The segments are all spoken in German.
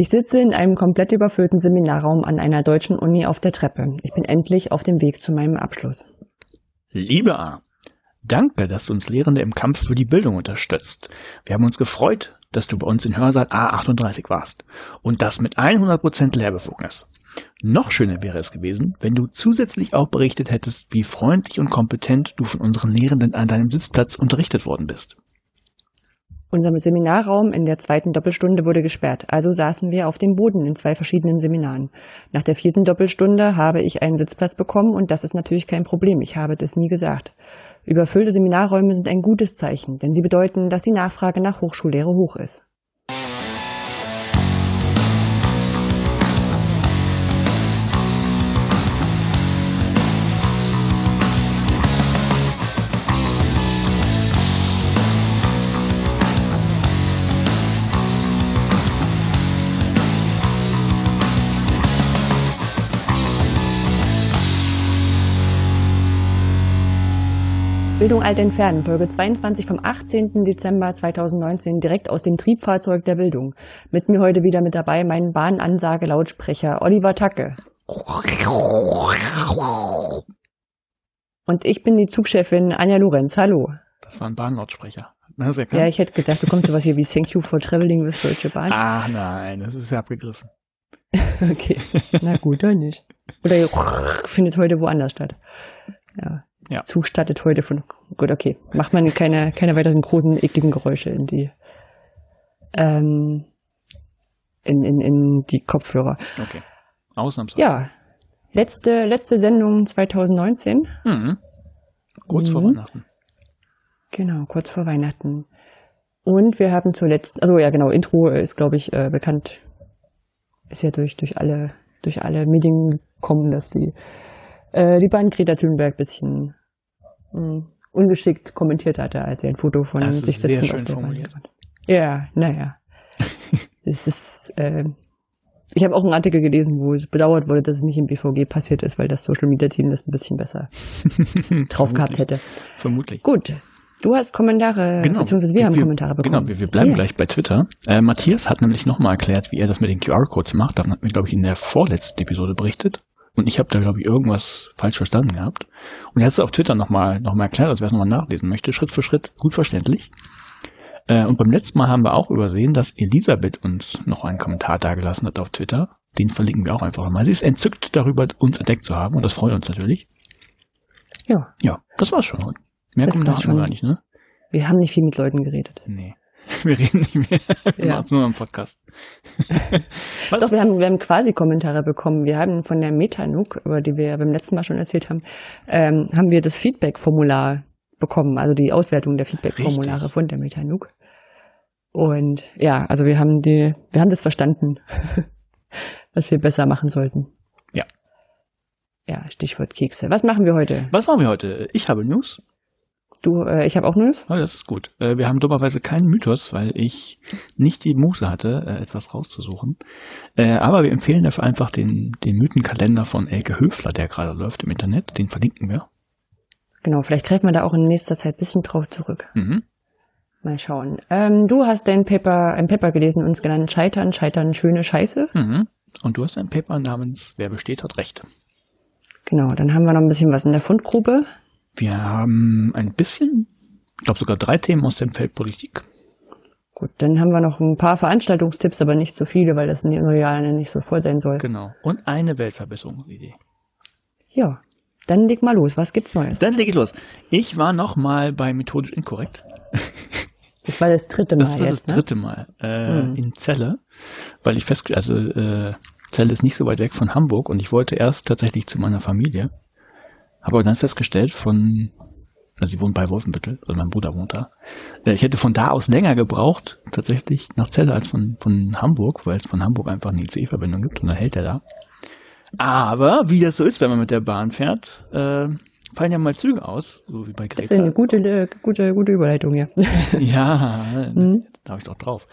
Ich sitze in einem komplett überfüllten Seminarraum an einer deutschen Uni auf der Treppe. Ich bin endlich auf dem Weg zu meinem Abschluss. Liebe A, danke, dass du uns Lehrende im Kampf für die Bildung unterstützt. Wir haben uns gefreut, dass du bei uns in Hörsaal A38 warst. Und das mit 100% Lehrbefugnis. Noch schöner wäre es gewesen, wenn du zusätzlich auch berichtet hättest, wie freundlich und kompetent du von unseren Lehrenden an deinem Sitzplatz unterrichtet worden bist. Unser Seminarraum in der zweiten Doppelstunde wurde gesperrt, also saßen wir auf dem Boden in zwei verschiedenen Seminaren. Nach der vierten Doppelstunde habe ich einen Sitzplatz bekommen und das ist natürlich kein Problem, ich habe das nie gesagt. Überfüllte Seminarräume sind ein gutes Zeichen, denn sie bedeuten, dass die Nachfrage nach Hochschullehre hoch ist. Bildung alt entfernen, Folge 22 vom 18. Dezember 2019, direkt aus dem Triebfahrzeug der Bildung. Mit mir heute wieder mit dabei mein Bahnansage-Lautsprecher Oliver Tacke. Und ich bin die Zugchefin Anja Lorenz. Hallo. Das war ein Bahnlautsprecher. Ja, ich hätte gedacht, du kommst sowas hier wie Thank you for traveling with Deutsche Bahn. Ah, nein, das ist ja abgegriffen. okay, na gut, dann nicht. Oder findet heute woanders statt. Ja. Ja. Zustattet heute von, gut, okay, macht man keine, keine weiteren großen, ekligen Geräusche in die, ähm, in, in, in die Kopfhörer. Okay. Ausnahmsweise. Ja. Letzte, letzte Sendung 2019. Mhm. Kurz mhm. vor Weihnachten. Genau, kurz vor Weihnachten. Und wir haben zuletzt, also ja genau, Intro ist, glaube ich, äh, bekannt, ist ja durch, durch alle, durch alle Medien gekommen, dass die äh, die beiden Greta Thunberg bisschen mh, hm, ungeschickt kommentiert hatte, als er ein Foto von das sich sitzend sehr schön formuliert. Ja, naja. es ist, äh, ich habe auch einen Artikel gelesen, wo es bedauert wurde, dass es nicht im BVG passiert ist, weil das Social Media Team das ein bisschen besser drauf gehabt hätte. Vermutlich. Gut. Du hast Kommentare, genau. beziehungsweise wir, wir haben Kommentare bekommen. Genau, wir, wir bleiben yeah. gleich bei Twitter. Äh, Matthias hat nämlich nochmal erklärt, wie er das mit den QR-Codes macht. Davon hat mir, glaube ich, in der vorletzten Episode berichtet. Und ich habe da, glaube ich, irgendwas falsch verstanden gehabt. Und er hat es auf Twitter nochmal noch mal erklärt, als wer es nochmal nachlesen möchte, Schritt für Schritt, gut verständlich. Äh, und beim letzten Mal haben wir auch übersehen, dass Elisabeth uns noch einen Kommentar dagelassen hat auf Twitter. Den verlinken wir auch einfach nochmal. Sie ist entzückt darüber, uns entdeckt zu haben und das freut uns natürlich. Ja. Ja, das war's schon. Mehr das Kommentare schon gar nicht, ne? Wir haben nicht viel mit Leuten geredet. Nee. Wir reden nicht mehr. Wir ja. machen es nur im Podcast. Doch, wir haben, wir haben quasi Kommentare bekommen. Wir haben von der Metanook, über die wir beim letzten Mal schon erzählt haben, ähm, haben wir das Feedback-Formular bekommen, also die Auswertung der Feedback-Formulare von der Metanook. Und ja, also wir haben die, wir haben das verstanden, was wir besser machen sollten. Ja. Ja, Stichwort Kekse. Was machen wir heute? Was machen wir heute? Ich habe News. Du, äh, ich habe auch News. Oh, das ist gut. Äh, wir haben dummerweise keinen Mythos, weil ich nicht die Muße hatte, äh, etwas rauszusuchen. Äh, aber wir empfehlen dafür einfach den, den Mythenkalender von Elke Höfler, der gerade läuft im Internet. Den verlinken wir. Genau, vielleicht greift man da auch in nächster Zeit bisschen drauf zurück. Mhm. Mal schauen. Ähm, du hast dein Paper, ein Paper gelesen, uns genannt Scheitern, Scheitern, schöne Scheiße. Mhm. Und du hast ein Paper namens Wer besteht, hat Recht. Genau, dann haben wir noch ein bisschen was in der Fundgrube. Wir haben ein bisschen, ich glaube sogar drei Themen aus dem Feld Politik. Gut, dann haben wir noch ein paar Veranstaltungstipps, aber nicht so viele, weil das neue Jahr nicht so voll sein soll. Genau. Und eine Weltverbesserungsidee. Ja, dann leg mal los. Was gibt's Neues? Dann leg ich los. Ich war noch mal bei methodisch inkorrekt. Das war das dritte Mal. Das war jetzt, das dritte ne? Mal äh, mhm. in Celle, weil ich festgestellt, also äh, Celle ist nicht so weit weg von Hamburg und ich wollte erst tatsächlich zu meiner Familie habe aber dann festgestellt von, also sie wohnen bei Wolfenbüttel, also mein Bruder wohnt da. Äh, ich hätte von da aus länger gebraucht, tatsächlich nach Celle als von, von Hamburg, weil es von Hamburg einfach eine ICE-Verbindung gibt und dann hält er da. Aber wie das so ist, wenn man mit der Bahn fährt, äh, fallen ja mal Züge aus, so wie bei Greta. Das ist eine gute, äh, gute, gute Überleitung, ja. ja, mhm. da habe ich doch drauf.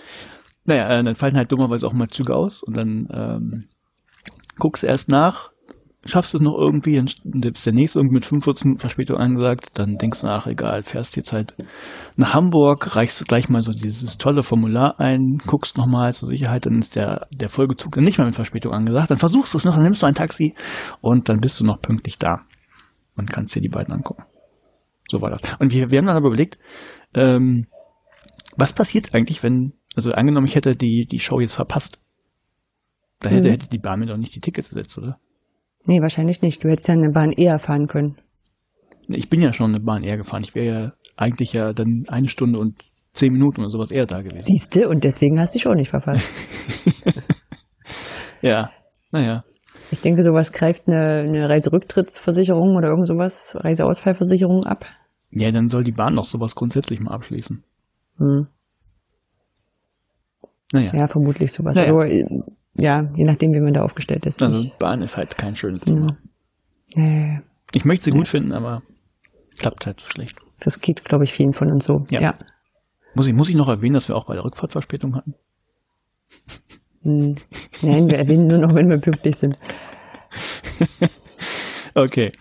Naja, äh, dann fallen halt dummerweise auch mal Züge aus und dann ähm, guckst erst nach, schaffst du es noch irgendwie, dann ist der nächste irgendwie mit 45 Minuten Verspätung angesagt, dann denkst du nach, egal, fährst jetzt halt nach Hamburg, reichst du gleich mal so dieses tolle Formular ein, guckst nochmal zur Sicherheit, dann ist der, der Folgezug dann nicht mehr mit Verspätung angesagt, dann versuchst du es noch, dann nimmst du ein Taxi und dann bist du noch pünktlich da und kannst dir die beiden angucken. So war das. Und wir, wir haben dann aber überlegt, ähm, was passiert eigentlich, wenn, also angenommen, ich hätte die, die Show jetzt verpasst. Da hätte, mhm. hätte die Bahn mir doch nicht die Tickets gesetzt, oder? Nee, wahrscheinlich nicht. Du hättest ja eine Bahn eher fahren können. Ich bin ja schon eine Bahn eher gefahren. Ich wäre ja eigentlich ja dann eine Stunde und zehn Minuten oder sowas eher da gewesen. Siehste, und deswegen hast du dich auch nicht verpasst. ja, naja. Ich denke, sowas greift eine, eine Reiserücktrittsversicherung oder irgend sowas, Reiseausfallversicherung ab. Ja, dann soll die Bahn doch sowas grundsätzlich mal abschließen. Hm. Naja. Ja, vermutlich sowas. Naja. Also, ja, je nachdem, wie man da aufgestellt ist. Also, Bahn ist halt kein schönes Thema. Ja. Ich möchte sie gut finden, aber klappt halt so schlecht. Das geht, glaube ich, vielen von uns so. Ja. ja. Muss, ich, muss ich noch erwähnen, dass wir auch bei der Rückfahrt Verspätung hatten? Hm. Nein, wir erwähnen nur noch, wenn wir pünktlich sind. okay.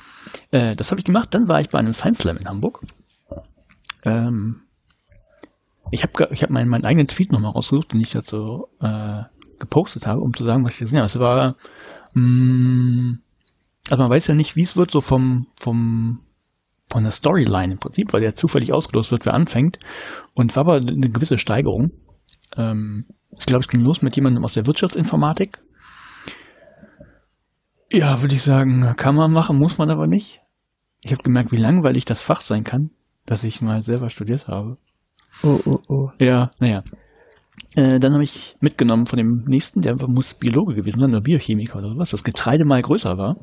Äh, das habe ich gemacht. Dann war ich bei einem Science Slam in Hamburg. Ähm, ich habe ich hab meinen, meinen eigenen Tweet nochmal rausgesucht, den ich dazu äh, gepostet habe, um zu sagen, was ich gesehen habe. Es war, mh, mm, also man weiß ja nicht, wie es wird, so vom, vom, von der Storyline im Prinzip, weil der zufällig ausgelost wird, wer anfängt. Und war aber eine gewisse Steigerung. Ähm, ich glaube, es ging los mit jemandem aus der Wirtschaftsinformatik. Ja, würde ich sagen, kann man machen, muss man aber nicht. Ich habe gemerkt, wie langweilig das Fach sein kann, das ich mal selber studiert habe. Oh, oh, oh. Ja, naja. Äh, dann habe ich mitgenommen von dem nächsten, der muss Biologe gewesen sein oder Biochemiker oder sowas, das Getreide mal größer war.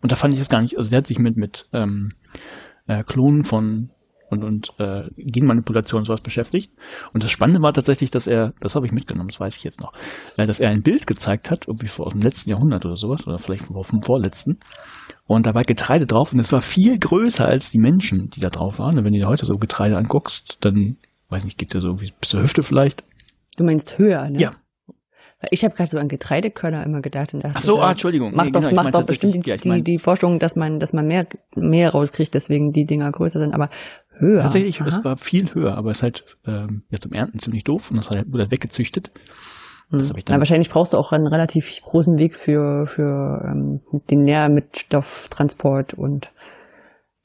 Und da fand ich es gar nicht, also der hat sich mit, mit ähm, äh, Klonen von und, und äh, Genmanipulation und sowas beschäftigt. Und das Spannende war tatsächlich, dass er, das habe ich mitgenommen, das weiß ich jetzt noch, äh, dass er ein Bild gezeigt hat, irgendwie vor aus dem letzten Jahrhundert oder sowas, oder vielleicht vom vorletzten. Und da war Getreide drauf und es war viel größer als die Menschen, die da drauf waren. Und wenn du dir heute so Getreide anguckst, dann, weiß nicht, geht's ja so bis zur Hüfte vielleicht. Du meinst höher, ne? Ja, ich habe gerade so an Getreidekörner immer gedacht und dachte, Ach so, ah, Entschuldigung. Macht nee, doch, genau, macht doch bestimmt die, die, die Forschung, dass man, dass man mehr, mehr rauskriegt, deswegen die Dinger größer sind, aber höher. Tatsächlich, Aha. das war viel höher, aber es ist halt ähm, ja zum Ernten ziemlich doof und das halt, wurde halt weggezüchtet. Hm. Na, wahrscheinlich brauchst du auch einen relativ großen Weg für, für ähm, den Nährmitstofftransport und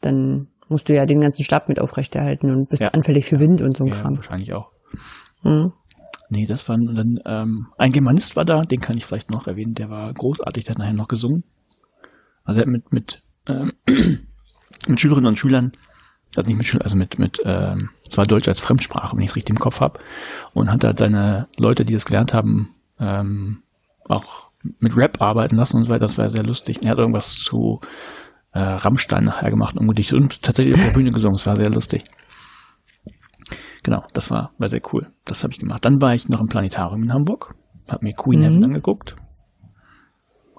dann musst du ja den ganzen Stab mit aufrechterhalten und bist ja. anfällig für Wind und so ein ja, Kram. Wahrscheinlich auch. Hm. Nee, das war dann, ähm, ein Germanist war da, den kann ich vielleicht noch erwähnen, der war großartig, der hat nachher noch gesungen. Also er hat mit, mit, ähm, mit Schülerinnen und Schülern, also nicht mit Schülern, also mit, mit, ähm, zwar Deutsch als Fremdsprache, wenn ich es richtig im Kopf habe, und hat halt seine Leute, die das gelernt haben, ähm, auch mit Rap arbeiten lassen und so weiter, das war sehr lustig. Er hat irgendwas zu äh, Rammstein nachher gemacht und Gedicht und tatsächlich auf der Bühne gesungen, das war sehr lustig. Genau, das war, war sehr cool. Das habe ich gemacht. Dann war ich noch im Planetarium in Hamburg, habe mir Queen mhm. Heaven angeguckt.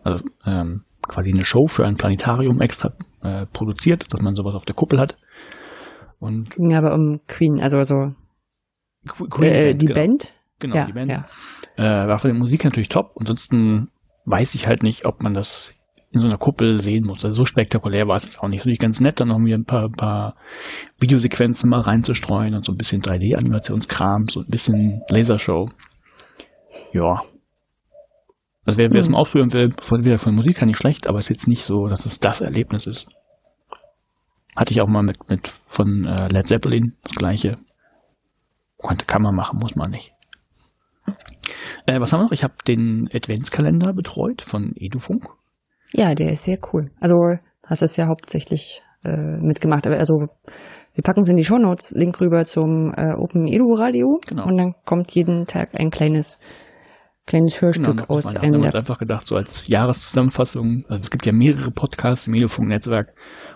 Also ähm, quasi eine Show für ein Planetarium extra äh, produziert, dass man sowas auf der Kuppel hat. Und ja, aber um Queen, also so Queen äh, die genau. Band. Genau, ja, die Band. Ja. Äh, war von der Musik natürlich top. Ansonsten weiß ich halt nicht, ob man das in so einer Kuppel sehen muss. Also so spektakulär war es jetzt auch nicht. Natürlich ganz nett, dann noch mir ein paar, paar Videosequenzen mal reinzustreuen und so ein bisschen 3D-Animationskram, so ein bisschen Lasershow. Ja. Also wer, wer es hm. mal ausführen will, von, wieder von Musik kann nicht schlecht, aber es ist jetzt nicht so, dass es das Erlebnis ist. Hatte ich auch mal mit, mit von äh, Led Zeppelin das gleiche. Konnte, kann man machen, muss man nicht. Äh, was haben wir noch? Ich habe den Adventskalender betreut von Edufunk. Ja, der ist sehr cool. Also hast es ja hauptsächlich äh, mitgemacht. Also wir packen es in die Show Notes, Link rüber zum äh, Open Edu Radio genau. und dann kommt jeden Tag ein kleines kleines Hörstück genau, aus einem. Wir haben uns einfach gedacht, so als Jahreszusammenfassung, also es gibt ja mehrere Podcasts im Edufunk-Netzwerk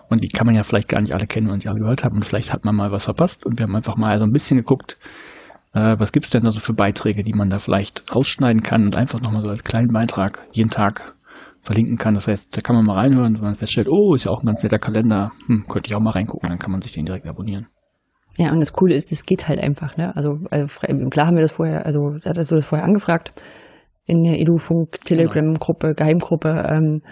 und die kann man ja vielleicht gar nicht alle kennen und die alle gehört haben und vielleicht hat man mal was verpasst und wir haben einfach mal so ein bisschen geguckt, äh, was gibt's denn da so für Beiträge, die man da vielleicht rausschneiden kann und einfach nochmal so als kleinen Beitrag jeden Tag verlinken kann. Das heißt, da kann man mal reinhören, wenn man feststellt, oh, ist ja auch ein ganz netter Kalender, hm, könnte ich auch mal reingucken, dann kann man sich den direkt abonnieren. Ja, und das Coole ist, es geht halt einfach, ne? Also, also klar haben wir das vorher, also hat das so das vorher angefragt in der Edufunk Telegram-Gruppe, Geheimgruppe. Ähm,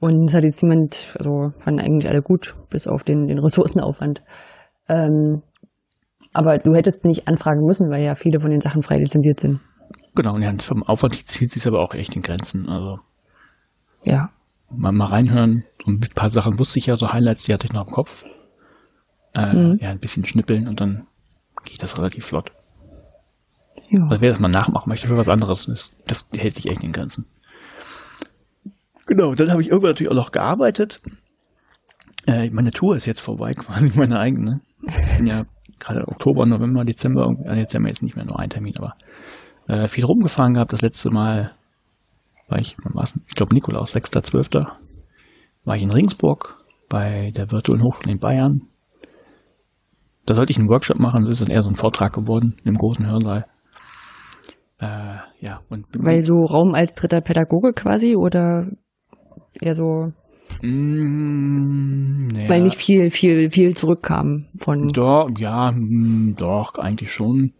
Und es hat jetzt niemand, also fanden eigentlich alle gut, bis auf den, den Ressourcenaufwand. Ähm, aber du hättest nicht anfragen müssen, weil ja viele von den Sachen frei lizenziert sind. Genau, und ja, vom Aufwand zielt sich aber auch echt in Grenzen. Also ja. Mal, mal reinhören. So ein paar Sachen wusste ich ja, so Highlights, die hatte ich noch im Kopf. Äh, mhm. Ja, ein bisschen schnippeln und dann geht das relativ flott. Ja. Also wer das mal nachmachen möchte für was anderes, das, das hält sich echt in Grenzen. Genau, dann habe ich irgendwann natürlich auch noch gearbeitet. Äh, meine Tour ist jetzt vorbei, quasi meine eigene. Ich bin ja gerade Oktober, November, Dezember, äh, Dezember jetzt nicht mehr nur ein Termin, aber äh, viel rumgefahren gehabt. Das letzte Mal war ich, ich glaube Nikolaus, 6.12. war ich in Ringsburg bei der Virtuellen Hochschule in Bayern. Da sollte ich einen Workshop machen, das ist dann eher so ein Vortrag geworden im großen Hörsaal. Äh, ja, und Weil so Raum als dritter Pädagoge quasi oder eher so Mm, ja. Weil nicht viel, viel, viel zurückkam von. Doch, ja, mm, doch, eigentlich schon.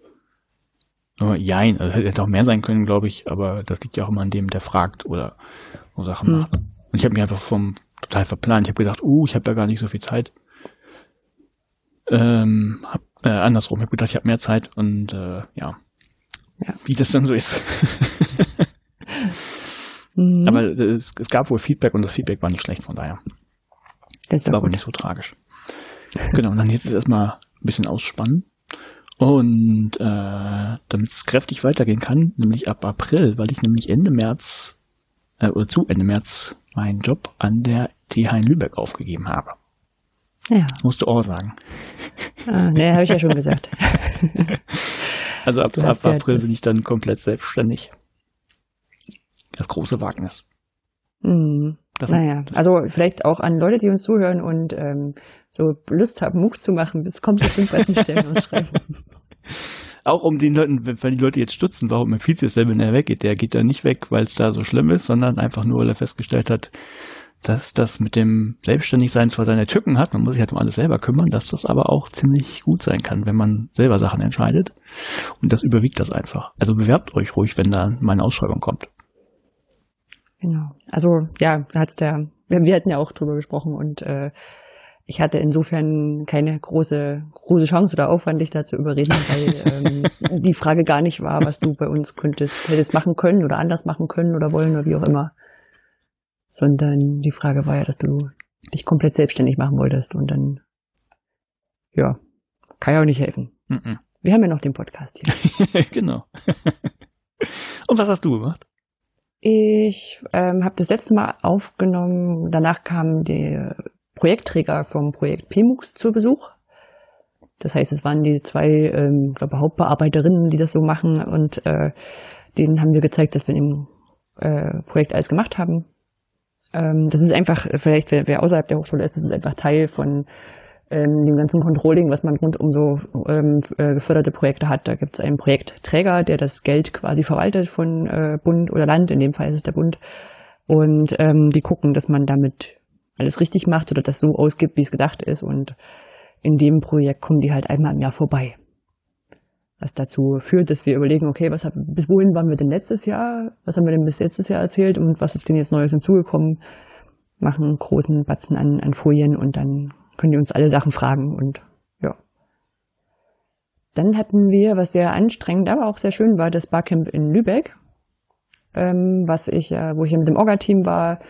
Nur, jein, also hätte auch mehr sein können, glaube ich, aber das liegt ja auch immer an dem, der fragt oder so Sachen hm. macht. Und ich habe mich einfach vom total verplant. Ich habe gedacht, uh, ich habe ja gar nicht so viel Zeit. Ähm, hab, äh, andersrum, ich habe gedacht, ich habe mehr Zeit und äh, ja. ja, wie das dann so ist. mhm. Aber äh, es, es, gab wohl Feedback und das Feedback war nicht schlecht, von daher. Das war aber nicht so tragisch. genau, und dann jetzt ist erstmal ein bisschen ausspannen. Und äh, damit es kräftig weitergehen kann, nämlich ab April, weil ich nämlich Ende März äh, oder zu Ende März meinen Job an der TH in Lübeck aufgegeben habe. Ja. Das musst du auch sagen. Ah, ne, habe ich ja schon gesagt. also ab, ab April bin ich dann komplett selbstständig. Das große Wagnis. Mhm. Das, naja, also vielleicht auch an Leute, die uns zuhören und ähm, so Lust haben, MOOCs zu machen, es kommt bestimmt bald eine Stellenausschreibung. Auch um den Leuten, wenn die Leute jetzt stutzen, warum empfiehlt sich das, wenn er weggeht? Der geht da nicht weg, weil es da so schlimm ist, sondern einfach nur, weil er festgestellt hat, dass das mit dem Selbstständigsein zwar seine Tücken hat, man muss sich halt um alles selber kümmern, dass das aber auch ziemlich gut sein kann, wenn man selber Sachen entscheidet. Und das überwiegt das einfach. Also bewerbt euch ruhig, wenn da meine Ausschreibung kommt. Genau. Also ja, hat's der, wir hatten ja auch drüber gesprochen und äh, ich hatte insofern keine große, große Chance oder Aufwand, dich da zu überreden, weil ähm, die Frage gar nicht war, was du bei uns könntest, hättest machen können oder anders machen können oder wollen oder wie auch immer. Sondern die Frage war ja, dass du dich komplett selbstständig machen wolltest und dann, ja, kann ja auch nicht helfen. Mm -mm. Wir haben ja noch den Podcast hier. genau. und was hast du gemacht? Ich ähm, habe das letzte Mal aufgenommen, danach kamen die Projektträger vom Projekt PMUX zu Besuch. Das heißt, es waren die zwei, ähm, glaube Hauptbearbeiterinnen, die das so machen und äh, denen haben wir gezeigt, dass wir im äh, Projekt alles gemacht haben. Ähm, das ist einfach, vielleicht wer, wer außerhalb der Hochschule ist, das ist einfach Teil von ähm, dem ganzen Controlling, was man rund um so ähm, äh, geförderte Projekte hat. Da gibt es einen Projektträger, der das Geld quasi verwaltet von äh, Bund oder Land, in dem Fall ist es der Bund. Und ähm, die gucken, dass man damit alles richtig macht oder das so ausgibt, wie es gedacht ist. Und in dem Projekt kommen die halt einmal im Jahr vorbei. Was dazu führt, dass wir überlegen, okay, was haben, bis wohin waren wir denn letztes Jahr? Was haben wir denn bis letztes Jahr erzählt und was ist denn jetzt Neues hinzugekommen? Machen großen Batzen an, an Folien und dann können die uns alle Sachen fragen und ja. Dann hatten wir, was sehr anstrengend, aber auch sehr schön war, das Barcamp in Lübeck, ähm, was ich, äh, wo ich ja mit dem Orga-Team war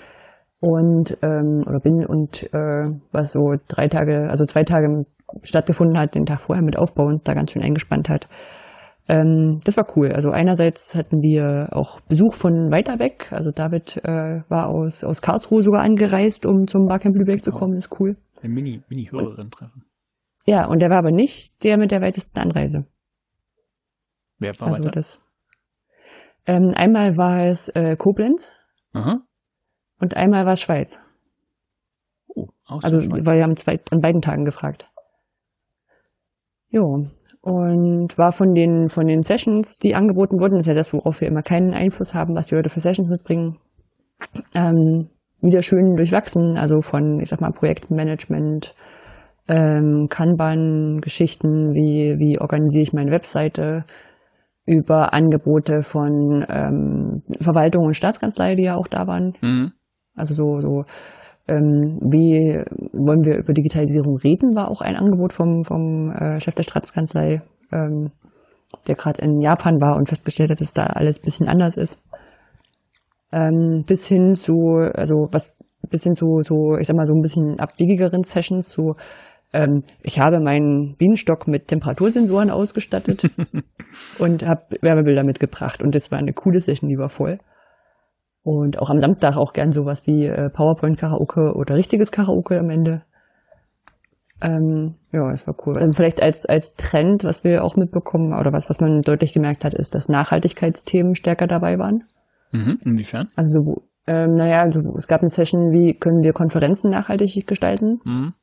und ähm, oder bin und äh, was so drei Tage, also zwei Tage stattgefunden hat, den Tag vorher mit Aufbau und da ganz schön eingespannt hat. Ähm, das war cool. Also einerseits hatten wir auch Besuch von weiter weg. Also David äh, war aus, aus Karlsruhe sogar angereist, um zum Barcamp Lübeck zu kommen. Das ist cool. Ein Mini, Mini-Hörerin-Treffen. Ja, und der war aber nicht der mit der weitesten Anreise. Wer war also weiter? das? Ähm, einmal war es äh, Koblenz. Aha. Und einmal war es Schweiz. Oh, aus also, Schweiz. weil wir haben zwei, an beiden Tagen gefragt. Jo. Und war von den, von den Sessions, die angeboten wurden, das ist ja das, worauf wir immer keinen Einfluss haben, was die Leute für Sessions mitbringen, ähm, wieder schön durchwachsen, also von, ich sag mal, Projektmanagement, ähm, Kanban-Geschichten, wie, wie organisiere ich meine Webseite, über Angebote von ähm, Verwaltung und Staatskanzlei, die ja auch da waren. Mhm. Also so, so ähm, wie wollen wir über Digitalisierung reden, war auch ein Angebot vom, vom äh, Chef der Staatskanzlei, ähm, der gerade in Japan war und festgestellt hat, dass da alles ein bisschen anders ist. Ähm, bis hin zu, also was, bis hin zu, so, ich sag mal, so ein bisschen abwiegigeren Sessions, so, ähm, ich habe meinen Bienenstock mit Temperatursensoren ausgestattet und habe Wärmebilder mitgebracht und das war eine coole Session, die war voll. Und auch am Samstag auch gern sowas wie äh, PowerPoint-Karaoke oder richtiges Karaoke am Ende. Ähm, ja, das war cool. Also vielleicht als, als Trend, was wir auch mitbekommen, oder was, was man deutlich gemerkt hat, ist, dass Nachhaltigkeitsthemen stärker dabei waren. Mhm, inwiefern? Also so, ähm, naja, so, es gab eine Session, wie können wir Konferenzen nachhaltig gestalten? Mhm.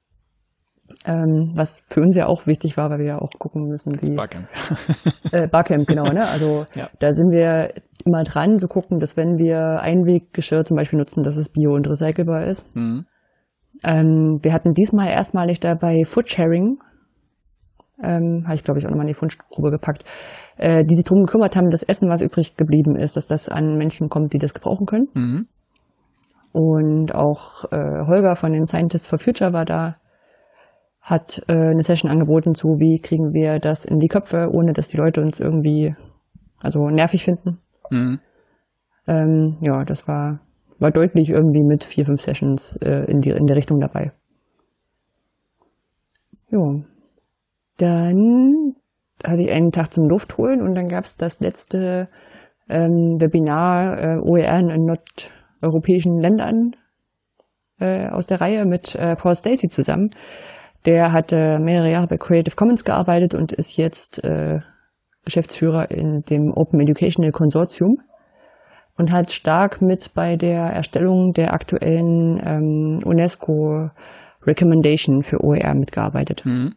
Ähm, was für uns ja auch wichtig war, weil wir ja auch gucken müssen, wie. Barcamp. äh, Barcamp, genau, ne? Also ja. da sind wir immer dran zu gucken, dass wenn wir Einweggeschirr zum Beispiel nutzen, dass es bio und recycelbar ist. Mhm. Ähm, wir hatten diesmal erstmalig dabei Foodsharing. Ähm, habe ich, glaube ich, auch nochmal in die Fundgrube gepackt, äh, die sich darum gekümmert haben, das Essen, was übrig geblieben ist, dass das an Menschen kommt, die das gebrauchen können. Mhm. Und auch äh, Holger von den Scientists for Future war da, hat äh, eine Session angeboten zu, wie kriegen wir das in die Köpfe, ohne dass die Leute uns irgendwie also nervig finden. Mhm. Ähm, ja, das war, war deutlich irgendwie mit vier, fünf Sessions äh, in, die, in der Richtung dabei. Jo. Dann hatte ich einen Tag zum Luft holen und dann gab es das letzte ähm, Webinar äh, OER in nordeuropäischen Ländern äh, aus der Reihe mit äh, Paul Stacy zusammen. Der hatte mehrere Jahre bei Creative Commons gearbeitet und ist jetzt äh, Geschäftsführer in dem Open Educational Consortium und hat stark mit bei der Erstellung der aktuellen ähm, UNESCO Recommendation für OER mitgearbeitet. Mhm.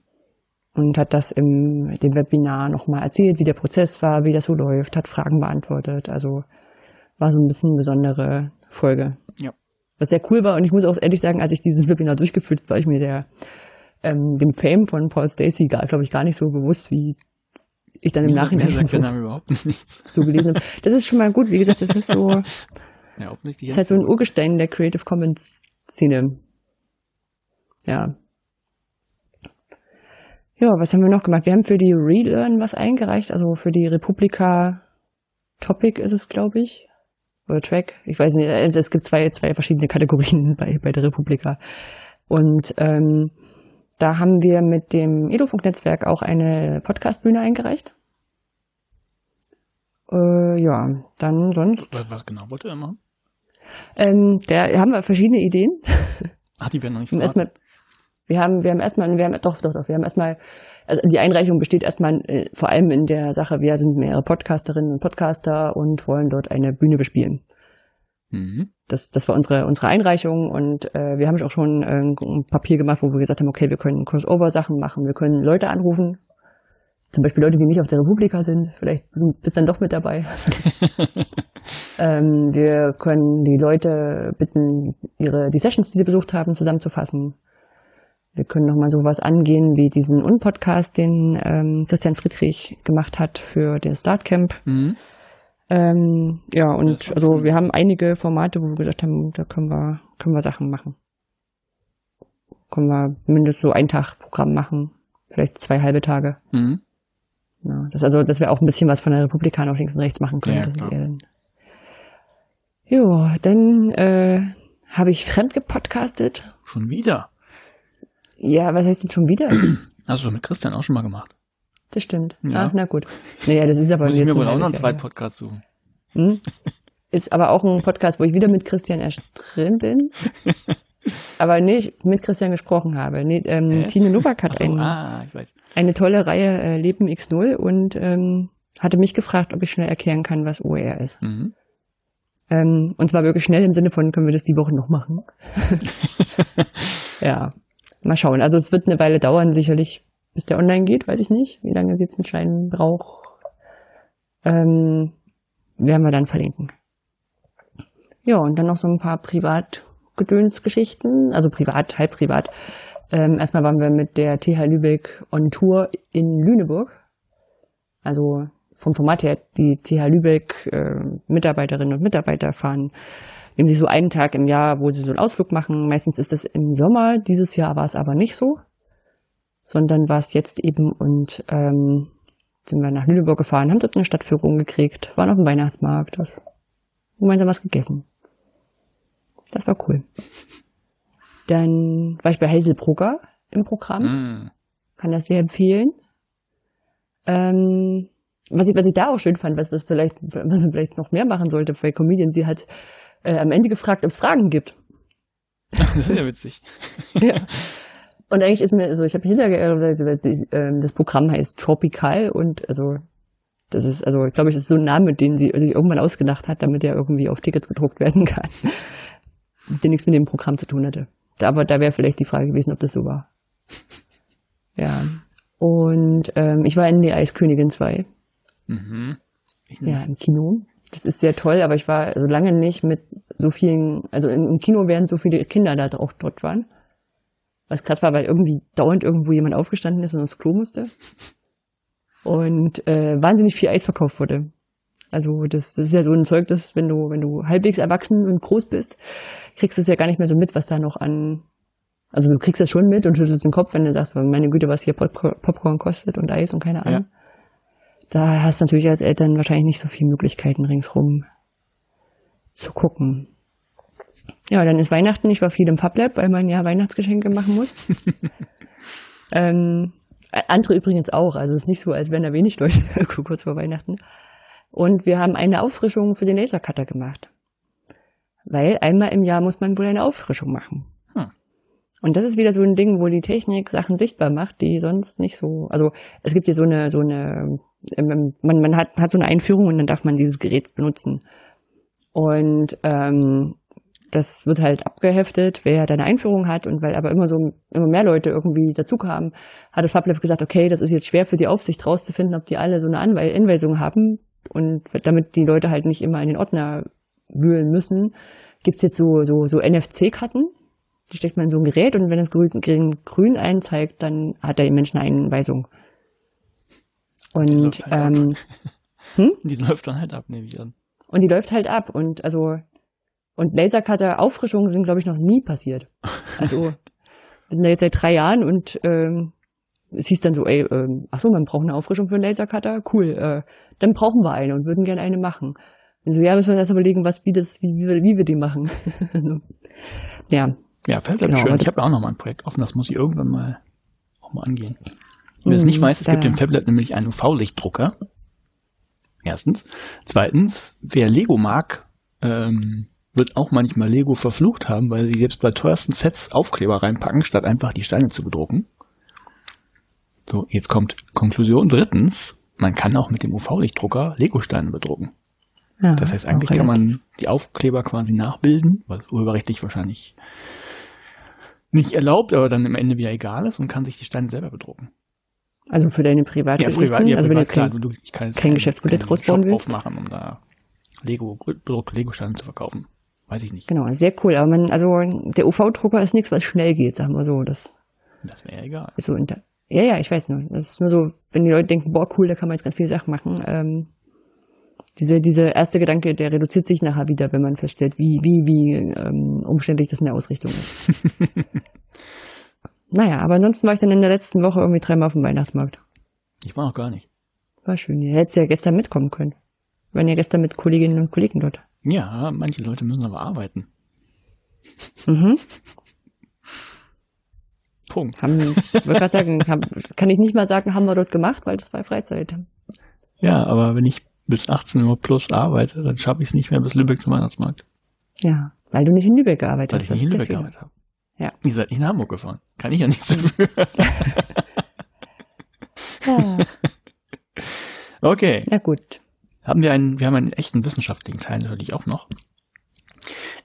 Und hat das im dem Webinar nochmal erzählt, wie der Prozess war, wie das so läuft, hat Fragen beantwortet. Also war so ein bisschen eine besondere Folge. Ja. Was sehr cool war und ich muss auch ehrlich sagen, als ich dieses Webinar durchgeführt habe, war ich mir der ähm, dem Fame von Paul Stacey, glaube ich, gar nicht so bewusst, wie ich dann im Nachhinein sagt so, überhaupt nicht. so gelesen habe. Das ist schon mal gut. Wie gesagt, das ist so, ja, das ist halt so ein Urgestein der Creative Commons Szene. Ja. Ja, was haben wir noch gemacht? Wir haben für die Relearn was eingereicht, also für die Republika Topic ist es, glaube ich. Oder Track. Ich weiß nicht, also es gibt zwei, zwei verschiedene Kategorien bei, bei der Republika. Und ähm, da haben wir mit dem Edufunk-Netzwerk auch eine Podcast-Bühne eingereicht. Äh, ja, dann sonst. Was, was genau wollt ihr machen? Ähm, da haben wir verschiedene Ideen. Ach, die werden noch nicht erstmal, Wir haben, wir haben erstmal, wir haben, doch, doch, doch, wir haben erstmal, also die Einreichung besteht erstmal äh, vor allem in der Sache, wir sind mehrere Podcasterinnen und Podcaster und wollen dort eine Bühne bespielen. Mhm. Das, das war unsere, unsere Einreichung und äh, wir haben auch schon äh, ein Papier gemacht, wo wir gesagt haben, okay, wir können Crossover-Sachen machen, wir können Leute anrufen, zum Beispiel Leute, die nicht auf der Republika sind, vielleicht bist dann doch mit dabei. ähm, wir können die Leute bitten, ihre die Sessions, die sie besucht haben, zusammenzufassen. Wir können nochmal sowas angehen wie diesen Unpodcast, den ähm, Christian Friedrich gemacht hat für den Startcamp. Mhm. Ähm, ja, und also wir haben einige Formate, wo wir gesagt haben, da können wir, können wir Sachen machen. Können wir mindestens so ein Tag Programm machen, vielleicht zwei halbe Tage. Mhm. Ja, das also, dass wir auch ein bisschen was von der Republikaner auf links und rechts machen können. Ja, das ist eher dann. Jo, dann äh, habe ich fremd gepodcastet. Schon wieder? Ja, was heißt denn schon wieder? Hast du mit Christian auch schon mal gemacht? Das stimmt. Ja. Ach, na gut. Naja, das ist aber Muss ich mir wohl auch noch einen zweiten Podcast suchen. Hm? Ist aber auch ein Podcast, wo ich wieder mit Christian erst drin bin. aber nicht mit Christian gesprochen habe. Nee, ähm, Tine Nowak hat so, ein, ah, eine tolle Reihe äh, Leben X0 und ähm, hatte mich gefragt, ob ich schnell erklären kann, was OER ist. Mhm. Ähm, und zwar wirklich schnell im Sinne von, können wir das die Woche noch machen? ja, mal schauen. Also es wird eine Weile dauern, sicherlich bis der online geht, weiß ich nicht, wie lange sie jetzt mit Scheinen braucht. Ähm, werden wir dann verlinken. Ja, und dann noch so ein paar Privatgedönsgeschichten, also privat, halb privat. Ähm, erstmal waren wir mit der TH Lübeck on Tour in Lüneburg. Also vom Format her, die TH Lübeck äh, Mitarbeiterinnen und Mitarbeiter fahren nehmen sich so einen Tag im Jahr, wo sie so einen Ausflug machen. Meistens ist das im Sommer. Dieses Jahr war es aber nicht so, sondern war es jetzt eben und ähm, sind wir nach Lüneburg gefahren, haben dort eine Stadtführung gekriegt, waren auf dem Weihnachtsmarkt, gemeinsam was gegessen. Das war cool. Dann war ich bei Hazel Brugger im Programm. Mm. Kann das sehr empfehlen. Ähm, was ich, was ich da auch schön fand, was, was vielleicht, was man vielleicht noch mehr machen sollte bei Comedian, sie hat äh, am Ende gefragt, ob es Fragen gibt. Das ist ja witzig. ja. Und eigentlich ist mir so, ich habe hinterher, äh, das Programm heißt Tropical und also das ist, also ich glaube, es ist so ein Name, den sie sich irgendwann ausgedacht hat, damit er irgendwie auf Tickets gedruckt werden kann. der nichts mit dem Programm zu tun hatte. Aber da wäre vielleicht die Frage gewesen, ob das so war. Ja. Und ähm, ich war in die Eiskönigin 2. Mhm. Ja, im Kino. Das ist sehr toll, aber ich war also lange nicht mit so vielen, also im Kino während so viele Kinder da auch dort waren. Was krass war, weil irgendwie dauernd irgendwo jemand aufgestanden ist und aufs Klo musste. Und äh, wahnsinnig viel Eis verkauft wurde. Also das, das ist ja so ein Zeug, dass wenn du, wenn du halbwegs erwachsen und groß bist, kriegst du es ja gar nicht mehr so mit, was da noch an. Also du kriegst das schon mit und schüttelst den Kopf, wenn du sagst, meine Güte, was hier Popcorn kostet und Eis und keine Ahnung. Ja. Da hast du natürlich als Eltern wahrscheinlich nicht so viele Möglichkeiten ringsrum zu gucken. Ja, dann ist Weihnachten. Ich war viel im FabLab, weil man ja Weihnachtsgeschenke machen muss. ähm, andere übrigens auch. Also es ist nicht so, als wären da wenig Leute kurz vor Weihnachten. Und wir haben eine Auffrischung für den Lasercutter gemacht. Weil einmal im Jahr muss man wohl eine Auffrischung machen. Hm. Und das ist wieder so ein Ding, wo die Technik Sachen sichtbar macht, die sonst nicht so, also es gibt hier so eine, so eine, man, man hat, hat so eine Einführung und dann darf man dieses Gerät benutzen. Und ähm, das wird halt abgeheftet, wer deine Einführung hat und weil aber immer so immer mehr Leute irgendwie dazu kamen, hat das FabLab gesagt, okay, das ist jetzt schwer für die Aufsicht rauszufinden, ob die alle so eine Anweisung haben und damit die Leute halt nicht immer in den Ordner wühlen müssen, gibt's jetzt so, so, so NFC-Karten. Die steckt man in so ein Gerät und wenn das grün, grün einzeigt, dann hat der Mensch eine Einweisung. Und die halt ähm, hm? die läuft dann halt ab, nehme ich an. Und die läuft halt ab. Und also und Lasercutter-Auffrischungen sind, glaube ich, noch nie passiert. Also wir sind da jetzt seit drei Jahren und ähm, es hieß dann so, ey, ähm, ach so, man braucht eine Auffrischung für einen Lasercutter, cool, äh, dann brauchen wir eine und würden gerne eine machen. Und so, ja, müssen wir uns erst überlegen, was, wie das, wie, wie, wie wir die machen. ja. Ja, fällt genau, schön. Ich habe auch noch mal ein Projekt offen, das muss ich irgendwann mal auch mal angehen. Wer es nicht mhm, weiß, es gibt im Fablet nämlich einen UV-Lichtdrucker. Erstens. Zweitens, wer Lego mag, ähm, wird auch manchmal Lego verflucht haben, weil sie selbst bei teuersten Sets Aufkleber reinpacken, statt einfach die Steine zu bedrucken. So, jetzt kommt Konklusion. Drittens, man kann auch mit dem UV-Lichtdrucker Lego-Steine bedrucken. Ja, das heißt, eigentlich kann man die Aufkleber quasi nachbilden, was urheberrechtlich wahrscheinlich nicht erlaubt, aber dann am Ende wieder egal ist und kann sich die Steine selber bedrucken. Also für deine private ja, privat, ja, also wenn du klar, du, ich kann kein Geschäftsmodell rausbauen willst. aufmachen, um da Lego, Lego-Steine zu verkaufen. Weiß ich nicht. Genau, sehr cool. Aber man, also der UV-Drucker ist nichts, was schnell geht, sagen wir so. Das, das wäre egal. Ist so inter ja, ja, ich weiß nur. Das ist nur so, wenn die Leute denken, boah, cool, da kann man jetzt ganz viele Sachen machen. Ähm, diese, diese erste Gedanke, der reduziert sich nachher wieder, wenn man feststellt, wie, wie, wie ähm, umständlich das in der Ausrichtung ist. naja, aber ansonsten war ich dann in der letzten Woche irgendwie dreimal auf dem Weihnachtsmarkt. Ich war noch gar nicht. War schön. Ihr hättet ja gestern mitkommen können. Wir waren ja gestern mit Kolleginnen und Kollegen dort. Ja, manche Leute müssen aber arbeiten. Mhm. Punkt. Haben, würde sagen, haben, kann ich nicht mal sagen, haben wir dort gemacht, weil das war Freizeit. Ja, aber wenn ich bis 18 Uhr plus arbeite, dann schaffe ich es nicht mehr bis Lübeck zum Weihnachtsmarkt. Ja, weil du nicht in Lübeck gearbeitet hast. Weil ich nicht in Lübeck gearbeitet habe. Ja. Ihr seid nicht in Hamburg gefahren. Kann ich ja nichts dafür. ja. Okay. Na gut. Haben wir einen, wir haben einen echten wissenschaftlichen Teil natürlich auch noch.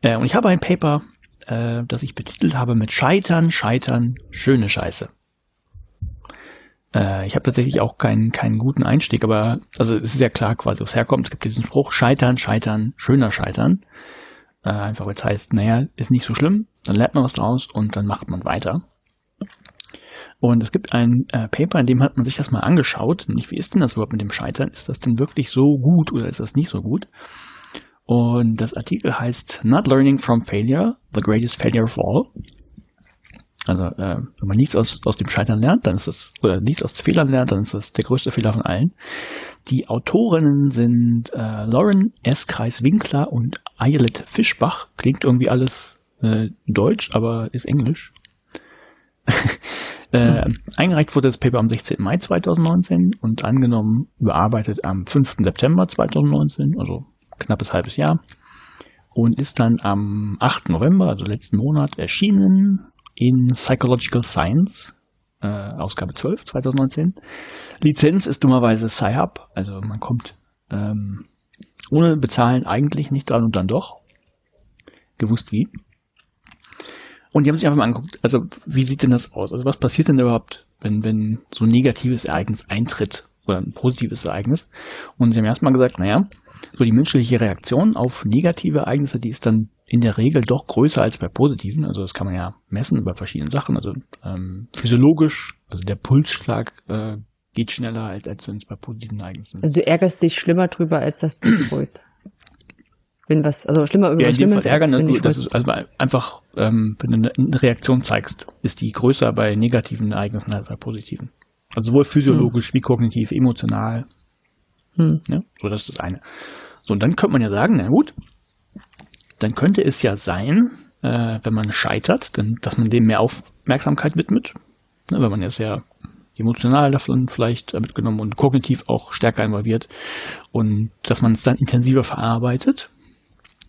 Äh, und ich habe ein Paper äh, das ich betitelt habe mit Scheitern, Scheitern, schöne Scheiße. Äh, ich habe tatsächlich auch keinen, keinen guten Einstieg, aber also es ist ja klar quasi, wo es herkommt. Es gibt diesen Spruch, Scheitern, Scheitern, schöner Scheitern. Äh, einfach weil es heißt, naja, ist nicht so schlimm, dann lernt man was draus und dann macht man weiter. Und es gibt ein äh, Paper, in dem hat man sich das mal angeschaut, nämlich wie ist denn das überhaupt mit dem Scheitern? Ist das denn wirklich so gut oder ist das nicht so gut? Und das Artikel heißt Not Learning from Failure, the Greatest Failure of All. Also äh, wenn man nichts aus, aus dem Scheitern lernt, dann ist das, oder nichts aus Fehlern lernt, dann ist das der größte Fehler von allen. Die Autorinnen sind äh, Lauren S. Kreis-Winkler und Ayelet Fischbach. Klingt irgendwie alles äh, deutsch, aber ist englisch. äh, eingereicht wurde das Paper am 16. Mai 2019 und angenommen, überarbeitet am 5. September 2019, also knappes halbes Jahr. Und ist dann am 8. November, also letzten Monat, erschienen in Psychological Science, äh, Ausgabe 12, 2019. Lizenz ist dummerweise Sci-Hub, also man kommt ähm, ohne Bezahlen eigentlich nicht dran und dann doch. Gewusst wie. Und die haben sich einfach mal angeguckt, also wie sieht denn das aus? Also was passiert denn überhaupt, wenn, wenn so ein negatives Ereignis eintritt oder ein positives Ereignis? Und sie haben erstmal gesagt, naja, so die menschliche Reaktion auf negative Ereignisse, die ist dann in der Regel doch größer als bei positiven. Also das kann man ja messen bei verschiedenen Sachen. Also ähm, physiologisch, also der Pulsschlag äh, geht schneller, als, als wenn es bei positiven Ereignissen ist. Also du ärgerst dich schlimmer drüber, als dass du freust. Wenn was, also schlimmer über ja, was Schlimmes. Ärgern, als, du, das ist also einfach, ähm, wenn du eine Reaktion zeigst, ist die größer bei negativen Ereignissen als bei positiven. Also sowohl physiologisch hm. wie kognitiv, emotional. Hm. Ja, so das ist das eine. So, und dann könnte man ja sagen, na gut, dann könnte es ja sein, äh, wenn man scheitert, dann, dass man dem mehr Aufmerksamkeit widmet, ne, weil man ja sehr emotional davon vielleicht mitgenommen und kognitiv auch stärker involviert und dass man es dann intensiver verarbeitet,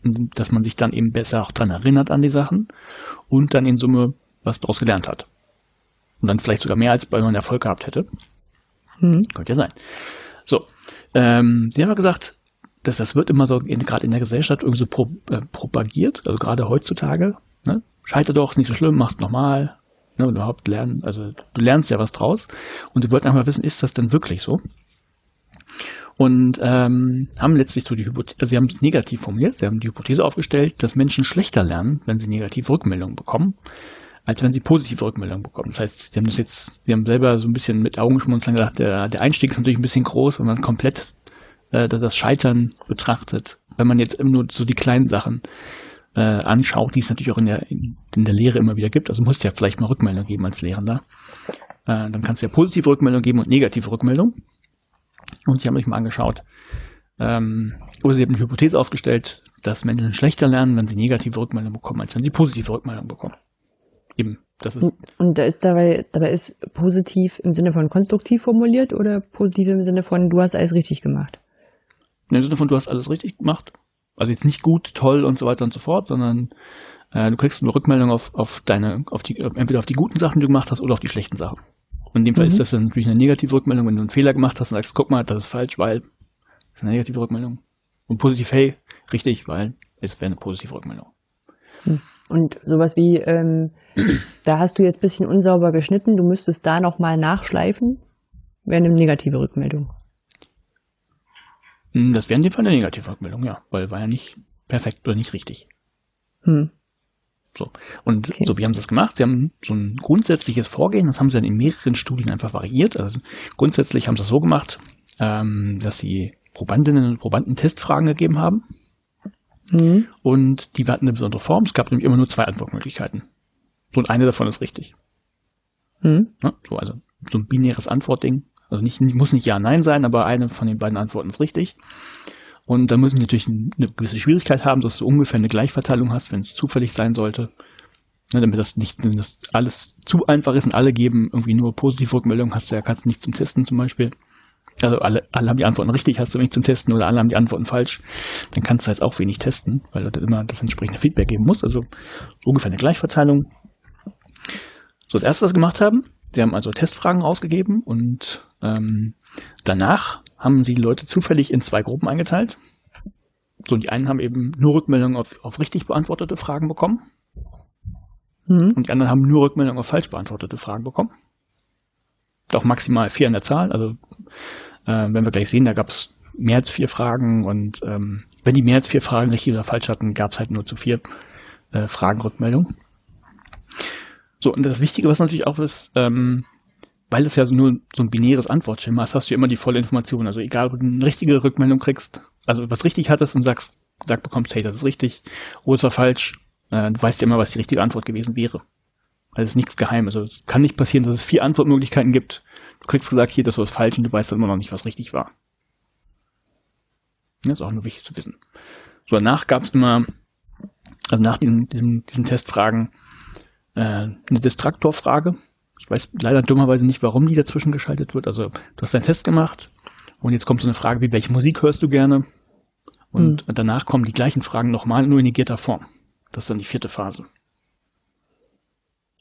und dass man sich dann eben besser auch dran erinnert an die Sachen und dann in Summe was daraus gelernt hat. Und dann vielleicht sogar mehr, als bei man Erfolg gehabt hätte. Mhm. Könnte ja sein. So, ähm, Sie haben ja gesagt, dass das wird immer so gerade in der Gesellschaft irgendwie so pro, äh, propagiert, also gerade heutzutage. Ne? Scheiter doch, ist nicht so schlimm, machst nochmal. Ne, überhaupt lernen, also du lernst ja was draus und du wollten einfach wissen, ist das denn wirklich so? Und ähm, haben letztlich so die Hypothese, also sie haben es negativ formuliert, sie haben die Hypothese aufgestellt, dass Menschen schlechter lernen, wenn sie negative Rückmeldungen bekommen, als wenn sie positive Rückmeldungen bekommen. Das heißt, sie haben das jetzt, sie haben selber so ein bisschen mit Augenschmunzeln gesagt, der, der Einstieg ist natürlich ein bisschen groß, wenn man komplett äh, das Scheitern betrachtet. Wenn man jetzt nur so die kleinen Sachen äh, anschaut, die es natürlich auch in der, in, der Lehre immer wieder gibt. Also musst du ja vielleicht mal Rückmeldung geben als Lehrender. Äh, dann kannst du ja positive Rückmeldung geben und negative Rückmeldung. Und sie haben sich mal angeschaut, ähm, oder sie haben eine Hypothese aufgestellt, dass Menschen schlechter lernen, wenn sie negative Rückmeldungen bekommen, als wenn sie positive Rückmeldungen bekommen. Eben, das ist. Und da ist dabei, dabei ist positiv im Sinne von konstruktiv formuliert oder positiv im Sinne von du hast alles richtig gemacht? Im Sinne von du hast alles richtig gemacht. Also jetzt nicht gut, toll und so weiter und so fort, sondern äh, du kriegst eine Rückmeldung auf, auf deine, auf die, entweder auf die guten Sachen, die du gemacht hast, oder auf die schlechten Sachen. Und in dem Fall mhm. ist das dann natürlich eine negative Rückmeldung, wenn du einen Fehler gemacht hast und sagst, guck mal, das ist falsch, weil das ist eine negative Rückmeldung. Und positiv, hey, richtig, weil es wäre eine positive Rückmeldung. Hm. Und sowas wie, ähm, da hast du jetzt bisschen unsauber geschnitten, du müsstest da nochmal nachschleifen, wäre eine negative Rückmeldung. Hm, das wäre in dem Fall eine negative Rückmeldung, ja, weil war ja nicht perfekt oder nicht richtig. Hm. So. Und okay. so, wie haben sie das gemacht? Sie haben so ein grundsätzliches Vorgehen, das haben sie dann in mehreren Studien einfach variiert. Also grundsätzlich haben sie das so gemacht, ähm, dass sie Probandinnen und Probanden Testfragen gegeben haben. Mhm. Und die hatten eine besondere Form. Es gab nämlich immer nur zwei Antwortmöglichkeiten. Und eine davon ist richtig. Mhm. Ja, so, also so ein binäres Antwortding. Also nicht, muss nicht Ja, Nein sein, aber eine von den beiden Antworten ist richtig. Und da müssen natürlich eine gewisse Schwierigkeit haben, dass du ungefähr eine Gleichverteilung hast, wenn es zufällig sein sollte. Ne, damit das nicht, wenn das alles zu einfach ist und alle geben irgendwie nur positive Rückmeldungen, hast du ja kannst du nicht zum Testen zum Beispiel. Also alle, alle haben die Antworten richtig, hast du wenig zum Testen oder alle haben die Antworten falsch, dann kannst du jetzt auch wenig testen, weil du immer das entsprechende Feedback geben musst. Also ungefähr eine Gleichverteilung. So, das erste, was wir gemacht haben, wir haben also Testfragen ausgegeben und ähm, danach haben sie Leute zufällig in zwei Gruppen eingeteilt. So, die einen haben eben nur Rückmeldungen auf, auf richtig beantwortete Fragen bekommen. Mhm. Und die anderen haben nur Rückmeldungen auf falsch beantwortete Fragen bekommen. Doch maximal vier in der Zahl. Also äh, wenn wir gleich sehen, da gab es mehr als vier Fragen und ähm, wenn die mehr als vier Fragen richtig oder falsch hatten, gab es halt nur zu vier äh, Fragen Rückmeldung. So, und das Wichtige, was natürlich auch ist, ähm, weil es ja nur so ein binäres Antwortschema ist, hast du immer die volle Information. Also egal, ob du eine richtige Rückmeldung kriegst, also was richtig hattest und sagst, gesagt bekommst, hey, das ist richtig, oder es war falsch, äh, du weißt ja immer, was die richtige Antwort gewesen wäre. Also es ist nichts Geheimes. Also es kann nicht passieren, dass es vier Antwortmöglichkeiten gibt. Du kriegst gesagt, hier, das war falsch und du weißt dann immer noch nicht, was richtig war. Das ist auch nur wichtig zu wissen. So, danach gab es immer, also nach diesen, diesen, diesen Testfragen, äh, eine Distraktorfrage. Ich weiß leider dummerweise nicht, warum die dazwischen geschaltet wird. Also du hast deinen Test gemacht und jetzt kommt so eine Frage wie, welche Musik hörst du gerne? Und mhm. danach kommen die gleichen Fragen nochmal, nur in negierter Form. Das ist dann die vierte Phase.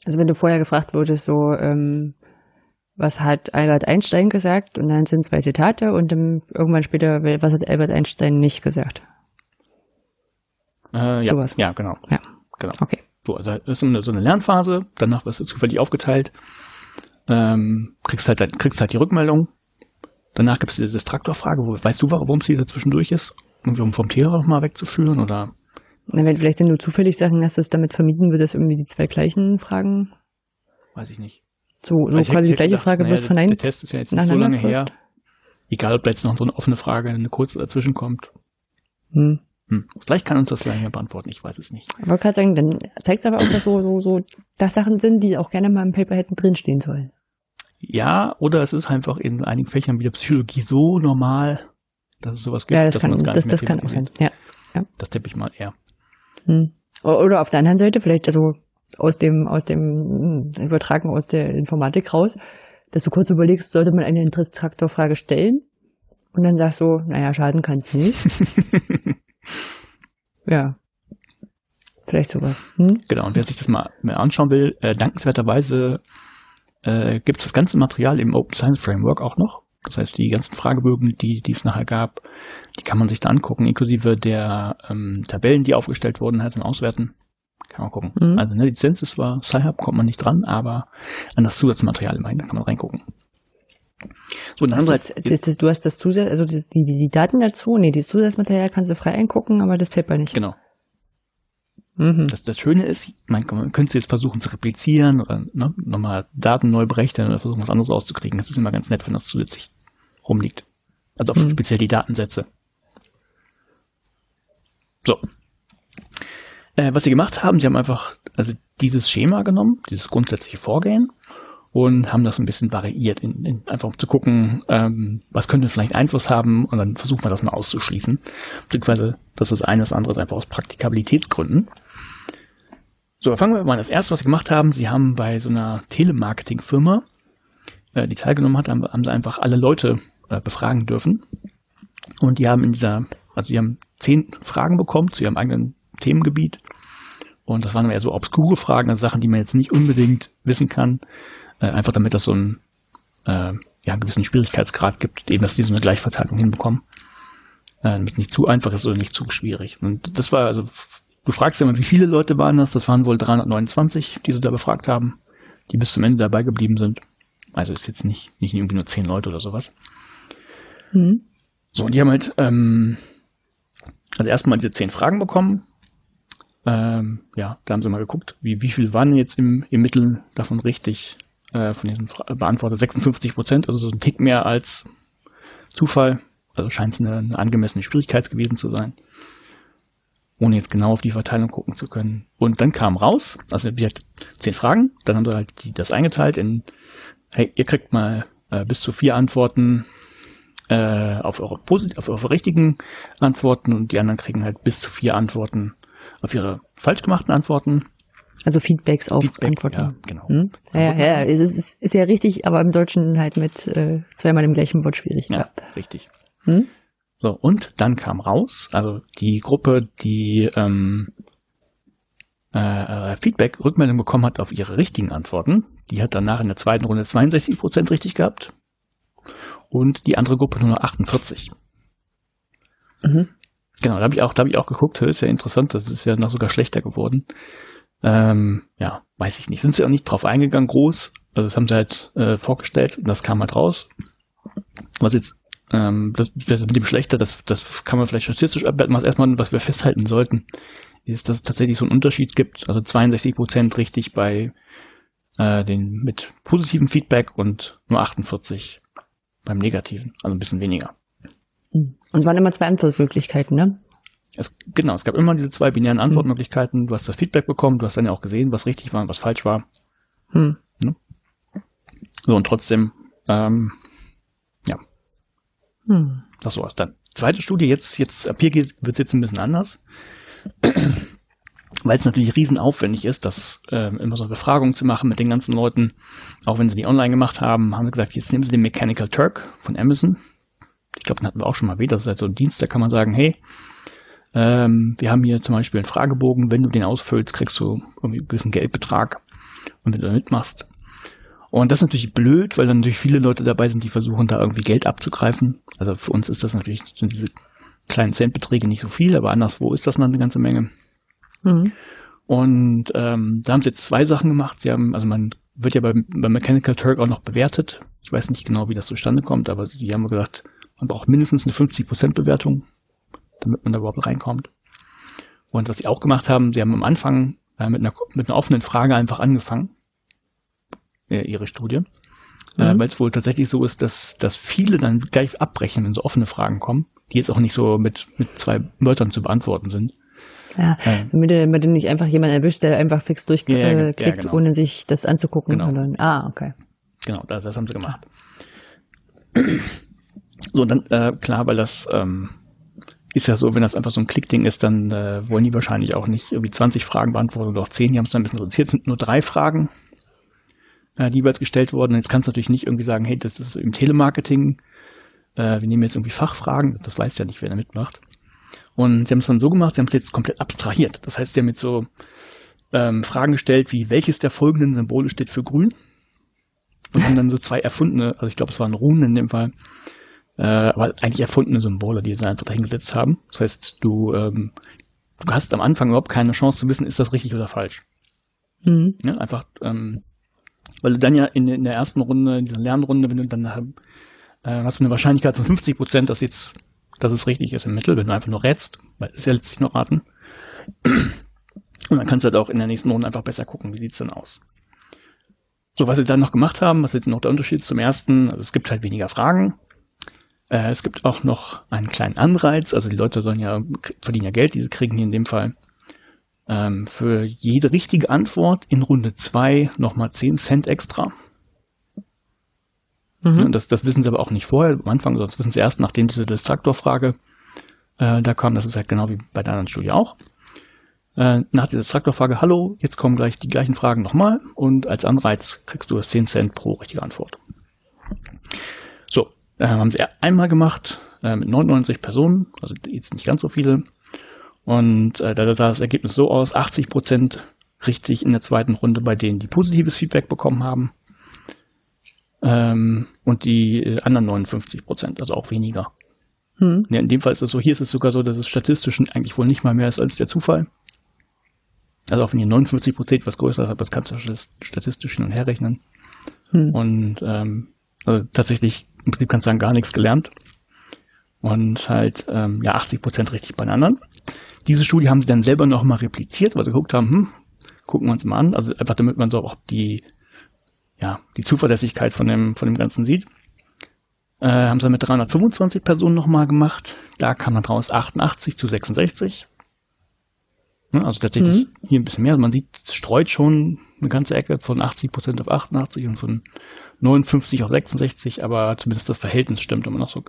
Also wenn du vorher gefragt wurdest, so, ähm, was hat Albert Einstein gesagt? Und dann sind zwei Zitate und dann irgendwann später, was hat Albert Einstein nicht gesagt? Äh, ja, Sowas. ja, genau. Ja. Genau. Okay. So, also das ist so eine, so eine Lernphase, danach wirst du zufällig aufgeteilt, ähm, kriegst halt, kriegst halt die Rückmeldung. Danach gibt es diese Traktorfrage, wo, weißt du, warum sie da zwischendurch ist? Um vom Thema nochmal wegzuführen oder? Na, wenn vielleicht dann nur zufällig Sachen hast, dass damit vermieden wird, dass irgendwie die zwei gleichen Fragen. Weiß ich nicht. So, so quasi die gleiche gedacht, Frage, naja, von einem. Der Test ist ja jetzt nicht so lange her. Egal, ob da jetzt noch so eine offene Frage, eine kurze dazwischen kommt. Hm. Hm. Vielleicht kann uns das gleich mehr beantworten, ich weiß es nicht. Ich wollte gerade sagen, dann zeigt es aber auch, dass so, so, so, dass Sachen sind, die auch gerne mal im Paper hätten drinstehen sollen. Ja, oder es ist einfach in einigen Fächern wie der Psychologie so normal, dass es sowas gibt, ja, das dass kann, man uns gar das, nicht mehr das kann auch sein. Ja, ja. Das tippe ich mal eher. Hm. Oder auf der anderen Seite, vielleicht also aus dem, aus dem hm, Übertragen aus der Informatik raus, dass du kurz überlegst, sollte man eine Traktorfrage stellen? Und dann sagst du, naja, schaden kann es nicht. ja. Vielleicht sowas. Hm? Genau, und wer sich das mal mehr anschauen will, äh, dankenswerterweise äh, gibt es das ganze Material im Open Science Framework auch noch. Das heißt, die ganzen Fragebögen, die, die es nachher gab, die kann man sich da angucken, inklusive der ähm, Tabellen, die aufgestellt wurden, halt zum Auswerten. Kann man gucken. Mhm. Also eine Lizenz ist zwar Sci-Hub, kommt man nicht dran, aber an das Zusatzmaterial immerhin, da kann man reingucken. So, andere ist, das, das, du hast das Zusatz, also die, die, die Daten dazu, nee, das Zusatzmaterial kannst du frei eingucken, aber das Paper nicht. Genau. Mhm. Das, das Schöne ist, man, man könnte jetzt versuchen zu replizieren oder ne, nochmal Daten neu berechnen oder versuchen, was anderes rauszukriegen. Das ist immer ganz nett, wenn das zusätzlich rumliegt. Also auf mhm. speziell die Datensätze. So. Äh, was sie gemacht haben, sie haben einfach also dieses Schema genommen, dieses grundsätzliche Vorgehen und haben das ein bisschen variiert, in, in, einfach um zu gucken, ähm, was könnte vielleicht Einfluss haben und dann versucht man das mal auszuschließen. Beziehungsweise, das ist eines anderes einfach aus Praktikabilitätsgründen. So, fangen wir mal an. Das erste, was sie gemacht haben, sie haben bei so einer Telemarketing-Firma, äh, die teilgenommen hat, haben, haben sie einfach alle Leute äh, befragen dürfen. Und die haben in dieser, also die haben zehn Fragen bekommen zu ihrem eigenen Themengebiet. Und das waren eher so obskure Fragen, also Sachen, die man jetzt nicht unbedingt wissen kann. Äh, einfach damit das so einen, äh, ja, einen gewissen Schwierigkeitsgrad gibt, eben, dass die so eine Gleichverteilung hinbekommen. Äh, damit nicht zu einfach ist oder nicht zu schwierig. Und das war also Du fragst ja immer, wie viele Leute waren das? Das waren wohl 329, die sie da befragt haben, die bis zum Ende dabei geblieben sind. Also ist jetzt nicht, nicht irgendwie nur 10 Leute oder sowas. Mhm. So, und die haben halt, ähm, also erstmal diese 10 Fragen bekommen. Ähm, ja, da haben sie mal geguckt, wie, wie viel waren jetzt im, im Mittel davon richtig, äh, von diesen beantwortet 56 Prozent, also so ein Tick mehr als Zufall. Also scheint es eine, eine angemessene Schwierigkeit gewesen zu sein ohne jetzt genau auf die Verteilung gucken zu können. Und dann kam raus, also wie gesagt, zehn Fragen, dann haben sie halt die, das eingeteilt in, hey, ihr kriegt mal äh, bis zu vier Antworten äh, auf, eure Posit auf eure richtigen Antworten und die anderen kriegen halt bis zu vier Antworten auf ihre falsch gemachten Antworten. Also Feedbacks auf Feedback, Antworten. Ja, genau. Hm? Ja, ja, ja, es ist, ist ja richtig, aber im Deutschen halt mit äh, zweimal im gleichen Wort schwierig. Ja, richtig. Hm? So, und dann kam raus, also die Gruppe, die ähm, äh, Feedback, Rückmeldung bekommen hat auf ihre richtigen Antworten, die hat danach in der zweiten Runde 62 Prozent richtig gehabt und die andere Gruppe nur noch 48. Mhm. Genau, da habe ich auch, da habe ich auch geguckt, ist ja interessant, das ist ja noch sogar schlechter geworden. Ähm, ja, weiß ich nicht. Sind sie auch nicht drauf eingegangen, groß. Also das haben sie halt äh, vorgestellt und das kam halt raus. Was jetzt ähm, das, das mit dem Schlechter, das, das kann man vielleicht statistisch abwerten. Was erstmal, was wir festhalten sollten, ist, dass es tatsächlich so einen Unterschied gibt. Also 62 Prozent richtig bei äh, den mit positivem Feedback und nur 48 beim negativen, also ein bisschen weniger. Und es waren immer zwei Antwortmöglichkeiten, ne? Es, genau, es gab immer diese zwei binären hm. Antwortmöglichkeiten. Du hast das Feedback bekommen, du hast dann ja auch gesehen, was richtig war und was falsch war. Hm. Ne? So, und trotzdem, ähm, ja. Hm. Das war's dann. Zweite Studie, jetzt, jetzt, ab hier wird es jetzt ein bisschen anders. Weil es natürlich riesenaufwendig ist, das äh, immer so eine Befragung zu machen mit den ganzen Leuten. Auch wenn sie die online gemacht haben, haben wir gesagt, jetzt nehmen sie den Mechanical Turk von Amazon. Ich glaube, den hatten wir auch schon mal wieder. Das ist halt so ein Dienst, da kann man sagen, hey, ähm, wir haben hier zum Beispiel einen Fragebogen. Wenn du den ausfüllst, kriegst du irgendwie einen gewissen Geldbetrag. Und wenn du da mitmachst, und das ist natürlich blöd, weil dann natürlich viele Leute dabei sind, die versuchen, da irgendwie Geld abzugreifen. Also für uns ist das natürlich, sind diese kleinen Centbeträge nicht so viel, aber anderswo ist das noch eine ganze Menge. Mhm. Und ähm, da haben sie jetzt zwei Sachen gemacht. Sie haben, also man wird ja bei, bei Mechanical Turk auch noch bewertet. Ich weiß nicht genau, wie das zustande kommt, aber sie haben gesagt, man braucht mindestens eine 50% Bewertung, damit man da überhaupt reinkommt. Und was sie auch gemacht haben, sie haben am Anfang äh, mit, einer, mit einer offenen Frage einfach angefangen äh, ihre Studie. Äh, mhm. Äh, Weil es wohl tatsächlich so ist, dass, dass viele dann gleich abbrechen, wenn so offene Fragen kommen, die jetzt auch nicht so mit, mit zwei Wörtern zu beantworten sind. Ja, ähm, damit, damit nicht einfach jemand erwischt, der einfach fix durchklickt, ja, ja, genau. ohne sich das anzugucken. Genau. Sondern, ah, okay. Genau, das, das haben sie gemacht. So, dann, äh, klar, weil das ähm, ist ja so, wenn das einfach so ein Klickding ist, dann äh, wollen die wahrscheinlich auch nicht irgendwie 20 Fragen beantworten oder auch 10, die haben es dann ein bisschen reduziert, sind nur drei Fragen äh, die jeweils gestellt wurden. Jetzt kannst du natürlich nicht irgendwie sagen, hey, das ist im Telemarketing, äh, wir nehmen jetzt irgendwie Fachfragen, das weiß ja nicht, wer da mitmacht. Und sie haben es dann so gemacht, sie haben es jetzt komplett abstrahiert. Das heißt, sie haben jetzt so ähm, Fragen gestellt, wie welches der folgenden Symbole steht für grün? Und haben dann so zwei erfundene, also ich glaube, es waren Runen in dem Fall, äh, aber eigentlich erfundene Symbole, die sie einfach dahingesetzt haben. Das heißt, du, ähm, du hast am Anfang überhaupt keine Chance zu wissen, ist das richtig oder falsch. Mhm. Ja, einfach ähm, weil du dann ja in, in der ersten Runde, in dieser Lernrunde, wenn du dann äh, hast du eine Wahrscheinlichkeit von 50 Prozent, dass jetzt, dass es richtig ist im Mittel, wenn du einfach nur rätst, weil es ist ja letztlich nur raten. Und dann kannst du halt auch in der nächsten Runde einfach besser gucken, wie sieht's denn aus. So, was sie dann noch gemacht haben, was jetzt noch der Unterschied zum ersten, also es gibt halt weniger Fragen. Äh, es gibt auch noch einen kleinen Anreiz, also die Leute sollen ja, verdienen ja Geld, diese kriegen hier in dem Fall ähm, für jede richtige Antwort in Runde 2 nochmal 10 Cent extra. Mhm. Das, das wissen sie aber auch nicht vorher am Anfang, sonst wissen sie erst, nachdem diese Distraktorfrage äh, da kam. Das ist halt genau wie bei der anderen Studie auch. Äh, nach dieser Traktorfrage, hallo, jetzt kommen gleich die gleichen Fragen nochmal und als Anreiz kriegst du 10 Cent pro richtige Antwort. So, äh, haben sie einmal gemacht äh, mit 99 Personen, also jetzt nicht ganz so viele. Und äh, da sah das Ergebnis so aus, 80 Prozent richtig in der zweiten Runde bei denen, die positives Feedback bekommen haben. Ähm, und die äh, anderen 59 Prozent, also auch weniger. Hm. Ja, in dem Fall ist es so, hier ist es sogar so, dass es statistisch eigentlich wohl nicht mal mehr ist als der Zufall. Also auch wenn ihr 59 Prozent was größer habt, das kannst du statistisch hin und her rechnen. Hm. Und ähm, also tatsächlich im Prinzip kannst du sagen, gar nichts gelernt. Und halt ähm, ja 80 Prozent richtig bei den anderen. Diese Studie haben sie dann selber nochmal repliziert, weil sie geguckt haben, hm, gucken wir uns mal an, also einfach damit man so auch die, ja, die Zuverlässigkeit von dem, von dem Ganzen sieht. Äh, haben sie mit 325 Personen nochmal gemacht. Da kam dann raus 88 zu 66. Ne, also tatsächlich mhm. hier ein bisschen mehr. Also man sieht, es streut schon eine ganze Ecke von 80% auf 88 und von 59 auf 66, aber zumindest das Verhältnis stimmt immer noch so.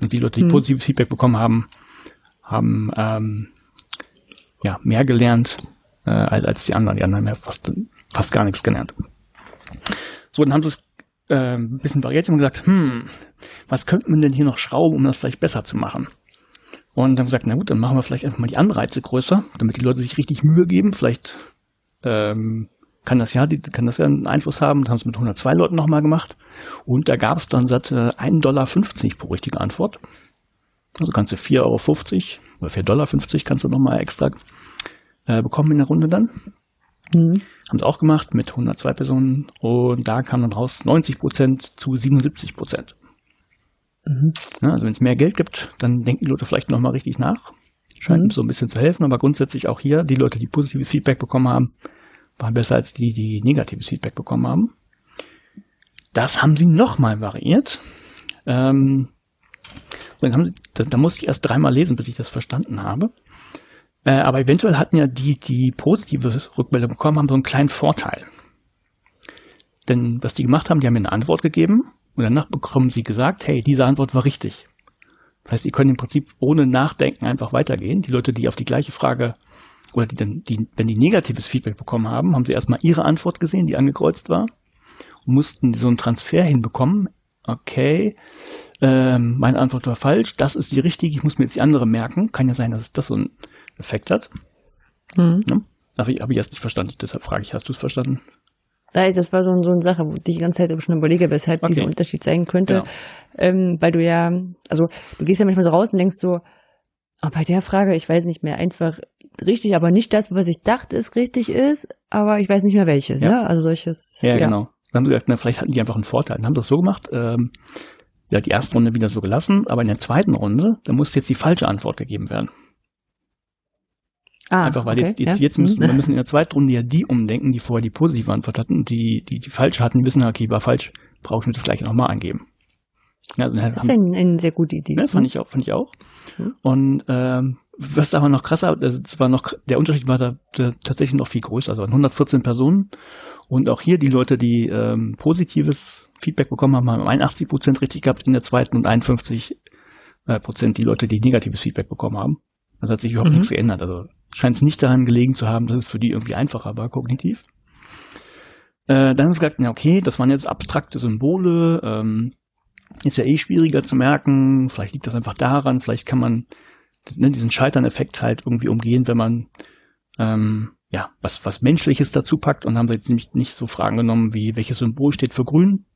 Und die Leute, die mhm. positives Feedback bekommen haben, haben ähm, ja, mehr gelernt äh, als, als die anderen. Die anderen haben ja fast, fast gar nichts gelernt. So, dann haben sie es äh, ein bisschen variiert und gesagt, hm, was könnte man denn hier noch schrauben, um das vielleicht besser zu machen? Und haben gesagt, na gut, dann machen wir vielleicht einfach mal die Anreize größer, damit die Leute sich richtig Mühe geben. Vielleicht ähm, kann das ja, die, kann das ja einen Einfluss haben. Das haben sie mit 102 Leuten nochmal gemacht. Und da gab es dann satt äh, 1,50 Dollar pro richtige Antwort. Also kannst du 4,50 Euro oder 4,50 Dollar kannst du nochmal extra äh, bekommen in der Runde dann. Mhm. Haben sie auch gemacht mit 102 Personen und da kam dann raus 90 Prozent zu 77 Prozent. Mhm. Ja, also wenn es mehr Geld gibt, dann denken die Leute vielleicht nochmal richtig nach. Scheint mhm. so ein bisschen zu helfen, aber grundsätzlich auch hier, die Leute, die positives Feedback bekommen haben, waren besser als die, die negatives Feedback bekommen haben. Das haben sie nochmal variiert. Ähm, da, da musste ich erst dreimal lesen, bis ich das verstanden habe. Äh, aber eventuell hatten ja die, die positive Rückmeldung bekommen, haben so einen kleinen Vorteil. Denn was die gemacht haben, die haben mir eine Antwort gegeben und danach bekommen sie gesagt, hey, diese Antwort war richtig. Das heißt, die können im Prinzip ohne Nachdenken einfach weitergehen. Die Leute, die auf die gleiche Frage oder die dann, die, wenn die negatives Feedback bekommen haben, haben sie erstmal ihre Antwort gesehen, die angekreuzt war, und mussten so einen Transfer hinbekommen. Okay, ähm, meine Antwort war falsch, das ist die richtige, ich muss mir jetzt die andere merken. Kann ja sein, dass das so einen Effekt hat. Mhm. Ja? Habe ich, hab ich erst nicht verstanden, deshalb frage ich, hast du es verstanden? Das war so, so eine Sache, wo ich die ganze Zeit schon überlege, weshalb okay. dieser Unterschied sein könnte. Genau. Ähm, weil du ja, also du gehst ja manchmal so raus und denkst so, oh, bei der Frage, ich weiß nicht mehr, eins war richtig, aber nicht das, was ich dachte, es richtig ist, aber ich weiß nicht mehr welches, ja. ne? Also solches. Ja, ja. genau. Dann haben sie gesagt, na, vielleicht hatten die einfach einen Vorteil. Dann haben das so gemacht, ähm, ja, die erste Runde wieder so gelassen, aber in der zweiten Runde, da muss jetzt die falsche Antwort gegeben werden. Ah, Einfach weil okay, jetzt, jetzt, ja. jetzt müssen, mhm. wir müssen in der zweiten Runde ja die umdenken, die vorher die positive Antwort hatten und die, die, die falsche hatten, die wissen, okay, war falsch, brauche ich mir das gleiche nochmal angeben. Also, das ist eine, eine sehr gute Idee. Ne, fand mhm. ich auch, fand ich auch. Mhm. Und ähm, was aber noch krasser, das war noch, der Unterschied war da, da tatsächlich noch viel größer. Also 114 Personen und auch hier die Leute, die ähm, positives Feedback bekommen haben, haben 81 Prozent richtig gehabt in der zweiten und 51 äh, Prozent die Leute, die negatives Feedback bekommen haben. Also hat sich überhaupt mhm. nichts geändert. Also scheint es nicht daran gelegen zu haben, dass es für die irgendwie einfacher war, kognitiv. Äh, dann haben sie gesagt, ja okay, das waren jetzt abstrakte Symbole, ähm, ist ja eh schwieriger zu merken, vielleicht liegt das einfach daran, vielleicht kann man ne, diesen Scheitern-Effekt halt irgendwie umgehen, wenn man ähm, ja was, was Menschliches dazu packt und haben sie jetzt nämlich nicht so Fragen genommen wie welches Symbol steht für grün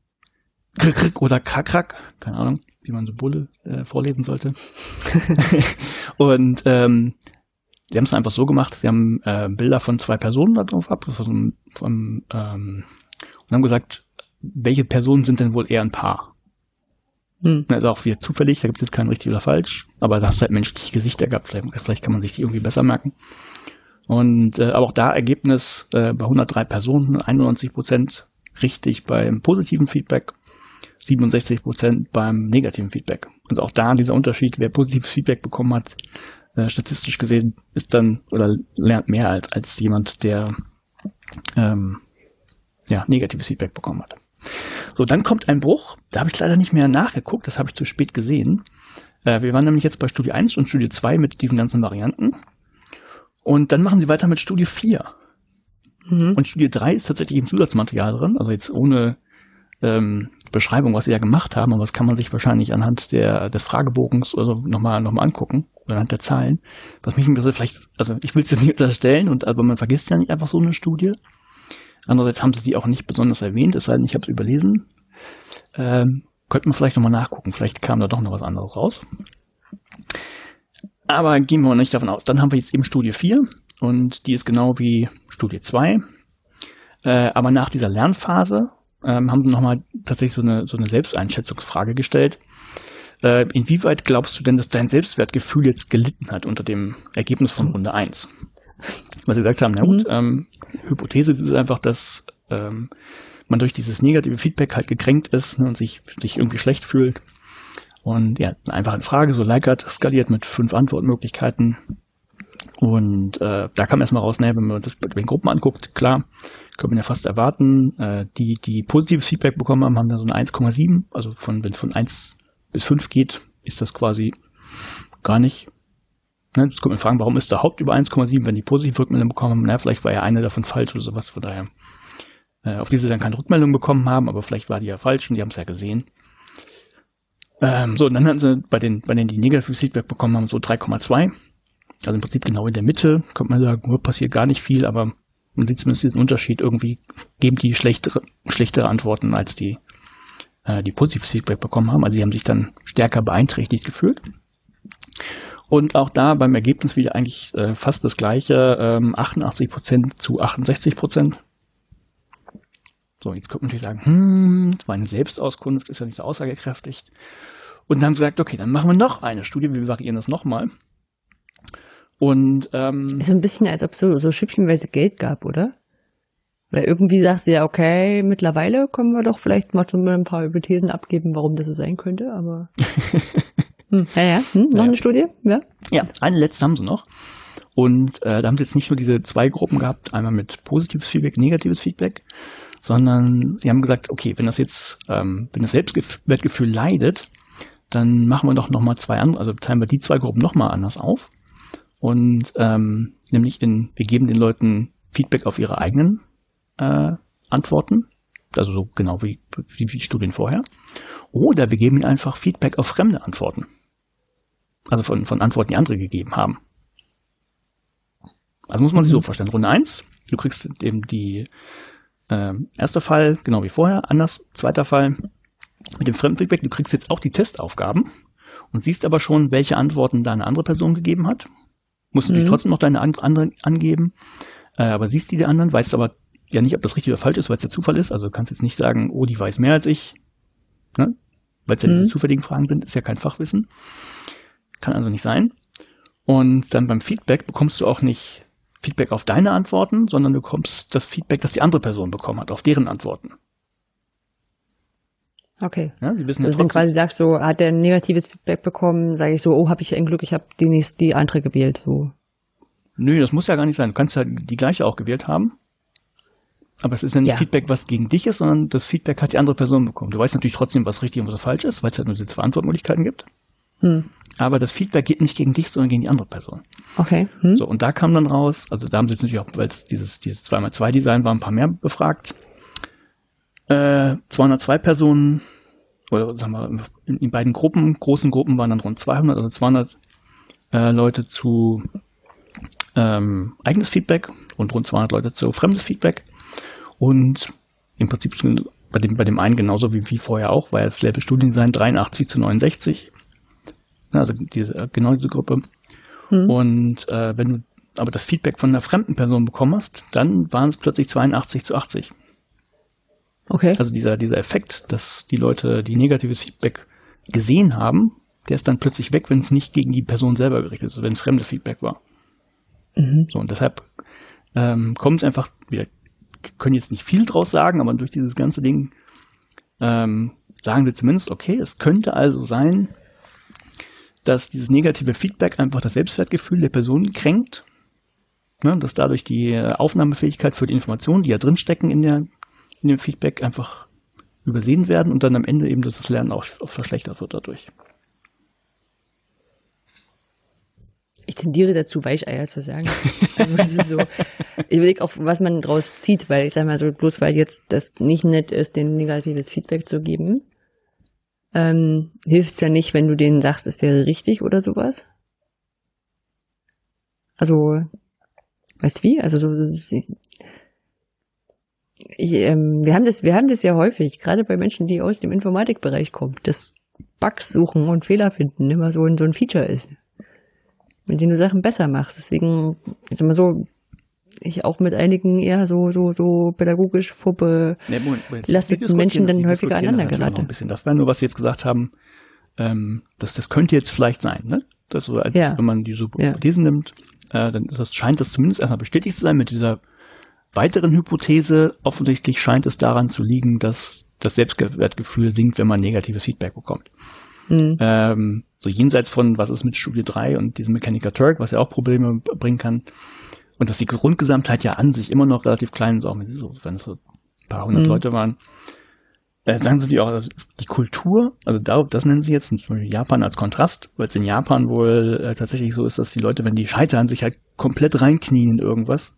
oder Kakrak, keine Ahnung, wie man Symbole äh, vorlesen sollte. und ähm, sie haben es einfach so gemacht, sie haben äh, Bilder von zwei Personen da drauf ab, von, von, ähm, und haben gesagt, welche Personen sind denn wohl eher ein Paar? Hm. Also auch wieder zufällig, da gibt es jetzt kein richtig oder falsch, aber da hast du halt menschliche Gesichter gehabt, vielleicht, vielleicht kann man sich die irgendwie besser merken. Und äh, aber auch da Ergebnis äh, bei 103 Personen, 91 Prozent richtig beim positiven Feedback, 67 Prozent beim negativen Feedback. Also auch da dieser Unterschied, wer positives Feedback bekommen hat, äh, statistisch gesehen, ist dann oder lernt mehr als, als jemand, der ähm, ja, negatives Feedback bekommen hat. So, dann kommt ein Bruch. Da habe ich leider nicht mehr nachgeguckt, das habe ich zu spät gesehen. Äh, wir waren nämlich jetzt bei Studie 1 und Studie 2 mit diesen ganzen Varianten. Und dann machen sie weiter mit Studie 4. Mhm. Und Studie 3 ist tatsächlich im Zusatzmaterial drin, also jetzt ohne ähm, Beschreibung, was sie ja gemacht haben, aber das kann man sich wahrscheinlich anhand der, des Fragebogens oder so nochmal noch mal angucken, anhand der Zahlen. Was mich interessiert, vielleicht, also ich will es jetzt nicht unterstellen, und aber man vergisst ja nicht einfach so eine Studie. Andererseits haben sie die auch nicht besonders erwähnt, es sei denn, ich habe es überlesen. Ähm, könnte man vielleicht nochmal nachgucken, vielleicht kam da doch noch was anderes raus. Aber gehen wir nicht davon aus. Dann haben wir jetzt eben Studie 4 und die ist genau wie Studie 2. Äh, aber nach dieser Lernphase ähm, haben sie nochmal tatsächlich so eine, so eine Selbsteinschätzungsfrage gestellt. Äh, inwieweit glaubst du denn, dass dein Selbstwertgefühl jetzt gelitten hat unter dem Ergebnis von Runde 1? Was sie gesagt haben, na gut, mhm. ähm, Hypothese ist einfach, dass ähm, man durch dieses negative Feedback halt gekränkt ist ne, und sich, sich irgendwie schlecht fühlt. Und ja, einfach eine Frage, so Likert skaliert mit fünf Antwortmöglichkeiten. Und äh, da kam erstmal raus, ne, wenn man das bei den Gruppen anguckt, klar, könnte man ja fast erwarten. Äh, die, die positives Feedback bekommen haben, haben da so eine 1,7. Also von, wenn es von 1 bis 5 geht, ist das quasi gar nicht. Ne, jetzt kommt man fragen, warum ist der Haupt über 1,7, wenn die positive Rückmeldung bekommen haben? Na, vielleicht war ja eine davon falsch oder sowas, von daher. Äh, auf diese dann keine Rückmeldung bekommen haben, aber vielleicht war die ja falsch und die haben es ja gesehen. Ähm, so, und dann hatten sie bei den, bei denen die negatives Feedback bekommen haben, so 3,2. Also im Prinzip genau in der Mitte, könnte man sagen, nur passiert gar nicht viel, aber man sieht zumindest diesen Unterschied. Irgendwie geben die schlechtere, schlechtere Antworten, als die, äh, die positives Feedback bekommen haben. Also sie haben sich dann stärker beeinträchtigt gefühlt. Und auch da beim Ergebnis wieder eigentlich äh, fast das gleiche, ähm, 88% zu 68%. So, jetzt könnte man natürlich sagen, hm, meine Selbstauskunft ist ja nicht so aussagekräftig. Und dann gesagt, okay, dann machen wir noch eine Studie, wir variieren das nochmal. Und ähm, ist so ein bisschen, als ob es so, so schüppchenweise Geld gab, oder? Weil irgendwie sagst du ja, okay, mittlerweile können wir doch vielleicht mal ein paar Hypothesen abgeben, warum das so sein könnte, aber. hm, ja, ja. Hm, noch ja. eine Studie? Ja. ja, eine letzte haben sie noch. Und äh, da haben sie jetzt nicht nur diese zwei Gruppen gehabt, einmal mit positives Feedback, negatives Feedback, sondern sie haben gesagt, okay, wenn das jetzt, ähm, wenn das Selbstwertgefühl leidet, dann machen wir doch nochmal zwei andere, also teilen wir die zwei Gruppen nochmal anders auf. Und ähm, nämlich in, wir geben den Leuten Feedback auf ihre eigenen äh, Antworten, also so genau wie, wie, wie Studien vorher. Oder wir geben ihnen einfach Feedback auf fremde Antworten. Also von, von Antworten, die andere gegeben haben. Also muss man sich so mhm. vorstellen. Runde eins, du kriegst eben die äh, erste Fall, genau wie vorher, anders. Zweiter Fall, mit dem Fremdenfeedback, du kriegst jetzt auch die Testaufgaben und siehst aber schon, welche Antworten da eine andere Person gegeben hat. Musst mhm. natürlich trotzdem noch deine anderen angeben, äh, aber siehst die der anderen, weißt aber ja nicht, ob das richtig oder falsch ist, weil es der Zufall ist. Also du kannst jetzt nicht sagen, oh, die weiß mehr als ich, ne? weil es ja mhm. diese zufälligen Fragen sind, ist ja kein Fachwissen. Kann also nicht sein. Und dann beim Feedback bekommst du auch nicht Feedback auf deine Antworten, sondern du bekommst das Feedback, das die andere Person bekommen hat, auf deren Antworten. Okay. Ja, Sie wissen also wenn du quasi sagst, so hat er ein negatives Feedback bekommen, sage ich so, oh, habe ich ein Glück, ich habe die, nächste, die andere gewählt. So. Nö, das muss ja gar nicht sein. Du kannst ja die gleiche auch gewählt haben. Aber es ist ja nicht ja. Feedback, was gegen dich ist, sondern das Feedback hat die andere Person bekommen. Du weißt natürlich trotzdem, was richtig und was falsch ist, weil es halt nur diese zwei Antwortmöglichkeiten gibt. Hm. Aber das Feedback geht nicht gegen dich, sondern gegen die andere Person. Okay. Hm. So, und da kam dann raus, also da haben sie jetzt natürlich auch, weil es dieses, dieses 2x2-Design war, ein paar mehr befragt. Äh, 202 Personen, oder sagen wir, in, in, beiden Gruppen, großen Gruppen waren dann rund 200, also 200 äh, Leute zu ähm, eigenes Feedback und rund 200 Leute zu fremdes Feedback. Und im Prinzip bei dem, bei dem einen genauso wie, wie vorher auch, weil es selbe Studiendesign 83 zu 69. Also diese, genau diese Gruppe. Mhm. Und äh, wenn du aber das Feedback von einer fremden Person bekommen hast, dann waren es plötzlich 82 zu 80. Okay. Also dieser, dieser Effekt, dass die Leute die negatives Feedback gesehen haben, der ist dann plötzlich weg, wenn es nicht gegen die Person selber gerichtet ist, also wenn es fremdes Feedback war. Mhm. So, und deshalb ähm, kommt es einfach, wir können jetzt nicht viel draus sagen, aber durch dieses ganze Ding ähm, sagen wir zumindest, okay, es könnte also sein, dass dieses negative Feedback einfach das Selbstwertgefühl der Person kränkt, ne, dass dadurch die Aufnahmefähigkeit für die Informationen, die ja drinstecken in der in dem Feedback einfach übersehen werden und dann am Ende eben das Lernen auch verschlechtert wird dadurch. Ich tendiere dazu, Weicheier zu sagen. Also das ist so, ich überlege auch, was man daraus zieht, weil ich sage mal so, bloß weil jetzt das nicht nett ist, den negatives Feedback zu geben, ähm, hilft es ja nicht, wenn du denen sagst, es wäre richtig oder sowas. Also, weißt du wie? Also so, ich, ähm, wir haben das, wir haben das ja häufig, gerade bei Menschen, die aus dem Informatikbereich kommen, dass Bugs suchen und Fehler finden immer so ein, so ein Feature ist, mit dem du Sachen besser machst. Deswegen, ich sag mal so, ich auch mit einigen eher so, so, so pädagogisch vorbelasteten nee, Menschen dann häufiger aneinander geraten. Das, war nur, was Sie jetzt gesagt haben, ähm, das, das könnte jetzt vielleicht sein, ne? Das so, als, ja. wenn man die Hypothesen ja. nimmt, äh, dann das, scheint das zumindest erstmal bestätigt zu sein mit dieser weiteren Hypothese, offensichtlich scheint es daran zu liegen, dass das Selbstwertgefühl sinkt, wenn man negatives Feedback bekommt. Mhm. Ähm, so jenseits von, was ist mit Studie 3 und diesem Mechanical Turk, was ja auch Probleme bringen kann. Und dass die Grundgesamtheit ja an sich immer noch relativ klein ist, auch wenn, es so ein paar hundert mhm. Leute waren. Äh, sagen sie natürlich auch, die Kultur, also da, das nennen sie jetzt zum Beispiel Japan als Kontrast, weil es in Japan wohl äh, tatsächlich so ist, dass die Leute, wenn die scheitern, sich halt komplett reinknien in irgendwas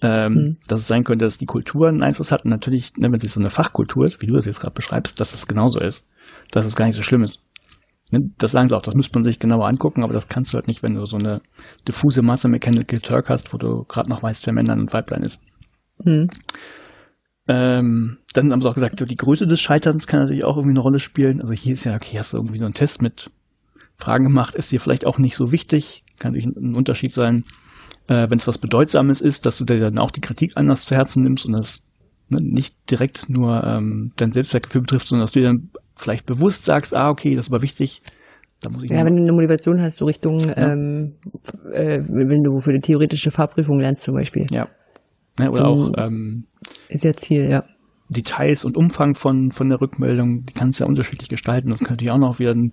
ähm, mhm. dass es sein könnte, dass die Kultur einen Einfluss hat. Und natürlich, ne, wenn es so eine Fachkultur ist, wie du das jetzt gerade beschreibst, dass es genauso ist, dass es gar nicht so schlimm ist. Ne, das sagen sie auch, das müsste man sich genauer angucken, aber das kannst du halt nicht, wenn du so eine diffuse Masse Mechanical Turk hast, wo du gerade noch weißt, wer Männlein und Weiblein ist. Mhm. Ähm, dann haben sie auch gesagt, die Größe des Scheiterns kann natürlich auch irgendwie eine Rolle spielen. Also hier ist ja, okay, hast du irgendwie so einen Test mit Fragen gemacht, ist dir vielleicht auch nicht so wichtig, kann natürlich ein Unterschied sein äh, wenn es was Bedeutsames ist, dass du dir dann auch die Kritik anders zu Herzen nimmst und das ne, nicht direkt nur ähm, dein Selbstwertgefühl betrifft, sondern dass du dir dann vielleicht bewusst sagst, ah, okay, das war wichtig. Da muss ich ja, wenn du eine Motivation hast, so Richtung, ja. ähm, äh, wenn du für die theoretische Fahrprüfung lernst zum Beispiel. Ja. ja oder auch ähm, ist ja Ziel, ja. Details und Umfang von, von der Rückmeldung, die kannst du ja unterschiedlich gestalten. Das könnte ja auch noch wieder einen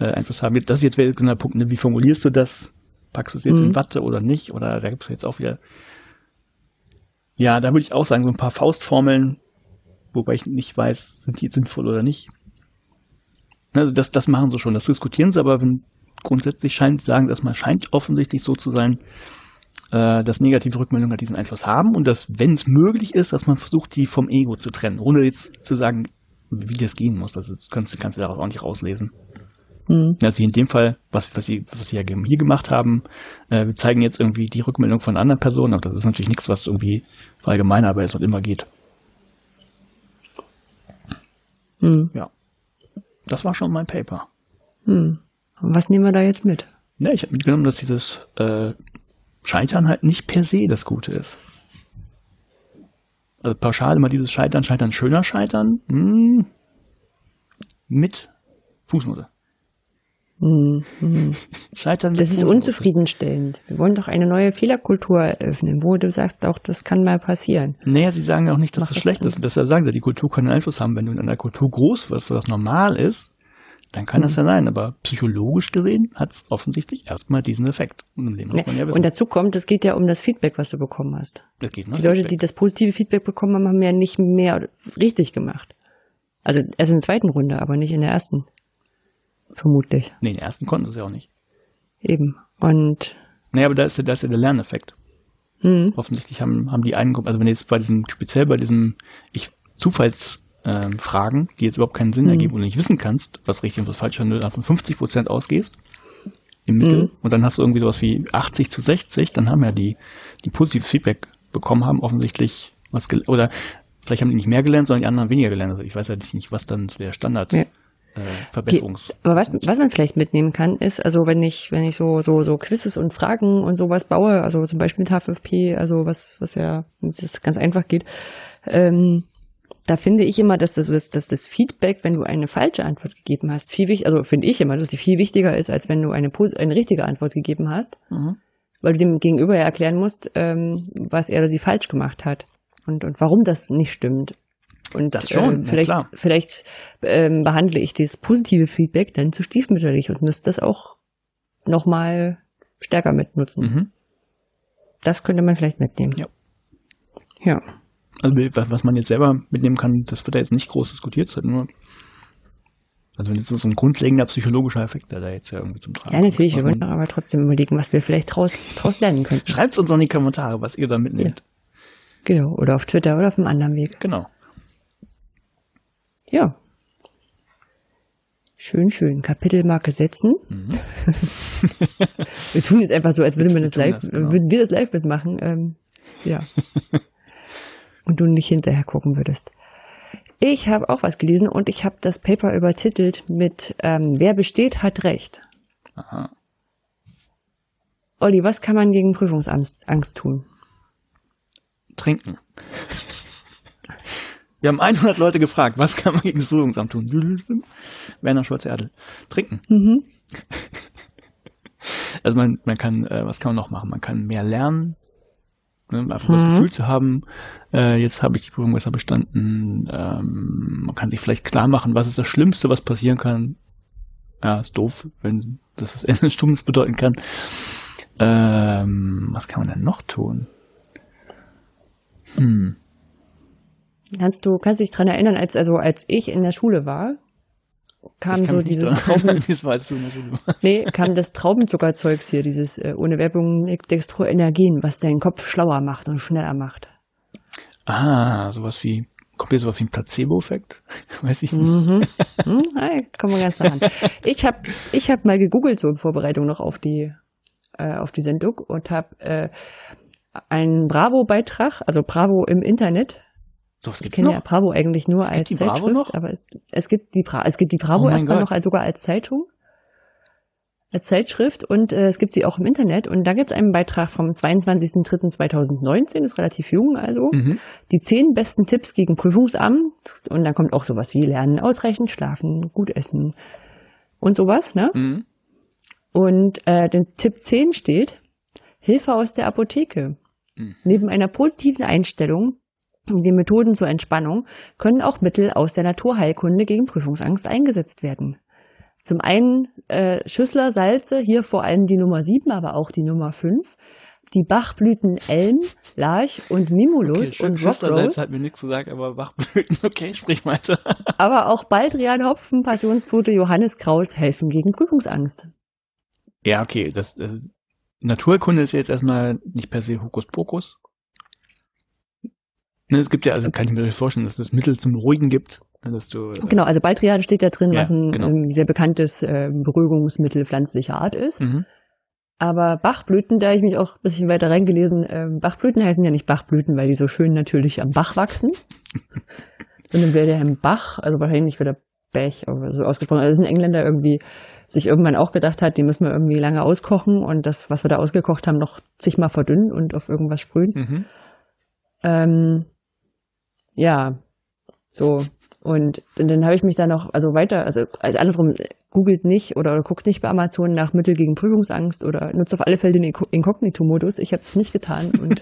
äh, Einfluss haben. Das ist jetzt wieder der Punkt, ne? wie formulierst du das? Packst du es jetzt mhm. in Watte oder nicht? Oder da gibt es jetzt auch wieder. Ja, da würde ich auch sagen, so ein paar Faustformeln, wobei ich nicht weiß, sind die sinnvoll oder nicht. Also das, das machen sie schon, das diskutieren sie, aber wenn grundsätzlich scheint sie sagen, dass man scheint offensichtlich so zu sein, äh, dass negative Rückmeldungen diesen Einfluss haben und dass, wenn es möglich ist, dass man versucht, die vom Ego zu trennen, ohne jetzt zu sagen, wie das gehen muss. Das kannst, kannst du daraus auch nicht rauslesen. Mhm. Also in dem Fall, was, was sie, was sie ja hier gemacht haben, äh, wir zeigen jetzt irgendwie die Rückmeldung von anderen Personen, aber das ist natürlich nichts, was irgendwie allgemeiner ist und immer geht. Mhm. Ja. Das war schon mein Paper. Mhm. Was nehmen wir da jetzt mit? Ja, ich habe mitgenommen, dass dieses äh, Scheitern halt nicht per se das Gute ist. Also pauschal immer dieses Scheitern, Scheitern, schöner Scheitern, hm, mit Fußnote. Mhm. Scheitern das ist unzufriedenstellend. Wir wollen doch eine neue Fehlerkultur eröffnen, wo du sagst auch, das kann mal passieren. Naja, sie sagen auch nicht, dass Mach das schlecht ist. Deshalb sagen sie, die Kultur kann einen Einfluss haben. Wenn du in einer Kultur groß wirst, wo das normal ist, dann kann mhm. das ja sein. Aber psychologisch gesehen hat es offensichtlich erstmal diesen Effekt. Und, ja, ja und dazu kommt, es geht ja um das Feedback, was du bekommen hast. Das geht die Leute, Feedback. die das positive Feedback bekommen haben, haben ja nicht mehr richtig gemacht. Also erst in der zweiten Runde, aber nicht in der ersten. Vermutlich. Nee, der ersten konnten sie es ja auch nicht. Eben. Und. Naja, aber da ist ja, da ist ja der Lerneffekt. Mhm. Offensichtlich haben, haben die einen, also wenn jetzt bei diesem, speziell bei diesem ich, Zufallsfragen, ähm, die jetzt überhaupt keinen Sinn mhm. ergeben und du nicht wissen kannst, was richtig und was falsch ist, wenn du von 50 Prozent ausgehst, im Mittel, mhm. und dann hast du irgendwie sowas wie 80 zu 60, dann haben ja die, die positives Feedback bekommen haben, offensichtlich was, oder vielleicht haben die nicht mehr gelernt, sondern die anderen weniger gelernt. Also ich weiß ja nicht, was dann der Standard ja äh, Verbesserungs. Aber was, was man vielleicht mitnehmen kann, ist, also wenn ich, wenn ich so, so, so Quizzes und Fragen und sowas baue, also zum Beispiel mit H5P, also was, was ja, das ganz einfach geht, ähm, da finde ich immer, dass das, dass das Feedback, wenn du eine falsche Antwort gegeben hast, viel wichtiger, also finde ich immer, dass die viel wichtiger ist, als wenn du eine, eine richtige Antwort gegeben hast, mhm. weil du dem Gegenüber ja erklären musst, ähm, was er oder sie falsch gemacht hat und, und warum das nicht stimmt. Und das schon, äh, vielleicht, ja, vielleicht ähm, behandle ich das positive Feedback dann zu stiefmütterlich und muss das auch nochmal stärker mitnutzen. Mhm. Das könnte man vielleicht mitnehmen. Ja. Ja. Also was man jetzt selber mitnehmen kann, das wird ja jetzt nicht groß diskutiert, es nur also wenn jetzt so ein grundlegender psychologischer Effekt, der da jetzt ja irgendwie zum Tragen kommt. Ja, natürlich, wir wollen aber trotzdem überlegen, was wir vielleicht draus, draus lernen können. Schreibt uns in die Kommentare, was ihr da mitnehmt. Ja. Genau, oder auf Twitter oder auf einem anderen Weg. Genau. Ja. Schön, schön. Kapitelmarke setzen. Mhm. wir tun jetzt einfach so, als würde man das live, das, genau. würden wir das live mitmachen. Ähm, ja. und du nicht hinterher gucken würdest. Ich habe auch was gelesen und ich habe das Paper übertitelt mit ähm, Wer besteht, hat Recht. Aha. Olli, was kann man gegen Prüfungsangst Angst tun? Trinken. Wir haben 100 Leute gefragt, was kann man gegen das Prüfungsamt tun? Werner Schulze-Erdl. Trinken. Mhm. Also man, man kann, äh, was kann man noch machen? Man kann mehr lernen, ne? einfach mhm. das Gefühl zu haben, äh, jetzt habe ich die Prüfung besser bestanden. Ähm, man kann sich vielleicht klar machen, was ist das Schlimmste, was passieren kann. Ja, ist doof, wenn das das Ende des Studiums bedeuten kann. Ähm, was kann man denn noch tun? Hm. Kannst du, kannst dich dran erinnern, als, also, als ich in der Schule war, kam so dieses Trauben, nee, kam das Traubenzuckerzeugs hier, dieses äh, ohne Werbung Dextroenergien, was deinen Kopf schlauer macht und schneller macht. Ah, sowas wie, kommt hier sowas wie ein Placebo-Effekt? Weiß ich nicht. Mhm. Hm, hey, kommen wir ganz nah ran. Ich habe ich hab mal gegoogelt so in Vorbereitung noch auf die, äh, auf die Sendung und habe äh, einen Bravo-Beitrag, also Bravo im Internet, so, ich kenne ja Bravo eigentlich nur als Zeitschrift, aber es, es gibt die Bra es gibt die Bravo oh erstmal noch als, sogar als Zeitung, als Zeitschrift und äh, es gibt sie auch im Internet und da gibt es einen Beitrag vom 22.03.2019, ist relativ jung also, mhm. die zehn besten Tipps gegen Prüfungsamt und dann kommt auch sowas wie Lernen, ausreichend schlafen, gut essen und sowas, ne? Mhm. Und äh, den Tipp 10 steht, Hilfe aus der Apotheke. Mhm. Neben einer positiven Einstellung die Methoden zur Entspannung können auch Mittel aus der Naturheilkunde gegen Prüfungsangst eingesetzt werden. Zum einen äh, Schüssler, Salze, hier vor allem die Nummer 7, aber auch die Nummer 5. Die Bachblüten Elm, Larch und Mimulus okay, und Rockrose. hat mir nichts gesagt, aber Bachblüten, okay, sprich weiter. aber auch Baldrian, Hopfen, Passionsbrute, Johanniskraut helfen gegen Prüfungsangst. Ja, okay, das, das Naturkunde ist jetzt erstmal nicht per se Hokuspokus. Ne, es gibt ja, also kann ich mir vorstellen, dass es Mittel zum Ruhigen gibt. Dass du, äh, genau, also Baldrian steht da drin, ja, was ein genau. ähm, sehr bekanntes äh, Beruhigungsmittel pflanzlicher Art ist. Mhm. Aber Bachblüten, da habe ich mich auch ein bisschen weiter reingelesen, ähm, Bachblüten heißen ja nicht Bachblüten, weil die so schön natürlich am Bach wachsen, sondern wer der im Bach, also wahrscheinlich wird der Bech so ausgesprochen, also das ist ein Engländer irgendwie sich irgendwann auch gedacht hat, die müssen wir irgendwie lange auskochen und das, was wir da ausgekocht haben, noch zigmal verdünnen und auf irgendwas sprühen. Mhm. Ähm, ja, so. Und, und dann habe ich mich da noch, also weiter, also, also andersrum, googelt nicht oder, oder guckt nicht bei Amazon nach Mittel gegen Prüfungsangst oder nutzt auf alle Fälle den Inkognito-Modus. Ich habe es nicht getan und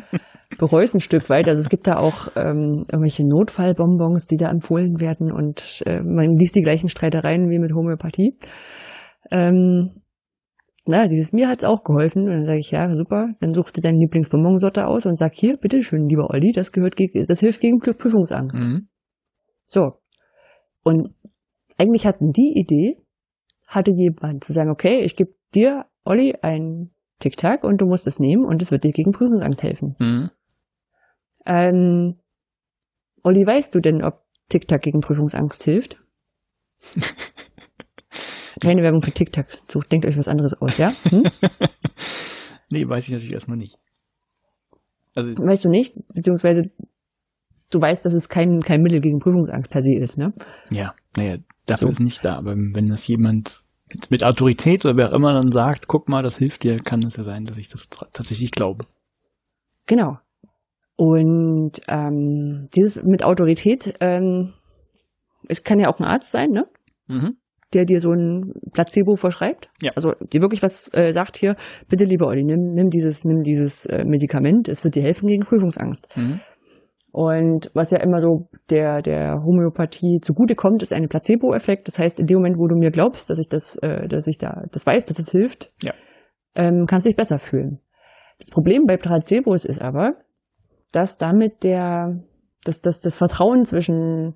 bereue es ein Stück weit. Also es gibt da auch ähm, irgendwelche Notfallbonbons, die da empfohlen werden und äh, man liest die gleichen Streitereien wie mit Homöopathie. Ähm, na, dieses mir hat's auch geholfen. Und dann sage ich, ja, super, dann such dir deine Lieblingsbonbonsorte aus und sag hier, bitteschön, lieber Olli, das gehört gegen, das hilft gegen Prüfungsangst. Mhm. So. Und eigentlich hatten die Idee, hatte jemand zu sagen, okay, ich gebe dir, Olli, ein Tic-Tac und du musst es nehmen und es wird dir gegen Prüfungsangst helfen. Mhm. Ähm, Olli, weißt du denn, ob Tic-Tac gegen Prüfungsangst hilft? Keine Werbung für TikTok. Sucht, denkt euch was anderes aus, ja? Hm? nee, weiß ich natürlich erstmal nicht. Also, weißt du nicht? Beziehungsweise du weißt, dass es kein, kein Mittel gegen Prüfungsangst per se ist, ne? Ja, naja, dafür so. ist nicht da. Aber wenn das jemand mit, mit Autorität oder wer auch immer dann sagt, guck mal, das hilft dir, kann es ja sein, dass ich das tatsächlich glaube. Genau. Und ähm, dieses mit Autorität, ähm, es kann ja auch ein Arzt sein, ne? Mhm der dir so ein Placebo verschreibt. Ja. Also dir wirklich was äh, sagt hier, bitte lieber Olli, nimm, nimm dieses, nimm dieses äh, Medikament, es wird dir helfen gegen Prüfungsangst. Mhm. Und was ja immer so der, der Homöopathie zugute kommt, ist ein Placebo-Effekt. Das heißt, in dem Moment, wo du mir glaubst, dass ich das, äh, dass ich da das weiß, dass es hilft, ja. ähm, kannst du dich besser fühlen. Das Problem bei Placebos ist aber, dass damit der, dass, dass das Vertrauen zwischen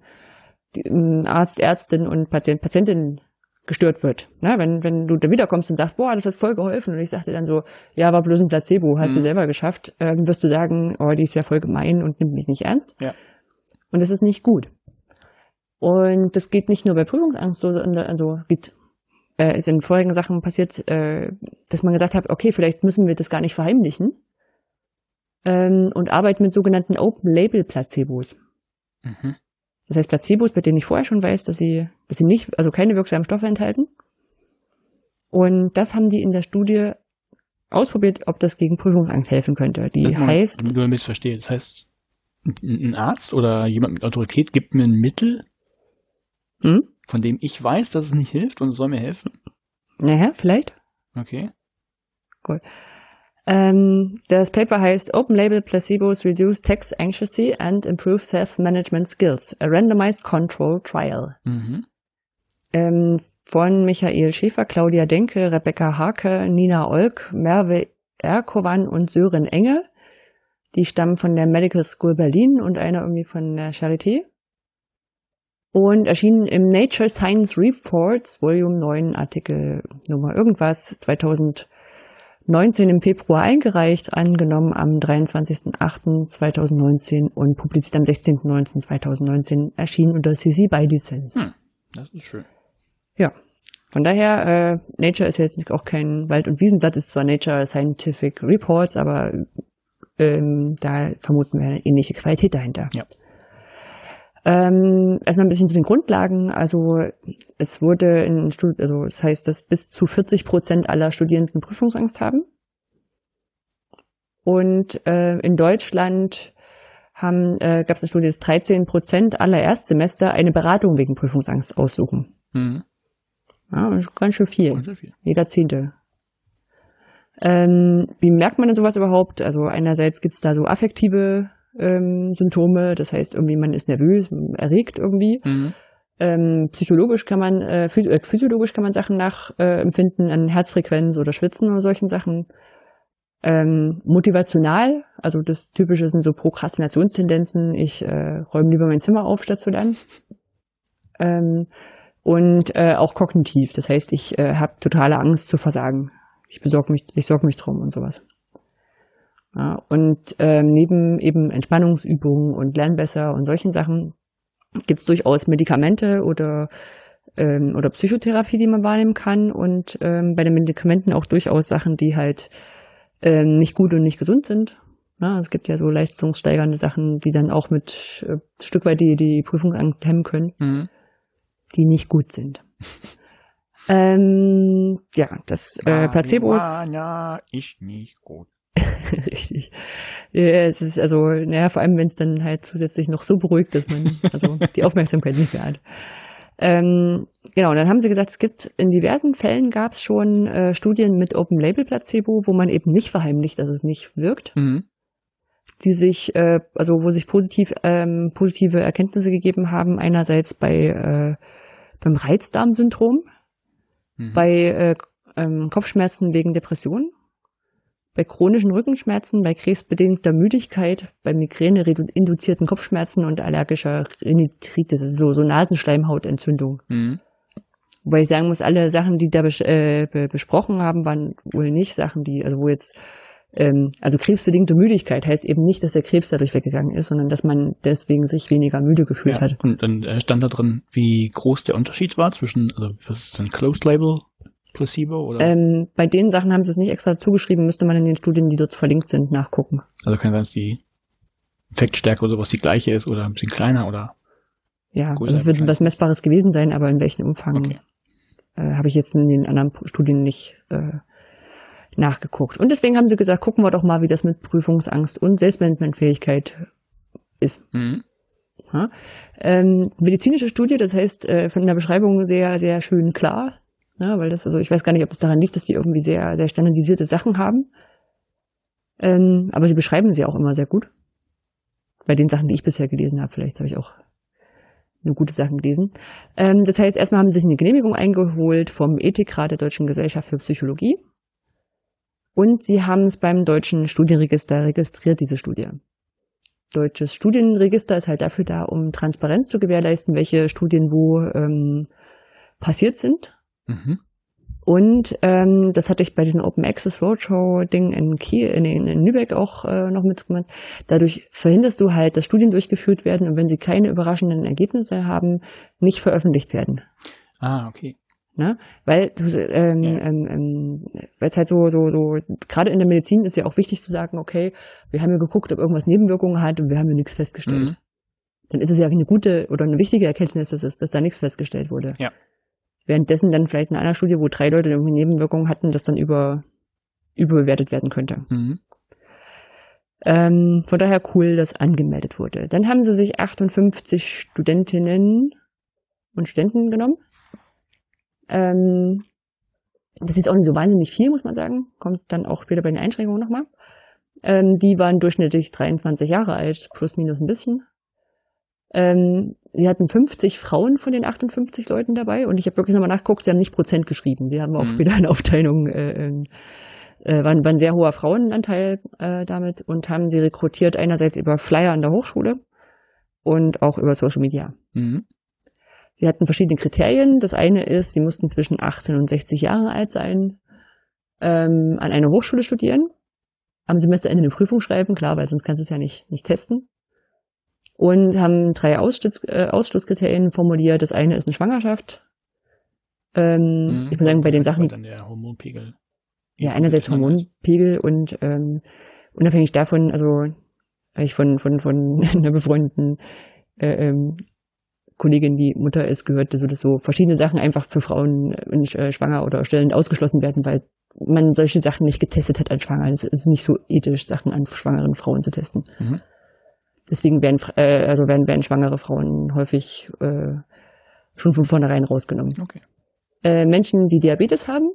Arzt, Ärztin und Patient, Patientin gestört wird. Ne? Wenn, wenn du da wiederkommst und sagst, boah, das hat voll geholfen und ich sagte dann so, ja, war bloß ein Placebo, hast mhm. du selber geschafft, ähm, wirst du sagen, oh, die ist ja voll gemein und nimmt mich nicht ernst. Ja. Und das ist nicht gut. Und das geht nicht nur bei Prüfungsangst so, sondern also geht, äh, ist in vorigen Sachen passiert, äh, dass man gesagt hat, okay, vielleicht müssen wir das gar nicht verheimlichen ähm, und arbeiten mit sogenannten Open-Label-Placebos. Mhm. Das heißt Placebos, bei denen ich vorher schon weiß, dass sie, dass sie nicht, also keine wirksamen Stoffe enthalten. Und das haben die in der Studie ausprobiert, ob das gegen Prüfungsangst helfen könnte. Die das heißt. Nur damit ich verstehe. Das heißt, ein Arzt oder jemand mit Autorität gibt mir ein Mittel, hm? von dem ich weiß, dass es nicht hilft und es soll mir helfen. Naja, vielleicht. Okay. Cool. Ähm, das Paper heißt Open Label Placebos Reduce Text Anxiety and Improve Self-Management Skills, a Randomized Control Trial. Mhm. Ähm, von Michael Schäfer, Claudia Denke, Rebecca Hake, Nina Olk, Merve Erkovan und Sören Enge. Die stammen von der Medical School Berlin und einer irgendwie von der Charité. Und erschienen im Nature Science Reports, Volume 9, Artikel Nummer irgendwas, 2000 19 im Februar eingereicht, angenommen am 23.08.2019 und publiziert am 16.09.2019 erschienen unter CC by Lizenz. Hm, das ist schön. Ja. Von daher, äh, Nature ist jetzt auch kein Wald- und Wiesenblatt, ist zwar Nature Scientific Reports, aber ähm, da vermuten wir eine ähnliche Qualität dahinter. Ja. Ähm, erstmal ein bisschen zu den Grundlagen. Also es wurde in Stud also das heißt, dass bis zu 40 Prozent aller Studierenden Prüfungsangst haben. Und äh, in Deutschland haben, äh, gab es eine Studie, dass 13 Prozent aller Erstsemester eine Beratung wegen Prüfungsangst aussuchen. Mhm. Ja, ganz schön viel. viel. Jeder Zehnte. Ähm, wie merkt man denn sowas überhaupt? Also einerseits gibt's da so affektive ähm, Symptome. Das heißt, irgendwie man ist nervös, erregt irgendwie. Mhm. Ähm, psychologisch kann man, äh, äh physiologisch kann man Sachen nachempfinden äh, an Herzfrequenz oder Schwitzen oder solchen Sachen. Ähm, motivational, also das Typische sind so Prokrastinationstendenzen. Ich äh, räume lieber mein Zimmer auf, statt zu lernen. Ähm, und äh, auch kognitiv, das heißt, ich äh, habe totale Angst zu versagen. Ich besorge mich, ich sorge mich drum und sowas. Ja, und ähm, neben eben Entspannungsübungen und Lernbesser und solchen Sachen gibt es durchaus Medikamente oder ähm, oder Psychotherapie, die man wahrnehmen kann und ähm, bei den Medikamenten auch durchaus Sachen, die halt ähm, nicht gut und nicht gesund sind. Ja, es gibt ja so leistungssteigernde Sachen, die dann auch mit äh, Stück weit die, die Prüfungsangst hemmen können, mhm. die nicht gut sind. ähm, ja, das äh, Placebos. Ja, ist nicht gut. Richtig. Ja, es ist also, naja, vor allem wenn es dann halt zusätzlich noch so beruhigt, dass man also die Aufmerksamkeit nicht mehr hat. Ähm, genau, dann haben sie gesagt, es gibt in diversen Fällen gab es schon äh, Studien mit Open Label Placebo, wo man eben nicht verheimlicht, dass es nicht wirkt. Mhm. Die sich, äh, also wo sich positiv, ähm, positive Erkenntnisse gegeben haben, einerseits bei äh, beim Reizdarmsyndrom, mhm. bei äh, ähm, Kopfschmerzen wegen Depression bei chronischen Rückenschmerzen, bei krebsbedingter Müdigkeit, bei Migräne-induzierten Kopfschmerzen und allergischer Rhinitis, so, so Nasenschleimhautentzündung. Mhm. Wobei ich sagen muss, alle Sachen, die da bes äh, besprochen haben, waren wohl nicht Sachen, die, also wo jetzt, ähm, also krebsbedingte Müdigkeit heißt eben nicht, dass der Krebs dadurch weggegangen ist, sondern dass man deswegen sich weniger müde gefühlt ja, hat. Und dann stand da drin, wie groß der Unterschied war zwischen, also was ist ein Closed Label Placebo oder? Ähm, bei den Sachen haben sie es nicht extra zugeschrieben, müsste man in den Studien, die dort verlinkt sind, nachgucken. Also kann sein, dass die Effektstärke oder sowas die gleiche ist oder ein bisschen kleiner oder? Ja, also es wird was Messbares gewesen sein, aber in welchem Umfang okay. äh, habe ich jetzt in den anderen Studien nicht äh, nachgeguckt. Und deswegen haben sie gesagt, gucken wir doch mal, wie das mit Prüfungsangst und Selbstmanagementfähigkeit ist. Mhm. Ja. Ähm, medizinische Studie, das heißt äh, von der Beschreibung sehr, sehr schön klar. Ne, weil das, also ich weiß gar nicht, ob es daran liegt, dass die irgendwie sehr, sehr standardisierte Sachen haben. Ähm, aber sie beschreiben sie auch immer sehr gut. Bei den Sachen, die ich bisher gelesen habe, vielleicht habe ich auch eine gute Sachen gelesen. Ähm, das heißt, erstmal haben sie sich eine Genehmigung eingeholt vom Ethikrat der Deutschen Gesellschaft für Psychologie. Und sie haben es beim Deutschen Studienregister registriert, diese Studie. Deutsches Studienregister ist halt dafür da, um Transparenz zu gewährleisten, welche Studien wo ähm, passiert sind Mhm. Und ähm, das hatte ich bei diesem Open Access Roadshow Ding in Kiel, in, in Lübeck auch äh, noch mitgemacht. Dadurch verhinderst du halt, dass Studien durchgeführt werden und wenn sie keine überraschenden Ergebnisse haben, nicht veröffentlicht werden. Ah, okay. Ne? Weil du, ähm, ja. ähm, ähm, weil es halt so, so, so, gerade in der Medizin ist ja auch wichtig zu sagen, okay, wir haben ja geguckt, ob irgendwas Nebenwirkungen hat und wir haben ja nichts festgestellt. Mhm. Dann ist es ja eine gute oder eine wichtige Erkenntnis, dass, es, dass da nichts festgestellt wurde. Ja. Währenddessen dann vielleicht in einer Studie, wo drei Leute irgendwie Nebenwirkungen hatten, das dann über, überbewertet werden könnte. Mhm. Ähm, von daher cool, dass angemeldet wurde. Dann haben sie sich 58 Studentinnen und Studenten genommen. Ähm, das ist jetzt auch nicht so wahnsinnig viel, muss man sagen. Kommt dann auch später bei den Einschränkungen nochmal. Ähm, die waren durchschnittlich 23 Jahre alt, plus minus ein bisschen. Ähm, sie hatten 50 Frauen von den 58 Leuten dabei und ich habe wirklich nochmal nachgeguckt, sie haben nicht Prozent geschrieben. Sie haben auch mhm. wieder eine Aufteilung, äh, ähm, äh, waren, waren sehr hoher Frauenanteil äh, damit und haben sie rekrutiert einerseits über Flyer an der Hochschule und auch über Social Media. Mhm. Sie hatten verschiedene Kriterien. Das eine ist, sie mussten zwischen 18 und 60 Jahre alt sein, ähm, an einer Hochschule studieren, am Semesterende eine Prüfung schreiben, klar, weil sonst kannst du es ja nicht, nicht testen und haben drei Ausschluss, äh, Ausschlusskriterien formuliert. Das eine ist eine Schwangerschaft. Ähm, mhm. Ich muss sagen, bei den Sachen. Dann der Hormonpegel. Ja, einerseits Hormonpegel und ähm, unabhängig davon, also ich von, von, von einer befreundeten äh, ähm, Kollegin, die Mutter ist, gehört, dass so verschiedene Sachen einfach für Frauen äh, schwanger oder stillend ausgeschlossen werden, weil man solche Sachen nicht getestet hat an Schwangeren. Es ist nicht so ethisch, Sachen an schwangeren Frauen zu testen. Mhm. Deswegen werden, äh, also werden, werden schwangere Frauen häufig äh, schon von vornherein rausgenommen. Okay. Äh, Menschen, die Diabetes haben,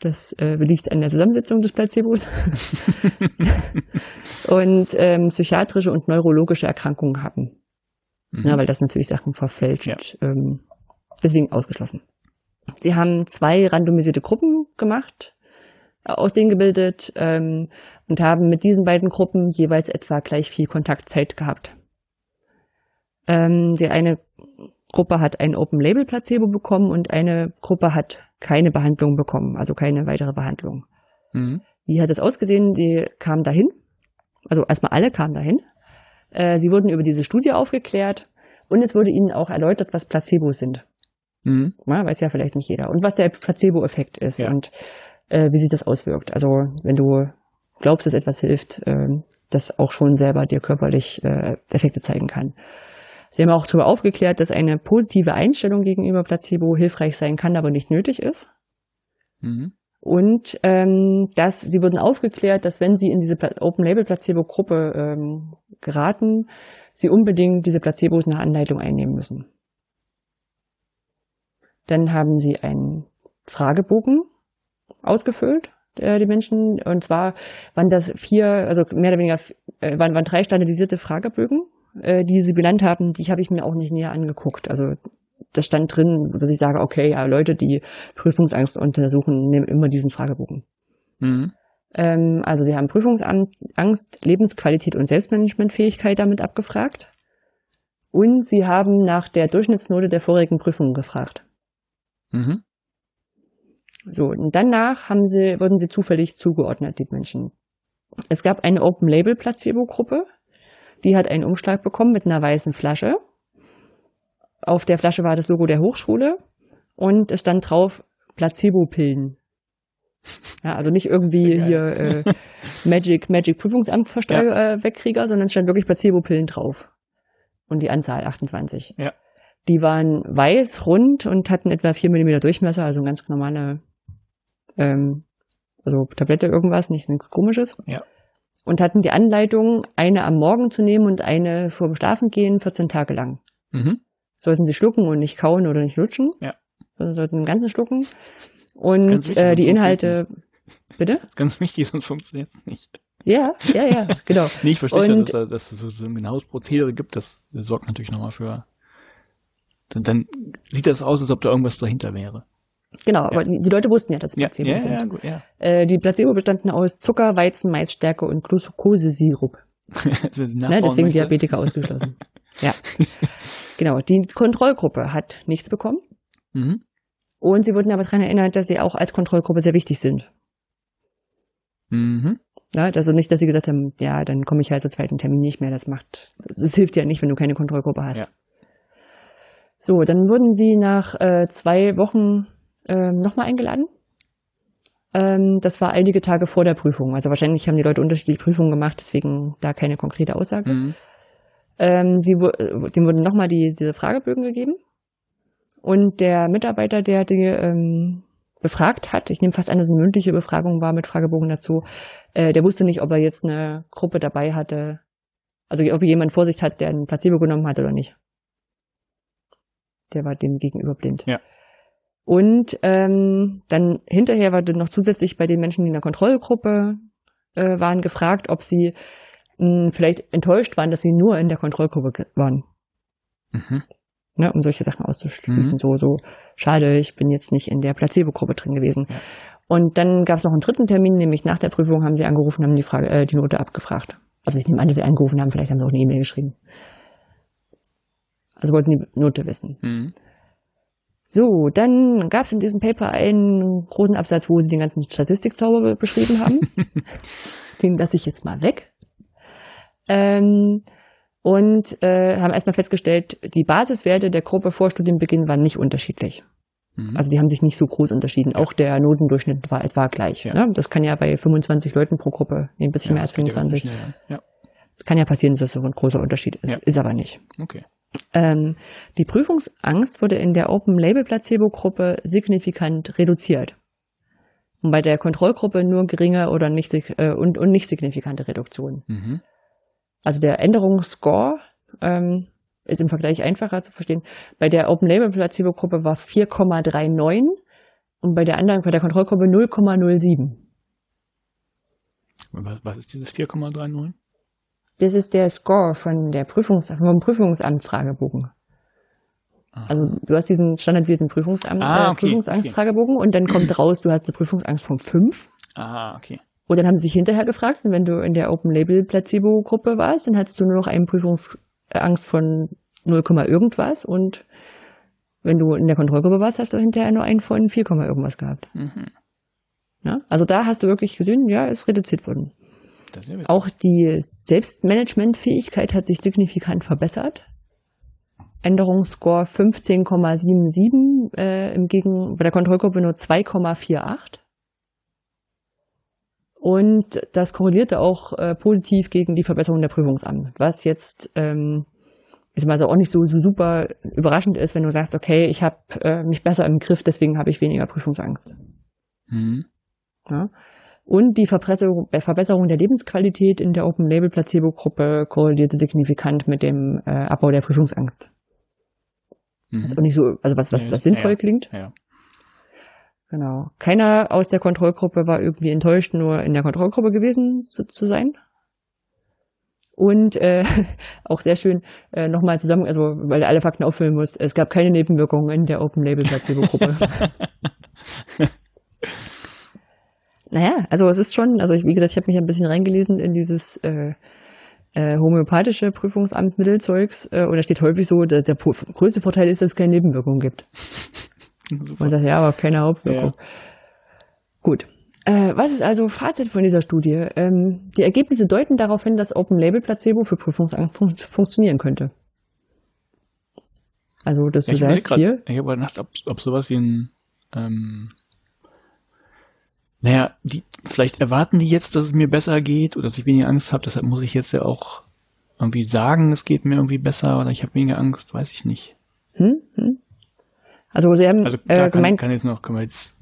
das äh, liegt an der Zusammensetzung des Placebos. und ähm, psychiatrische und neurologische Erkrankungen haben. mhm. ja, weil das natürlich Sachen verfälscht. Ja. Ähm, deswegen ausgeschlossen. Sie haben zwei randomisierte Gruppen gemacht, aus denen gebildet ähm, und haben mit diesen beiden Gruppen jeweils etwa gleich viel Kontaktzeit gehabt. Ähm, die eine Gruppe hat ein Open Label Placebo bekommen und eine Gruppe hat keine Behandlung bekommen, also keine weitere Behandlung. Mhm. Wie hat das ausgesehen? Sie kamen dahin, also erstmal alle kamen dahin. Äh, sie wurden über diese Studie aufgeklärt und es wurde ihnen auch erläutert, was Placebos sind. Mhm. Ja, weiß ja vielleicht nicht jeder. Und was der Placebo-Effekt ist ja. und äh, wie sich das auswirkt. Also wenn du glaubst, dass etwas hilft, äh, das auch schon selber dir körperlich äh, Effekte zeigen kann. Sie haben auch darüber aufgeklärt, dass eine positive Einstellung gegenüber Placebo hilfreich sein kann, aber nicht nötig ist. Mhm. Und ähm, dass sie wurden aufgeklärt, dass wenn sie in diese Open-Label-Placebo-Gruppe ähm, geraten, sie unbedingt diese Placebos nach Anleitung einnehmen müssen. Dann haben sie einen Fragebogen ausgefüllt, äh, die Menschen. Und zwar waren das vier, also mehr oder weniger, äh, waren, waren drei standardisierte Fragebögen äh, die sie benannt haben, die habe ich mir auch nicht näher angeguckt. Also das stand drin, dass ich sage, okay, ja, Leute, die Prüfungsangst untersuchen, nehmen immer diesen Fragebogen. Mhm. Ähm, also sie haben Prüfungsangst, Lebensqualität und Selbstmanagementfähigkeit damit abgefragt. Und sie haben nach der Durchschnittsnote der vorigen Prüfung gefragt. Mhm. So, und danach haben sie, wurden sie zufällig zugeordnet, die Menschen. Es gab eine Open-Label-Placebo-Gruppe, die hat einen Umschlag bekommen mit einer weißen Flasche. Auf der Flasche war das Logo der Hochschule und es stand drauf Placebo-Pillen. Ja, also nicht irgendwie hier äh, Magic, Magic Prüfungsamt ja. äh, Wegkrieger, sondern es stand wirklich Placebo-Pillen drauf. Und die Anzahl 28. Ja. Die waren weiß, rund und hatten etwa vier Millimeter Durchmesser, also ein ganz normale, ähm, also Tablette irgendwas, nichts, nichts komisches. Ja und hatten die Anleitung, eine am Morgen zu nehmen und eine vor dem Schlafengehen 14 Tage lang. Mhm. Sollten sie schlucken und nicht kauen oder nicht lutschen, ja. sondern sollten den ganzen schlucken. Und wichtig, äh, die Inhalte, bitte? Ganz wichtig, sonst funktioniert es nicht. Ja, ja, ja, genau. nee, ich verstehe ja, dass, dass es so, so ein genaues Prozedere gibt, das, das sorgt natürlich nochmal für, dann, dann sieht das aus, als ob da irgendwas dahinter wäre. Genau, ja. aber die Leute wussten ja, dass es Placebo ja, ja, sind. Ja, gut, ja. Äh, die Placebo bestanden aus Zucker, Weizen, Maisstärke und Glucosesirup. ne, deswegen möchte. Diabetiker ausgeschlossen. ja. Genau. Die Kontrollgruppe hat nichts bekommen. Mhm. Und sie wurden aber daran erinnert, dass sie auch als Kontrollgruppe sehr wichtig sind. Mhm. Ja, also nicht, dass sie gesagt haben, ja, dann komme ich halt zur zweiten Termin nicht mehr. Das macht, das hilft ja nicht, wenn du keine Kontrollgruppe hast. Ja. So, dann wurden sie nach äh, zwei Wochen ähm, nochmal eingeladen. Ähm, das war einige Tage vor der Prüfung. Also wahrscheinlich haben die Leute unterschiedliche Prüfungen gemacht, deswegen da keine konkrete Aussage. Mhm. Ähm, sie, dem wurden nochmal die, diese Fragebögen gegeben. Und der Mitarbeiter, der die ähm, befragt hat, ich nehme fast an, dass es eine mündliche Befragung war mit Fragebogen dazu, äh, der wusste nicht, ob er jetzt eine Gruppe dabei hatte, also ob jemand Vorsicht hat, der ein Placebo genommen hat oder nicht. Der war dem gegenüber blind. Ja. Und ähm, dann hinterher wurde noch zusätzlich bei den Menschen, die in der Kontrollgruppe äh, waren, gefragt, ob sie mh, vielleicht enttäuscht waren, dass sie nur in der Kontrollgruppe waren. Mhm. Ne, um solche Sachen auszuschließen. Mhm. So, so, schade, ich bin jetzt nicht in der Placebo-Gruppe drin gewesen. Ja. Und dann gab es noch einen dritten Termin, nämlich nach der Prüfung haben sie angerufen, haben die Frage, äh, die Note abgefragt. Also ich nehme an, dass sie angerufen haben, vielleicht haben sie auch eine E-Mail geschrieben. Also wollten die Note wissen. Mhm. So, dann gab es in diesem Paper einen großen Absatz, wo sie den ganzen Statistikzauber beschrieben haben. den lasse ich jetzt mal weg. Ähm, und äh, haben erstmal festgestellt, die Basiswerte der Gruppe vor Studienbeginn waren nicht unterschiedlich. Mhm. Also die haben sich nicht so groß unterschieden. Ja. Auch der Notendurchschnitt war etwa gleich. Ja. Ne? Das kann ja bei 25 Leuten pro Gruppe, nee, ein bisschen ja, mehr als 25. Ja. Es kann ja passieren, dass das so ein großer Unterschied ist. Ist aber nicht. Okay. Ähm, die Prüfungsangst wurde in der Open-Label-Placebo-Gruppe signifikant reduziert. Und bei der Kontrollgruppe nur geringe oder nicht, äh, und, und nicht signifikante Reduktionen. Mhm. Also der Änderungsscore ähm, ist im Vergleich einfacher zu verstehen. Bei der Open-Label-Placebo-Gruppe war 4,39 und bei der anderen, bei der Kontrollgruppe 0,07. Was ist dieses 4,39? Das ist der Score von der Prüfungs vom Prüfungsamt-Fragebogen. Also du hast diesen standardisierten Prüfungsamt, ah, äh, okay, Prüfungsangst-Fragebogen okay. und dann kommt raus, du hast eine Prüfungsangst von 5. Aha, okay. Und dann haben sie sich hinterher gefragt, wenn du in der Open-Label-Placebo-Gruppe warst, dann hattest du nur noch eine Prüfungsangst von 0, irgendwas und wenn du in der Kontrollgruppe warst, hast du hinterher nur einen von 4, irgendwas gehabt. Mhm. Ja? Also da hast du wirklich gesehen, ja, ist reduziert worden. Auch die Selbstmanagementfähigkeit hat sich signifikant verbessert. Änderungsscore 15,77, äh, im Gegen bei der Kontrollgruppe nur 2,48. Und das korrelierte auch äh, positiv gegen die Verbesserung der Prüfungsangst, was jetzt ähm, ist also auch nicht so, so super überraschend ist, wenn du sagst, okay, ich habe äh, mich besser im Griff, deswegen habe ich weniger Prüfungsangst. Mhm. Ja. Und die Verbesserung, äh, Verbesserung der Lebensqualität in der Open-Label-Placebo-Gruppe korrelierte signifikant mit dem äh, Abbau der Prüfungsangst. Mhm. Das ist auch nicht so, also was, was, was sinnvoll ja, klingt. Ja. Genau. Keiner aus der Kontrollgruppe war irgendwie enttäuscht, nur in der Kontrollgruppe gewesen zu, zu sein. Und äh, auch sehr schön äh, nochmal zusammen, also weil du alle Fakten auffüllen musst, es gab keine Nebenwirkungen in der Open Label Placebo-Gruppe. naja, also es ist schon, also ich, wie gesagt, ich habe mich ein bisschen reingelesen in dieses äh, äh, homöopathische Prüfungsamt Mittelzeugs äh, und da steht häufig so, der, der größte Vorteil ist, dass es keine Nebenwirkungen gibt. Man sagt, ja, aber keine Hauptwirkung. Ja. Gut. Äh, was ist also Fazit von dieser Studie? Ähm, die Ergebnisse deuten darauf hin, dass Open-Label-Placebo für Prüfungsangst fun funktionieren könnte. Also, dass du sagst grad, hier. Ich habe gedacht, ob, ob sowas wie ein, ähm, naja, die, vielleicht erwarten die jetzt, dass es mir besser geht oder dass ich weniger Angst habe, deshalb muss ich jetzt ja auch irgendwie sagen, es geht mir irgendwie besser oder ich habe weniger Angst, weiß ich nicht. Hm? Hm? Also sie haben also, äh, gemeint, kann, kann jetzt noch, kann man jetzt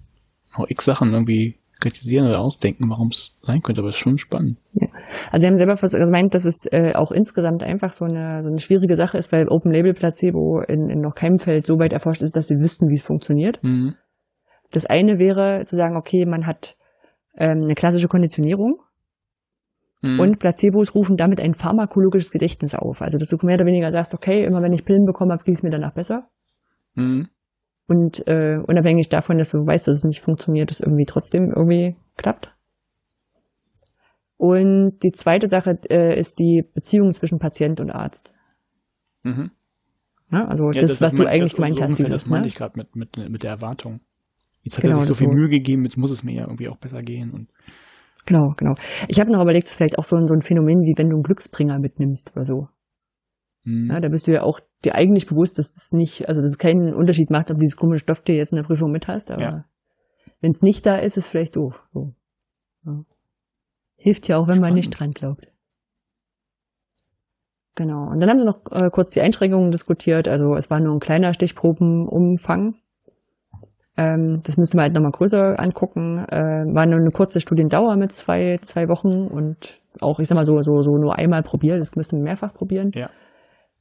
noch x Sachen irgendwie kritisieren oder ausdenken, warum es sein könnte, aber es ist schon spannend. Ja. Also sie haben selber gemeint, dass es äh, auch insgesamt einfach so eine, so eine schwierige Sache ist, weil Open Label Placebo in, in noch keinem Feld so weit erforscht ist, dass sie wüssten, wie es funktioniert. Mhm. Das eine wäre zu sagen, okay, man hat ähm, eine klassische Konditionierung mhm. und Placebos rufen damit ein pharmakologisches Gedächtnis auf. Also dass du mehr oder weniger sagst, okay, immer wenn ich Pillen bekomme, ich es mir danach besser. Mhm. Und äh, unabhängig davon, dass du weißt, dass es nicht funktioniert, es irgendwie trotzdem irgendwie klappt. Und die zweite Sache äh, ist die Beziehung zwischen Patient und Arzt. Mhm. Ja, also ja, das, das, was du eigentlich gemeint hast. Dieses, das meinte ne? ich gerade mit, mit, mit der Erwartung. Jetzt hat genau, er sich so viel. Mühe gegeben, jetzt muss es mir ja irgendwie auch besser gehen. Und genau, genau. Ich habe noch überlegt, vielleicht auch so, so ein Phänomen, wie wenn du einen Glücksbringer mitnimmst oder so. Mhm. Ja, da bist du ja auch dir eigentlich bewusst, dass es nicht, also dass es keinen Unterschied macht, ob dieses komische Stofftier jetzt in der Prüfung mit hast, aber ja. wenn es nicht da ist, ist es vielleicht doof. So. Ja. Hilft ja auch, wenn Spannend. man nicht dran glaubt. Genau. Und dann haben sie noch äh, kurz die Einschränkungen diskutiert. Also es war nur ein kleiner Stichprobenumfang. Ähm, das müsste man halt nochmal größer angucken. Äh, war nur eine kurze Studiendauer mit zwei, zwei Wochen und auch, ich sag mal, so, so, so nur einmal probiert. Das müsste man mehrfach probieren. Ja.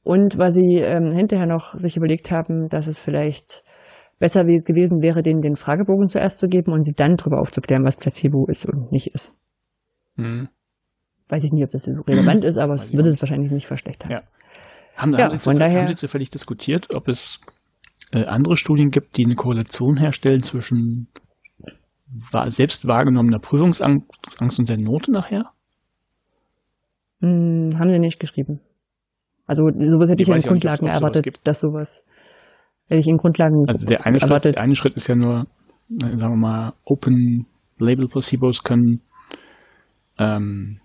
Und weil sie ähm, hinterher noch sich überlegt haben, dass es vielleicht besser gewesen wäre, denen den Fragebogen zuerst zu geben und sie dann darüber aufzuklären, was Placebo ist und nicht ist. Mhm. Weiß ich nicht, ob das relevant ist, aber es würde es wahrscheinlich nicht verschlechtern. Ja. Haben, ja, haben, Sie von daher, haben Sie zufällig diskutiert, ob es andere Studien gibt, die eine Korrelation herstellen zwischen selbst wahrgenommener Prüfungsangst und der Note nachher? Hm, haben sie nicht geschrieben. Also sowas hätte ich, ich in Grundlagen nicht, erwartet, sowas dass sowas hätte ich in Grundlagen Also der eine erwartet. Schritt, der eine Schritt ist ja nur, sagen wir mal, Open Label Placebos können ähm,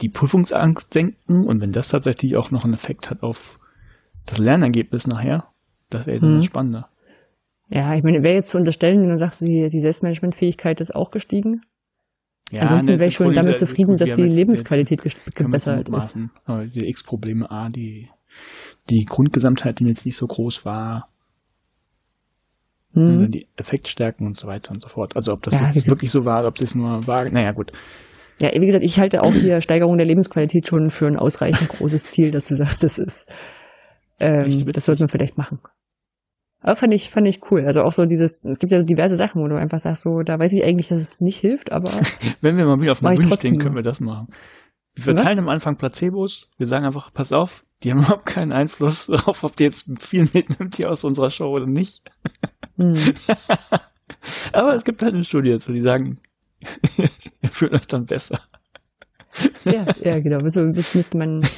die Prüfungsangst senken und wenn das tatsächlich auch noch einen Effekt hat auf das Lernergebnis nachher, das wäre mhm. das Spannende. Ja, ich meine, wäre jetzt zu unterstellen, wenn du sagst, die, die Selbstmanagementfähigkeit ist auch gestiegen. Ja, Ansonsten wäre ich schon damit zufrieden, dass die Lebensqualität gebessert ist. Aber die X-Probleme, A, die, die Grundgesamtheit, die jetzt nicht so groß war, hm. die Effektstärken und so weiter und so fort. Also ob das ja, jetzt wirklich so war, ob das nur war, naja gut. Ja, wie gesagt, ich halte auch hier Steigerung der Lebensqualität schon für ein ausreichend großes Ziel, dass du sagst, das ist, ähm, das sollte man vielleicht machen. Aber fand ich, fand ich cool. Also auch so dieses, es gibt ja diverse Sachen, wo du einfach sagst, so, da weiß ich eigentlich, dass es nicht hilft, aber. Wenn wir mal wieder auf einer Bühne stehen, können wir das machen. Wir verteilen Was? am Anfang Placebos. Wir sagen einfach, pass auf, die haben überhaupt keinen Einfluss darauf, ob die jetzt viel mitnimmt hier aus unserer Show oder nicht. Hm. Aber es gibt halt eine Studie dazu, die sagen, ihr fühlt euch dann besser. Ja, ja, genau. Das, das müsste man.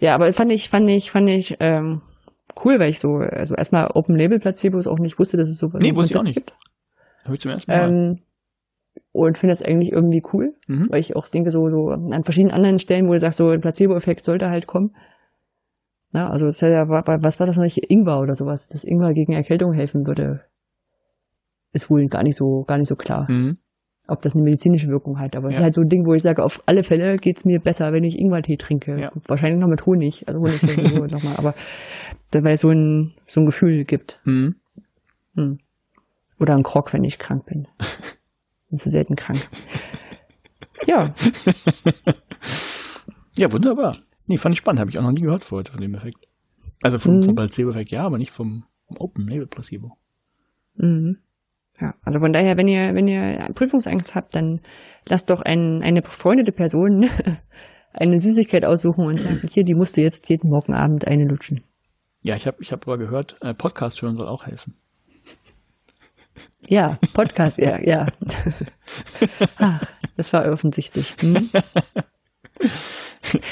ja, aber fand ich, fand ich, fand ich ähm, cool, weil ich so, also erstmal Open Label Placebos auch nicht wusste, dass es sowas nee, wusste ich auch nicht. gibt. Hab ich zum ersten Mal. Ähm, und finde das eigentlich irgendwie cool, mhm. weil ich auch denke, so, so an verschiedenen anderen Stellen, wo du sagst, so ein Placebo-Effekt sollte halt kommen. Na, also das ja, was war das noch? Ingwer oder sowas, dass Ingwer gegen Erkältung helfen würde, ist wohl gar nicht so, gar nicht so klar. Mhm. Ob das eine medizinische Wirkung hat. Aber es ist halt so ein Ding, wo ich sage, auf alle Fälle geht's mir besser, wenn ich Ingwertee trinke. Ja. Wahrscheinlich noch mit Honig. Also Honig sowieso nochmal, aber weil es so ein, so ein Gefühl gibt. Mhm. Hm. Oder ein Krog, wenn ich krank bin. bin zu selten krank. Ja. ja, wunderbar. Nee, fand ich spannend, habe ich auch noch nie gehört vorher von dem Effekt. Also vom, mhm. vom Placebo-Effekt ja, aber nicht vom, vom Open-Label-Placebo. Mhm. Ja, also von daher, wenn ihr, wenn ihr Prüfungsangst habt, dann lasst doch ein, eine befreundete Person eine Süßigkeit aussuchen und sagen, hier, die musst du jetzt jeden Morgenabend eine lutschen. Ja, ich habe ich hab aber gehört, äh, Podcast hören soll auch helfen. Ja, Podcast, ja, ja. Ach, das war offensichtlich. Hm?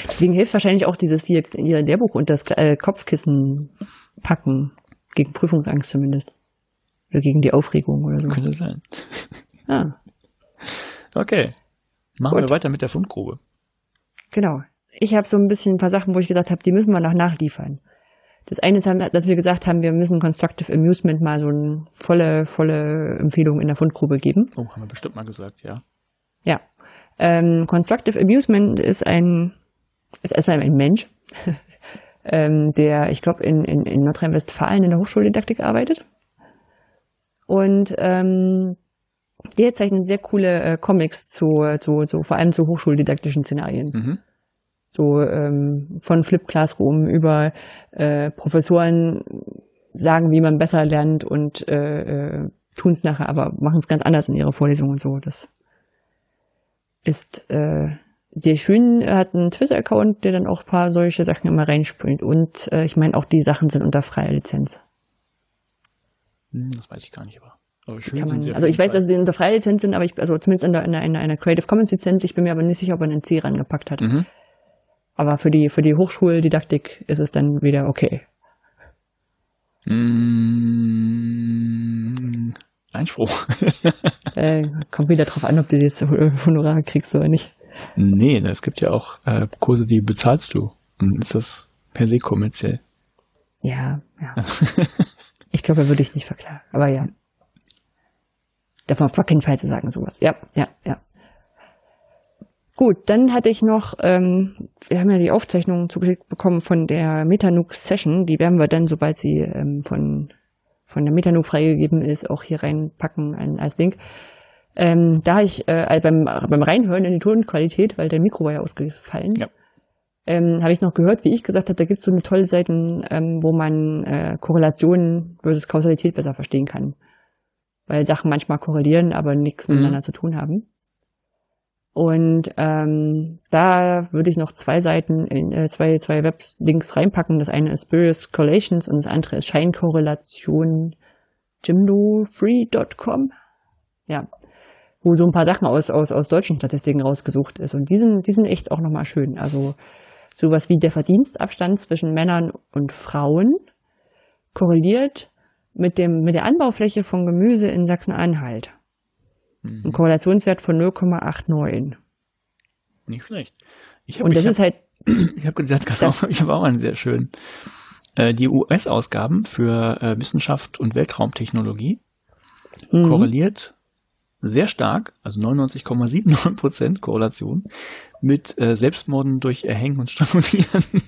Deswegen hilft wahrscheinlich auch dieses hier, hier Lehrbuch und das äh, Kopfkissen packen. Gegen Prüfungsangst zumindest. Oder gegen die Aufregung oder so. Könnte sein. Ah. Okay. Machen Gut. wir weiter mit der Fundgrube. Genau. Ich habe so ein bisschen ein paar Sachen, wo ich gesagt habe, die müssen wir noch nachliefern. Das eine ist, dass wir gesagt haben, wir müssen Constructive Amusement mal so eine volle, volle Empfehlung in der Fundgrube geben. Oh, haben wir bestimmt mal gesagt, ja. Ja. Ähm, Constructive Amusement ist ein, ist erstmal ein Mensch, ähm, der, ich glaube, in, in, in Nordrhein-Westfalen in der Hochschuldidaktik arbeitet. Und ähm, der zeichnet sehr coole äh, Comics zu, zu, zu, vor allem zu hochschuldidaktischen Szenarien. Mhm. So ähm, von Flip Classroom über äh, Professoren sagen, wie man besser lernt und äh, äh, tun es nachher, aber machen es ganz anders in ihrer Vorlesung und so. Das ist äh, sehr schön. Er hat einen Twitter-Account, der dann auch ein paar solche Sachen immer reinspringt. Und äh, ich meine, auch die Sachen sind unter freier Lizenz. Hm, das weiß ich gar nicht, aber. aber schön man, sind sie also ich weiß, dass sie unter freier Lizenz sind, aber ich, also zumindest in einer, in einer Creative Commons Lizenz, ich bin mir aber nicht sicher, ob er einen C rangepackt hat. Mhm. Aber für die, für die Hochschuldidaktik ist es dann wieder okay. Mmh, Einspruch. äh, kommt wieder drauf an, ob du jetzt Honorar kriegst oder nicht. Nee, es gibt ja auch äh, Kurse, die bezahlst du. Und ist das per se kommerziell. Ja, ja. ich glaube, er würde ich nicht verklagen. Aber ja. Darf man auf keinen Fall zu sagen, sowas. Ja, ja, ja. Gut, dann hatte ich noch, ähm, wir haben ja die Aufzeichnung zugeschickt bekommen von der Metanook Session. Die werden wir dann, sobald sie ähm, von, von der Metanook freigegeben ist, auch hier reinpacken ein, als Link. Ähm, da ich äh, beim, beim Reinhören in die Tonqualität, weil der Mikro war ja ausgefallen, ja. Ähm, habe ich noch gehört, wie ich gesagt habe, da gibt es so eine tolle Seiten, ähm, wo man äh, Korrelationen versus Kausalität besser verstehen kann. Weil Sachen manchmal korrelieren, aber nichts mhm. miteinander zu tun haben. Und ähm, da würde ich noch zwei Seiten, in, äh, zwei, zwei Weblinks reinpacken. Das eine ist Spurious Correlations und das andere ist Scheinkorrelation jimdofree.com. Ja, wo so ein paar Sachen aus, aus, aus deutschen Statistiken rausgesucht ist. Und die sind, die sind echt auch nochmal schön. Also sowas wie der Verdienstabstand zwischen Männern und Frauen korreliert mit dem, mit der Anbaufläche von Gemüse in Sachsen-Anhalt. Mhm. Ein Korrelationswert von 0,89. Nicht schlecht. Ich hab, Und das ist hab, halt. Ich habe gesagt, auch, ich habe auch einen sehr schönen. Äh, die US-Ausgaben für äh, Wissenschaft und Weltraumtechnologie mhm. korreliert sehr stark, also 99,79% Korrelation mit äh, Selbstmorden durch Erhängen und Strangulieren.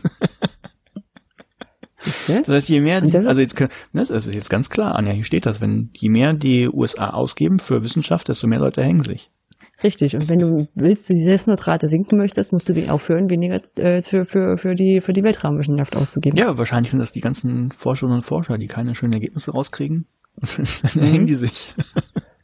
Das heißt, je mehr, die, also jetzt, das ist jetzt ganz klar, Anja, hier steht das, wenn je mehr die USA ausgeben für Wissenschaft, desto mehr Leute hängen sich. Richtig. Und wenn du willst, die Selbstmordrate sinken möchtest, musst du aufhören, weniger äh, für, für, für, die, für die Weltraumwissenschaft auszugeben. Ja, wahrscheinlich sind das die ganzen Forscherinnen und Forscher, die keine schönen Ergebnisse rauskriegen. Dann mhm. hängen die sich.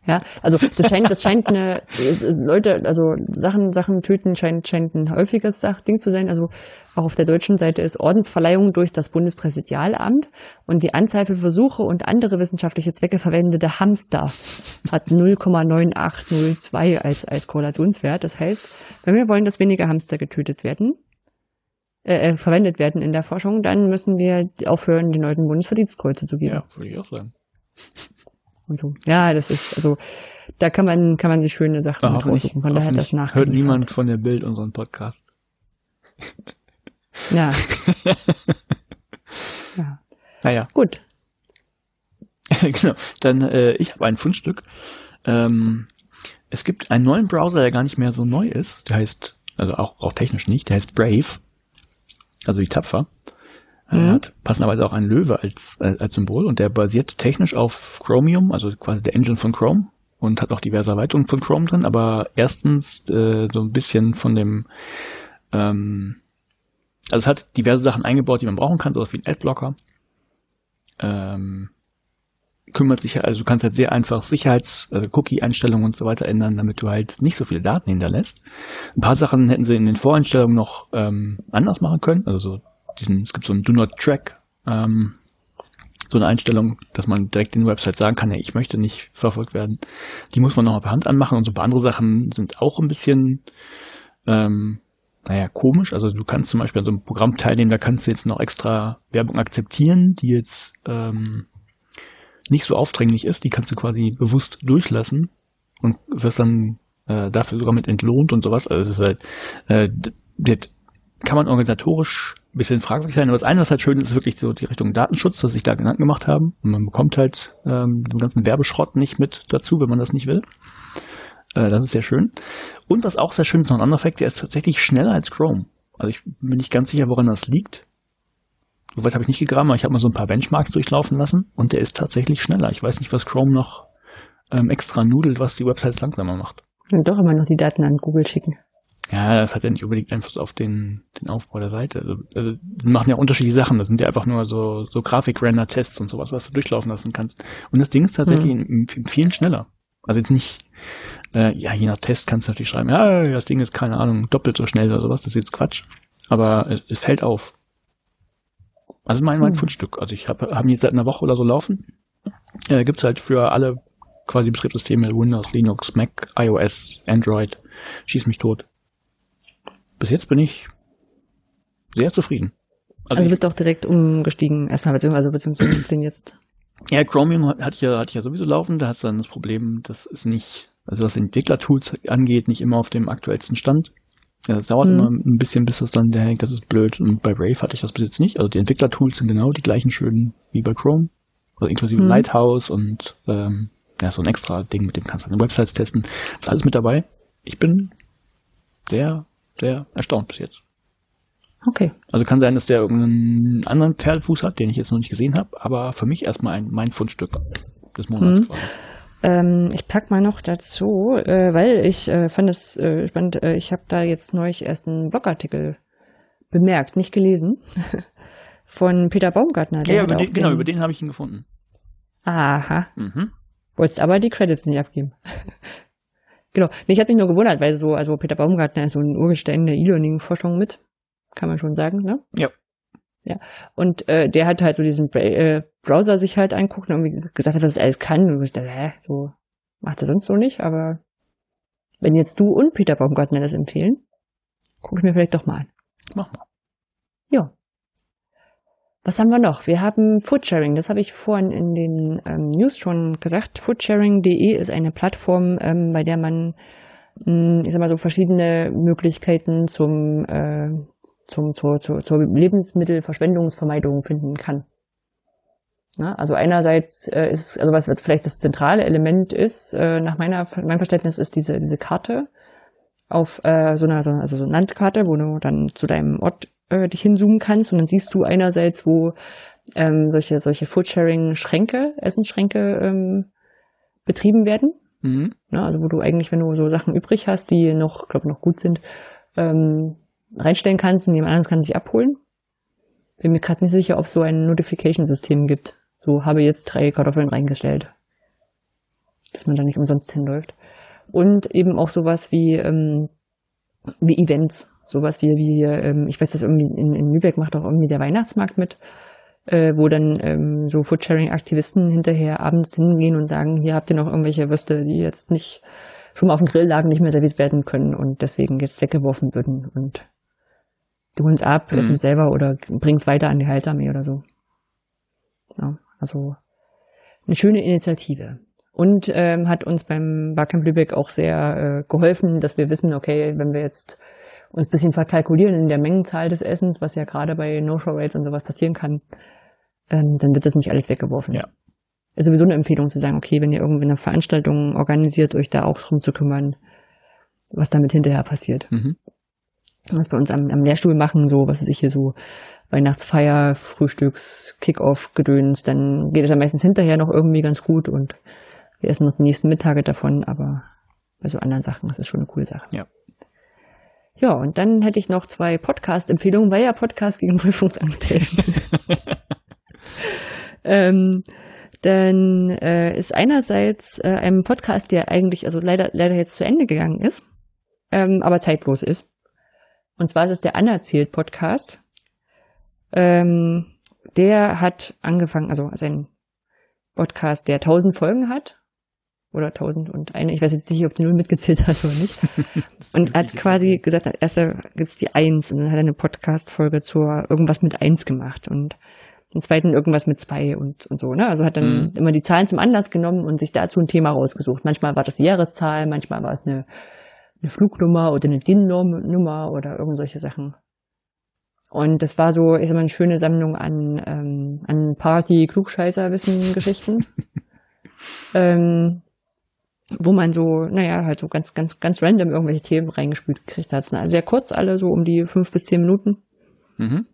Ja, also das scheint, das scheint eine Leute, also Sachen, Sachen töten scheint, scheint ein häufiges Ding zu sein. Also auch auf der deutschen Seite ist Ordensverleihung durch das Bundespräsidialamt und die Anzahl für Versuche und andere wissenschaftliche Zwecke verwendete Hamster hat 0,9802 als, als Korrelationswert. Das heißt, wenn wir wollen, dass weniger Hamster getötet werden, äh, äh verwendet werden in der Forschung, dann müssen wir aufhören, den Leuten Bundesverdienstkreuze zu geben. Ja, würde ich auch sagen und so. Ja, das ist, also da kann man, kann man sich schöne Sachen Ach, raussuchen. Von daher das nach. Hört niemand von der Bild unseren Podcast. Ja. ja. Naja. Gut. genau. Dann, äh, ich habe ein Fundstück. Ähm, es gibt einen neuen Browser, der gar nicht mehr so neu ist. Der heißt, also auch, auch technisch nicht, der heißt Brave. Also wie tapfer. Er mhm. hat passenderweise auch ein Löwe als, als, als Symbol und der basiert technisch auf Chromium, also quasi der Engine von Chrome und hat auch diverse Erweiterungen von Chrome drin, aber erstens äh, so ein bisschen von dem, ähm, also es hat diverse Sachen eingebaut, die man brauchen kann, sowas wie ein Adblocker. Ähm, kümmert sich, also du kannst halt sehr einfach Sicherheits-, also Cookie-Einstellungen und so weiter ändern, damit du halt nicht so viele Daten hinterlässt. Ein paar Sachen hätten sie in den Voreinstellungen noch ähm, anders machen können, also so diesen, es gibt so ein Do Not Track, ähm, so eine Einstellung, dass man direkt in Website sagen kann, ja, ich möchte nicht verfolgt werden. Die muss man noch mal per Hand anmachen und so ein paar andere Sachen sind auch ein bisschen, ähm, naja, komisch. Also du kannst zum Beispiel an so einem Programm teilnehmen, da kannst du jetzt noch extra Werbung akzeptieren, die jetzt ähm, nicht so aufdringlich ist. Die kannst du quasi bewusst durchlassen und wirst dann äh, dafür sogar mit entlohnt und sowas. Also es ist halt, äh, das kann man organisatorisch ein bisschen fragwürdig sein. Aber das eine, was halt schön ist, ist wirklich so die Richtung Datenschutz, dass sich da Gedanken gemacht haben. Und man bekommt halt ähm, den ganzen Werbeschrott nicht mit dazu, wenn man das nicht will. Äh, das ist sehr schön. Und was auch sehr schön ist, noch ein anderer Effekt, der ist tatsächlich schneller als Chrome. Also ich bin nicht ganz sicher, woran das liegt. Soweit habe ich nicht gegraben, aber ich habe mal so ein paar Benchmarks durchlaufen lassen und der ist tatsächlich schneller. Ich weiß nicht, was Chrome noch ähm, extra nudelt, was die Websites langsamer macht. Und doch immer noch die Daten an Google schicken. Ja, das hat ja nicht unbedingt Einfluss auf den, den Aufbau der Seite. Also, also, die machen ja unterschiedliche Sachen. Das sind ja einfach nur so, so Grafik-Render-Tests und sowas, was du durchlaufen lassen kannst. Und das Ding ist tatsächlich mhm. in, in vielen schneller. Also jetzt nicht, äh, ja, je nach Test kannst du natürlich schreiben, ja, das Ding ist, keine Ahnung, doppelt so schnell oder sowas, das ist jetzt Quatsch. Aber es, es fällt auf. Also mein, mein mhm. Fundstück. Also ich habe hab jetzt seit einer Woche oder so laufen. Äh, gibt's halt für alle quasi Betriebssysteme, Windows, Linux, Mac, iOS, Android. Schieß mich tot bis jetzt bin ich sehr zufrieden. Also, also bist du auch direkt umgestiegen, erstmal, beziehungsweise, beziehungsweise den jetzt. Ja, Chromium hatte ich ja, hatte ich ja sowieso laufen, da hast du dann das Problem, das ist nicht, also was Entwicklertools angeht, nicht immer auf dem aktuellsten Stand. Ja, das dauert hm. immer ein bisschen, bis das dann der hängt, das ist blöd. Und bei Brave hatte ich das bis jetzt nicht. Also die Entwicklertools sind genau die gleichen schönen wie bei Chrome. Also inklusive hm. Lighthouse und ähm, ja, so ein extra Ding, mit dem kannst du deine Websites testen. Ist alles mit dabei. Ich bin sehr sehr erstaunt bis jetzt. Okay. Also kann sein, dass der irgendeinen anderen Pferdefuß hat, den ich jetzt noch nicht gesehen habe, aber für mich erstmal ein, mein Fundstück des Monats mhm. Ähm, ich pack mal noch dazu, äh, weil ich äh, fand es äh, spannend, ich habe da jetzt neulich erst einen Blogartikel bemerkt, nicht gelesen, von Peter Baumgartner. Ja, über den, genau, über den habe ich ihn gefunden. Aha. Mhm. Wolltest aber die Credits nicht abgeben. Genau. Nee, ich habe mich nur gewundert, weil so, also Peter Baumgartner ist so ein Urgestein der E-Learning-Forschung mit, kann man schon sagen, ne? Ja. Ja. Und äh, der hat halt so diesen Bra äh, Browser sich halt anguckt und irgendwie gesagt hat, was er alles kann. Und ich dachte, hä, so macht er sonst so nicht, aber wenn jetzt du und Peter Baumgartner das empfehlen, gucke ich mir vielleicht doch mal an. Mach mal. Was haben wir noch? Wir haben Foodsharing. Das habe ich vorhin in den ähm, News schon gesagt. Foodsharing.de ist eine Plattform, ähm, bei der man, mh, hm, ich sag mal so, verschiedene Möglichkeiten zum, äh, zum, zur, zur, zur Lebensmittelverschwendungsvermeidung finden kann. Na, also einerseits äh, ist, also was vielleicht das zentrale Element ist, äh, nach meiner, meinem Verständnis ist diese, diese Karte auf äh, so einer, so, also so eine Landkarte, wo du dann zu deinem Ort äh, dich hinzoomen kannst und dann siehst du einerseits, wo ähm, solche, solche Foodsharing-Schränke, Essensschränke ähm, betrieben werden. Mhm. Ja, also wo du eigentlich, wenn du so Sachen übrig hast, die noch, glaube noch gut sind, ähm, reinstellen kannst und jemand anderes kann sich abholen. Bin mir gerade nicht sicher, ob es so ein Notification-System gibt. So, habe jetzt drei Kartoffeln reingestellt. dass man da nicht umsonst hinläuft. Und eben auch sowas wie, ähm, wie Events, sowas wie, wie ähm, ich weiß, dass irgendwie in, in Lübeck macht auch irgendwie der Weihnachtsmarkt mit, äh, wo dann ähm, so Foodsharing-Aktivisten hinterher abends hingehen und sagen, hier habt ihr noch irgendwelche Würste, die jetzt nicht schon mal auf dem Grill lagen, nicht mehr serviert werden können und deswegen jetzt weggeworfen würden und die holen es ab, mhm. essen es selber oder bringen es weiter an die Heilsarmee oder so. Ja, also eine schöne Initiative. Und ähm, hat uns beim Barcamp Lübeck auch sehr äh, geholfen, dass wir wissen, okay, wenn wir jetzt uns ein bisschen verkalkulieren in der Mengenzahl des Essens, was ja gerade bei No-Show-Rates und sowas passieren kann, ähm, dann wird das nicht alles weggeworfen. Ja. Ist sowieso eine Empfehlung zu sagen, okay, wenn ihr irgendwie eine Veranstaltung organisiert, euch da auch drum zu kümmern, was damit hinterher passiert. Mhm. Was wir uns am, am Lehrstuhl machen, so, was weiß ich hier so, Weihnachtsfeier, Frühstücks, Kickoff, Gedöns, dann geht es ja meistens hinterher noch irgendwie ganz gut und wir essen noch die nächsten Mittage davon, aber bei so anderen Sachen, das ist schon eine coole Sache. Ja. Ja, und dann hätte ich noch zwei Podcast-Empfehlungen, weil ja Podcast gegen Prüfungsangst helfen. ähm, dann äh, ist einerseits äh, ein Podcast, der eigentlich, also leider, leider jetzt zu Ende gegangen ist, ähm, aber zeitlos ist. Und zwar ist es der Anerzählt Podcast. Ähm, der hat angefangen, also ein Podcast, der tausend Folgen hat. Oder tausend und eine. Ich weiß jetzt nicht, ob die Null mitgezählt hat oder nicht. und hat quasi gesagt, erst gibt's die Eins und dann hat er eine Podcast-Folge zur irgendwas mit Eins gemacht und den zweiten irgendwas mit zwei und, und so, ne? Also hat dann mhm. immer die Zahlen zum Anlass genommen und sich dazu ein Thema rausgesucht. Manchmal war das die Jahreszahl, manchmal war es eine, eine Flugnummer oder eine DIN-Nummer oder irgend solche Sachen. Und das war so, ich sag mal, eine schöne Sammlung an, ähm, an Party-Klugscheißer-Wissen-Geschichten. ähm, wo man so, naja, halt so ganz, ganz, ganz random irgendwelche Themen reingespült gekriegt hat. Also sehr kurz, alle so um die fünf bis zehn Minuten. Mhm.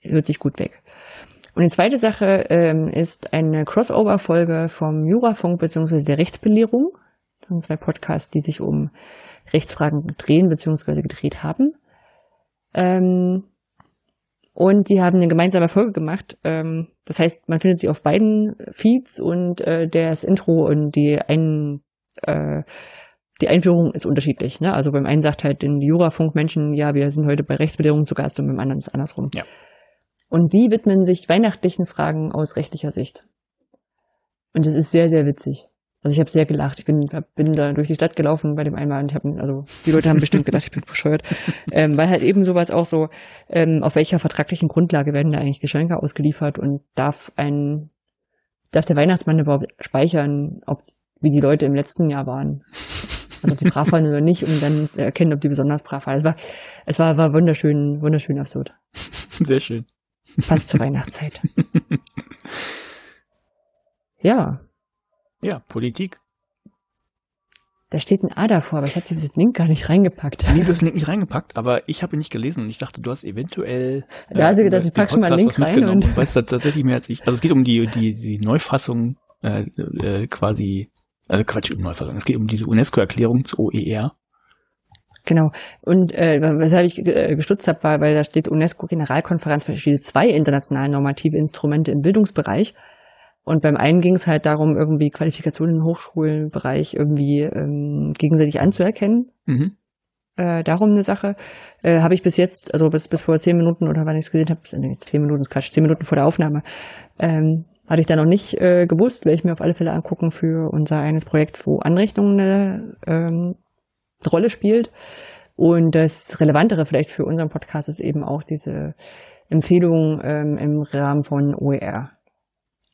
Hört sich gut weg. Und die zweite Sache ähm, ist eine Crossover-Folge vom Jurafunk beziehungsweise der Rechtsbelehrung. Das sind zwei Podcasts, die sich um Rechtsfragen drehen beziehungsweise gedreht haben. Ähm, und die haben eine gemeinsame Folge gemacht. Ähm, das heißt, man findet sie auf beiden Feeds und äh, das Intro und die ein, äh, die Einführung ist unterschiedlich. Ne? Also beim einen sagt halt den Jurafunk-Menschen, ja, wir sind heute bei Rechtsbelehrung zu Gast und beim anderen ist es andersrum. Ja. Und die widmen sich weihnachtlichen Fragen aus rechtlicher Sicht. Und das ist sehr, sehr witzig. Also ich habe sehr gelacht. Ich bin, bin da durch die Stadt gelaufen bei dem einmal und ich habe, also die Leute haben bestimmt gedacht, ich bin bescheuert, ähm, weil halt eben sowas auch so, ähm, auf welcher vertraglichen Grundlage werden da eigentlich Geschenke ausgeliefert und darf ein, darf der Weihnachtsmann überhaupt speichern, ob wie die Leute im letzten Jahr waren, also ob die brav waren oder nicht, um dann erkennen, ob die besonders brav waren. Es war, es war, war wunderschön, wunderschön absurd. Sehr schön. Passt zur Weihnachtszeit. ja. Ja, Politik. Da steht ein A davor, aber ich habe dieses Link gar nicht reingepackt. Nee, du hast den Link nicht reingepackt, aber ich habe ihn nicht gelesen und ich dachte, du hast eventuell. Da hast du gedacht, ich pack schon mal einen Link rein und. Du weißt tatsächlich mehr als ich. Also es geht um die, die, die Neufassung äh, äh, quasi, also Quatsch, um Neufassung. Es geht um diese UNESCO-Erklärung zu OER. Genau. Und äh, weshalb ich äh, gestutzt habe, war, weil da steht UNESCO-Generalkonferenz verschiedene zwei internationale normative Instrumente im Bildungsbereich. Und beim einen ging es halt darum, irgendwie Qualifikationen im Hochschulbereich irgendwie ähm, gegenseitig anzuerkennen. Mhm. Äh, darum eine Sache. Äh, habe ich bis jetzt, also bis, bis vor zehn Minuten oder wann ich es gesehen habe, nee, zehn Minuten ist Quatsch, zehn Minuten vor der Aufnahme, ähm, hatte ich da noch nicht äh, gewusst, werde ich mir auf alle Fälle angucken für unser eines Projekt, wo Anrechnung eine ähm, Rolle spielt. Und das Relevantere vielleicht für unseren Podcast ist eben auch diese Empfehlung ähm, im Rahmen von OER.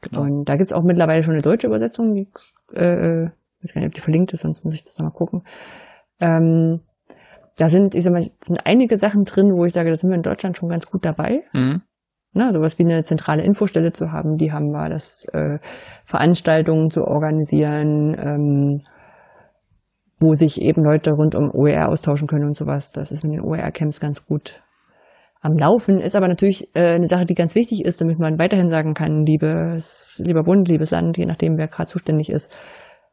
Genau. Und da gibt's auch mittlerweile schon eine deutsche Übersetzung, die, äh, ich weiß gar nicht, ob die verlinkt ist, sonst muss ich das nochmal gucken. Ähm, da sind, ich sag mal, sind einige Sachen drin, wo ich sage, da sind wir in Deutschland schon ganz gut dabei. Mhm. Na, sowas wie eine zentrale Infostelle zu haben, die haben wir, das äh, Veranstaltungen zu organisieren, ähm, wo sich eben Leute rund um OER austauschen können und sowas. Das ist mit den OER-Camps ganz gut am Laufen. Ist aber natürlich äh, eine Sache, die ganz wichtig ist, damit man weiterhin sagen kann, liebes, lieber Bund, liebes Land, je nachdem, wer gerade zuständig ist,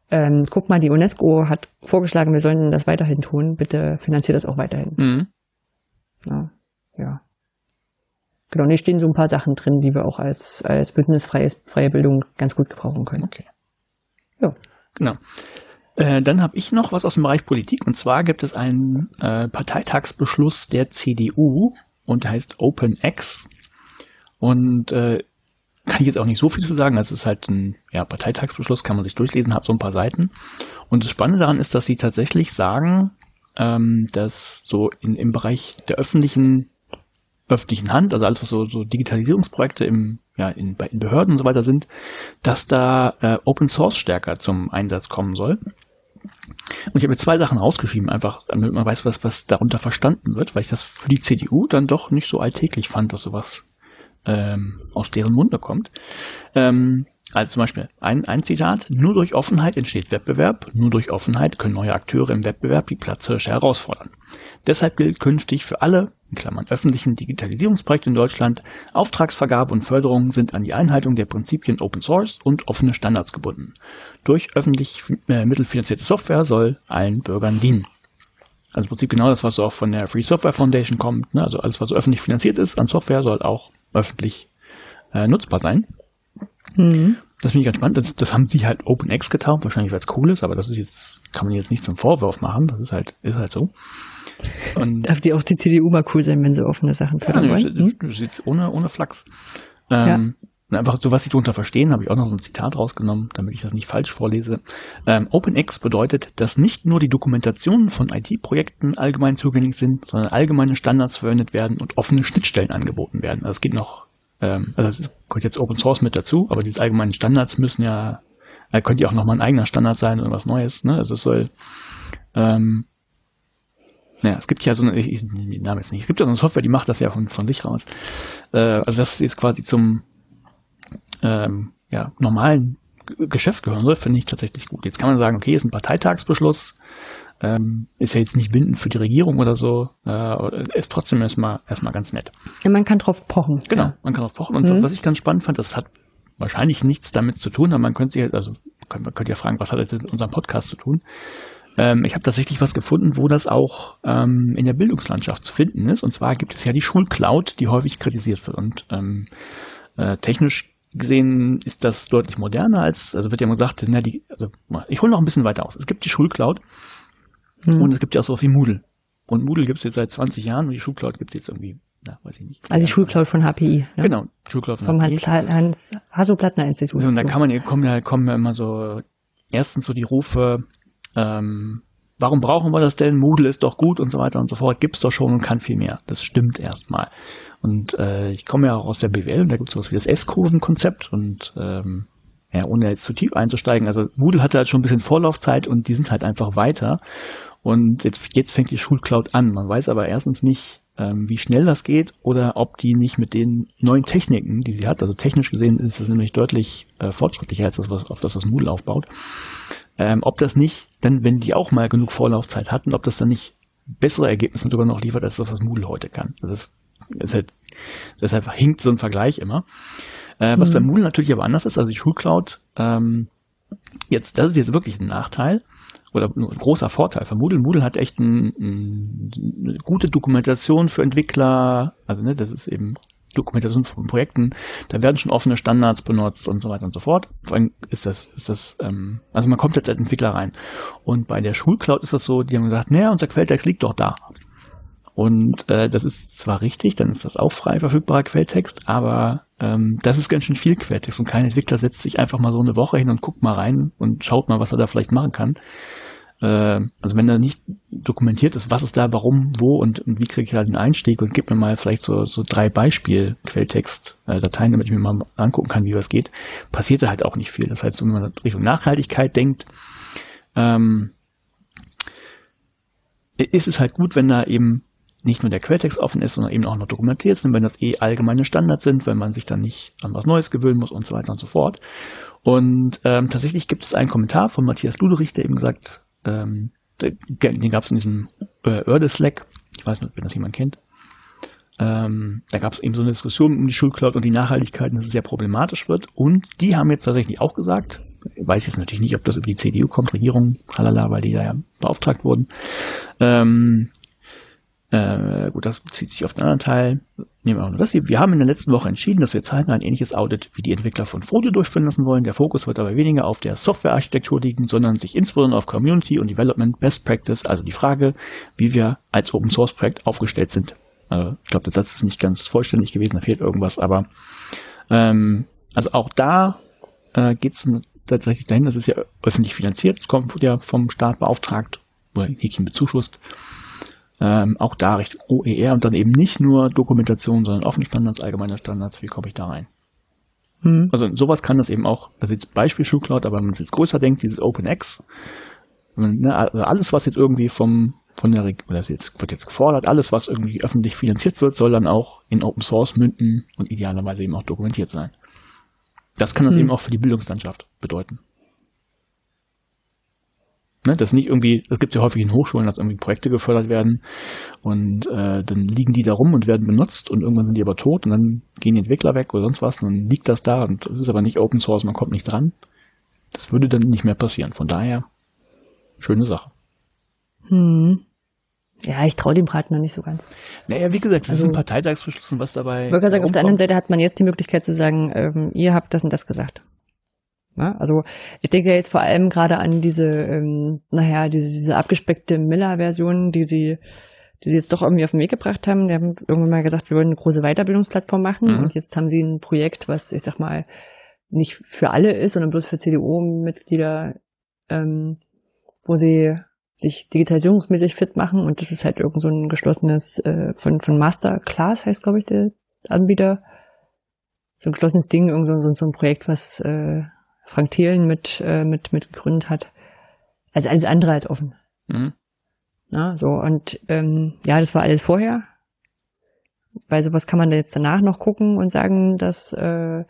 ähm, guck mal, die UNESCO hat vorgeschlagen, wir sollen das weiterhin tun. Bitte finanziert das auch weiterhin. Mhm. Ja, ja. Genau, und hier stehen so ein paar Sachen drin, die wir auch als, als bündnisfreie freie Bildung ganz gut gebrauchen können. Okay. Ja. Genau. Äh, dann habe ich noch was aus dem Bereich Politik und zwar gibt es einen äh, Parteitagsbeschluss der CDU und der heißt OpenX und äh, kann ich jetzt auch nicht so viel zu sagen. Das ist halt ein ja, Parteitagsbeschluss, kann man sich durchlesen, hat so ein paar Seiten. Und das Spannende daran ist, dass sie tatsächlich sagen, ähm, dass so in, im Bereich der öffentlichen öffentlichen Hand, also alles was so, so Digitalisierungsprojekte im ja in, in Behörden und so weiter sind, dass da äh, Open Source stärker zum Einsatz kommen soll. Und ich habe mir zwei Sachen rausgeschrieben, einfach damit man weiß, was was darunter verstanden wird, weil ich das für die CDU dann doch nicht so alltäglich fand, dass sowas ähm, aus deren Munde kommt. Ähm, also zum Beispiel ein, ein Zitat, nur durch Offenheit entsteht Wettbewerb, nur durch Offenheit können neue Akteure im Wettbewerb die Platzhirsche herausfordern. Deshalb gilt künftig für alle, in Klammern öffentlichen Digitalisierungsprojekte in Deutschland, Auftragsvergabe und Förderung sind an die Einhaltung der Prinzipien Open Source und offene Standards gebunden. Durch öffentlich äh, mittelfinanzierte Software soll allen Bürgern dienen. Also im Prinzip genau das, was auch von der Free Software Foundation kommt. Ne? Also alles, was öffentlich finanziert ist an Software, soll auch öffentlich äh, nutzbar sein. Mhm. Das finde ich ganz spannend. Das, das haben sie halt OpenX getauft, wahrscheinlich weil es cool ist, aber das ist jetzt, kann man jetzt nicht zum Vorwurf machen. Das ist halt, ist halt so. Und Darf die auch die CDU mal cool sein, wenn sie offene Sachen fördern ja, wollen? Hm? Ist jetzt ohne, ohne Flachs. Ähm, ja. einfach so, was sie darunter verstehen, habe ich auch noch so ein Zitat rausgenommen, damit ich das nicht falsch vorlese. Ähm, OpenX bedeutet, dass nicht nur die Dokumentationen von IT-Projekten allgemein zugänglich sind, sondern allgemeine Standards verwendet werden und offene Schnittstellen angeboten werden. Also es geht noch ähm, also es kommt jetzt Open Source mit dazu, aber diese allgemeinen Standards müssen ja, äh, könnte ja auch nochmal ein eigener Standard sein oder was Neues, ne? Also es soll, ähm, naja, es gibt ja so eine, ich, ich den Namen jetzt nicht, es gibt ja so eine Software, die macht das ja von, von sich raus. Äh, also das ist quasi zum ähm, ja, normalen Geschäft gehören soll, finde ich tatsächlich gut. Jetzt kann man sagen, okay, ist ein Parteitagsbeschluss, ähm, ist ja jetzt nicht bindend für die Regierung oder so, äh, ist trotzdem erstmal erstmal ganz nett. Ja, man kann drauf pochen. Genau, ja. man kann drauf pochen. Und mhm. was ich ganz spannend fand, das hat wahrscheinlich nichts damit zu tun, aber man könnte sich halt, also man könnte ja fragen, was hat das mit unserem Podcast zu tun? Ähm, ich habe tatsächlich was gefunden, wo das auch ähm, in der Bildungslandschaft zu finden ist. Und zwar gibt es ja die Schulcloud, die häufig kritisiert wird. Und ähm, äh, technisch gesehen ist das deutlich moderner als, also wird ja immer gesagt, na, die, also ich hole noch ein bisschen weiter aus. Es gibt die Schulcloud, Mhm. Und es gibt ja auch so wie Moodle. Und Moodle gibt es jetzt seit 20 Jahren und die Schulcloud gibt es jetzt irgendwie, na, weiß ich nicht. Also die Schulcloud von HPI. Ne? Genau, Schulcloud von Vom HPI. Vom Hans Hasso-Plattner-Institut. So, und da kann man, kommen ja, kommen ja immer so, erstens so die Rufe, ähm, warum brauchen wir das denn? Moodle ist doch gut und so weiter und so fort. Gibt's doch schon und kann viel mehr. Das stimmt erstmal. Und äh, ich komme ja auch aus der BWL und da gibt es sowas wie das S-Kurven-Konzept und ähm, ja, ohne jetzt zu tief einzusteigen, also Moodle hatte halt schon ein bisschen Vorlaufzeit und die sind halt einfach weiter. Und jetzt, jetzt fängt die Schulcloud an. Man weiß aber erstens nicht, ähm, wie schnell das geht oder ob die nicht mit den neuen Techniken, die sie hat, also technisch gesehen ist es nämlich deutlich äh, fortschrittlicher als das, was, auf das das Moodle aufbaut, ähm, ob das nicht, dann, wenn die auch mal genug Vorlaufzeit hatten, ob das dann nicht bessere Ergebnisse sogar noch liefert, als das, was Moodle heute kann. Das ist, ist halt, deshalb hinkt so ein Vergleich immer. Äh, was mhm. bei Moodle natürlich aber anders ist, also die Schulcloud, ähm, jetzt, das ist jetzt wirklich ein Nachteil oder ein großer Vorteil von Moodle. Moodle hat echt ein, ein, eine gute Dokumentation für Entwickler, also ne, das ist eben Dokumentation von Projekten, da werden schon offene Standards benutzt und so weiter und so fort. Vor allem ist das, ist das, ähm, also man kommt jetzt als Entwickler rein. Und bei der Schulcloud ist das so, die haben gesagt, naja, unser Quelltext liegt doch da. Und äh, das ist zwar richtig, dann ist das auch frei verfügbarer Quelltext, aber ähm, das ist ganz schön viel Quelltext und kein Entwickler setzt sich einfach mal so eine Woche hin und guckt mal rein und schaut mal, was er da vielleicht machen kann. Äh, also wenn da nicht dokumentiert ist, was ist da, warum, wo und, und wie kriege ich halt den Einstieg und gib mir mal vielleicht so, so drei Beispiel-Quelltext-Dateien, damit ich mir mal angucken kann, wie das geht, passiert da halt auch nicht viel. Das heißt, wenn man Richtung Nachhaltigkeit denkt, ähm, ist es halt gut, wenn da eben nicht nur der Quelltext offen ist, sondern eben auch noch dokumentiert sind, wenn das eh allgemeine Standards sind, wenn man sich dann nicht an was Neues gewöhnen muss und so weiter und so fort. Und ähm, tatsächlich gibt es einen Kommentar von Matthias Luderich, der eben gesagt, ähm, den gab es in diesem äh, Erde-Slack, ich weiß nicht, wenn das jemand kennt. Ähm, da gab es eben so eine Diskussion um die Schulcloud und die Nachhaltigkeit, dass es sehr problematisch wird. Und die haben jetzt tatsächlich auch gesagt, ich weiß jetzt natürlich nicht, ob das über die CDU kommt, Regierung, halala, weil die da ja beauftragt wurden, ähm, äh, gut, das bezieht sich auf den anderen Teil. Nehmen wir auch das hier. Wir haben in der letzten Woche entschieden, dass wir zeitnah ein ähnliches Audit wie die Entwickler von Fodio durchführen lassen wollen. Der Fokus wird dabei weniger auf der Softwarearchitektur liegen, sondern sich insbesondere auf Community und Development Best Practice, also die Frage, wie wir als Open Source Projekt aufgestellt sind. Äh, ich glaube, der Satz ist nicht ganz vollständig gewesen, da fehlt irgendwas, aber ähm, also auch da äh, geht es tatsächlich dahin, das ist ja öffentlich finanziert, es kommt ja vom Staat beauftragt oder Häkchen bezuschusst. Ähm, auch da Richtung OER und dann eben nicht nur Dokumentation, sondern offene Standards, allgemeine Standards. Wie komme ich da rein? Mhm. Also sowas kann das eben auch, ist jetzt Beispiel SchuhCloud, aber wenn man es jetzt größer denkt, dieses OpenX, ne, also alles, was jetzt irgendwie vom, von der, oder das jetzt, wird jetzt gefordert, alles, was irgendwie öffentlich finanziert wird, soll dann auch in Open Source münden und idealerweise eben auch dokumentiert sein. Das kann das mhm. eben auch für die Bildungslandschaft bedeuten. Ne, das nicht irgendwie, das gibt es ja häufig in Hochschulen, dass irgendwie Projekte gefördert werden und äh, dann liegen die da rum und werden benutzt und irgendwann sind die aber tot und dann gehen die Entwickler weg oder sonst was und dann liegt das da und das ist aber nicht Open Source, man kommt nicht dran. Das würde dann nicht mehr passieren. Von daher, schöne Sache. Hm. Ja, ich traue dem Rat noch nicht so ganz. Naja, wie gesagt, das also, ist ein Parteitagsbeschluss und was dabei. Ich sagen, auf der anderen Seite hat man jetzt die Möglichkeit zu sagen, ähm, ihr habt das und das gesagt. Ne? Also ich denke jetzt vor allem gerade an diese, ähm, naja, diese, diese abgespeckte Miller-Version, die sie, die sie jetzt doch irgendwie auf den Weg gebracht haben. Die haben irgendwann mal gesagt, wir wollen eine große Weiterbildungsplattform machen mhm. und jetzt haben sie ein Projekt, was ich sag mal nicht für alle ist, sondern bloß für CDU-Mitglieder, ähm, wo sie sich digitalisierungsmäßig fit machen und das ist halt irgend so ein geschlossenes äh, von von Masterclass heißt glaube ich der Anbieter so ein geschlossenes Ding irgend so, so ein Projekt was äh, Frank Thielen mit, äh, mit, mit gegründet hat. Also alles andere als offen. Mhm. Na, so, und ähm, ja, das war alles vorher. Weil sowas kann man jetzt danach noch gucken und sagen, dass äh,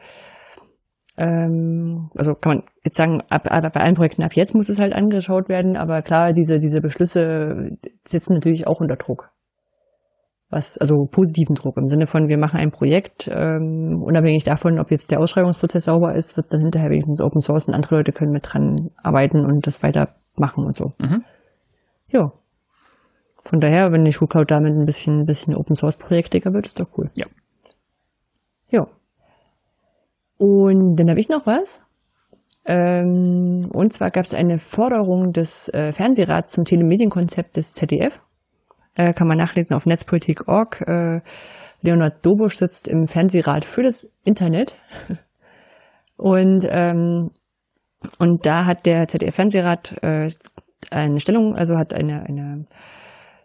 ähm, also kann man jetzt sagen, ab, ab, bei allen Projekten ab jetzt muss es halt angeschaut werden, aber klar, diese, diese Beschlüsse setzen natürlich auch unter Druck was, also positiven Druck im Sinne von, wir machen ein Projekt, ähm, unabhängig davon, ob jetzt der Ausschreibungsprozess sauber ist, wird es dann hinterher wenigstens Open Source und andere Leute können mit dran arbeiten und das weitermachen und so. Mhm. Ja. Von daher, wenn die Schulcloud damit ein bisschen, ein bisschen Open Source projektiger wird, ist doch cool. Ja. Ja. Und dann habe ich noch was. Ähm, und zwar gab es eine Forderung des äh, Fernsehrats zum Telemedienkonzept des ZDF äh, kann man nachlesen auf netzpolitik.org. Äh, Leonard Dobusch sitzt im Fernsehrat für das Internet. Und, ähm, und da hat der ZDF-Fernsehrat äh, eine Stellung, also hat eine, eine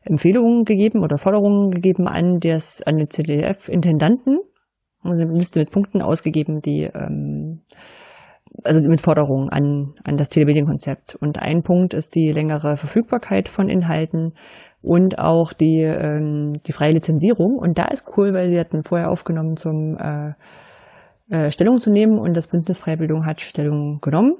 Empfehlung gegeben oder Forderungen gegeben an, das, an den ZDF-Intendanten. Also eine Liste mit Punkten ausgegeben, die ähm, also mit Forderungen an, an das Telemedienkonzept. Und ein Punkt ist die längere Verfügbarkeit von Inhalten und auch die, ähm, die freie Lizenzierung. Und da ist cool, weil sie hatten vorher aufgenommen, zum äh, äh, Stellung zu nehmen und das Bündnis Freie Bildung hat Stellung genommen.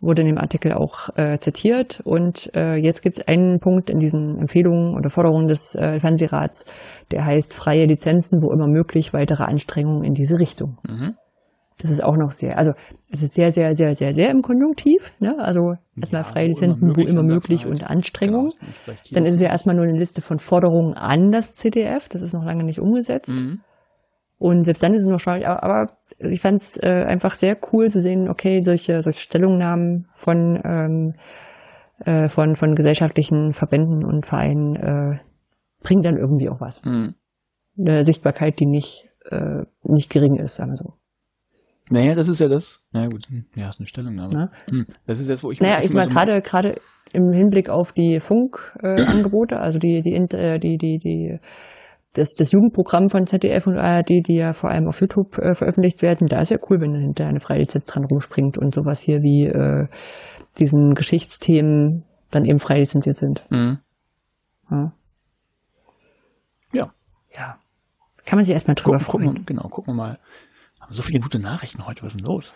Wurde in dem Artikel auch äh, zitiert. Und äh, jetzt gibt es einen Punkt in diesen Empfehlungen oder Forderungen des äh, Fernsehrats, der heißt freie Lizenzen, wo immer möglich, weitere Anstrengungen in diese Richtung. Mhm. Das ist auch noch sehr, also es ist sehr, sehr, sehr, sehr, sehr im Konjunktiv. Ne? Also erstmal ja, freie Lizenzen, wo immer möglich, und Anstrengung. Genau, Dann ist es ja erstmal nur eine Liste von Forderungen an das CDF. Das ist noch lange nicht umgesetzt. Mhm. Und selbst dann ist es noch schon, aber ich fand es äh, einfach sehr cool zu sehen, okay, solche, solche Stellungnahmen von, ähm, äh, von, von gesellschaftlichen Verbänden und Vereinen äh, bringen dann irgendwie auch was. Mhm. Eine Sichtbarkeit, die nicht, äh, nicht gering ist, sagen wir so. Naja, das ist ja das. Na gut, hm, ja, ist eine Stellungnahme. Hm, das ist das, wo ich. Naja, ich mal gerade gerade im Hinblick auf die Funkangebote, äh, also die die äh, die die die das, das Jugendprogramm von ZDF und ARD, die ja vor allem auf YouTube äh, veröffentlicht werden, da ist ja cool, wenn hinter eine freie Lizenz dran rumspringt und sowas hier wie äh, diesen Geschichtsthemen dann eben frei lizenziert sind. Mhm. Ja. ja. Ja. Kann man sich erstmal drüber gucken, freuen. Gucken, genau, gucken wir mal, so viele gute Nachrichten heute, was ist denn los?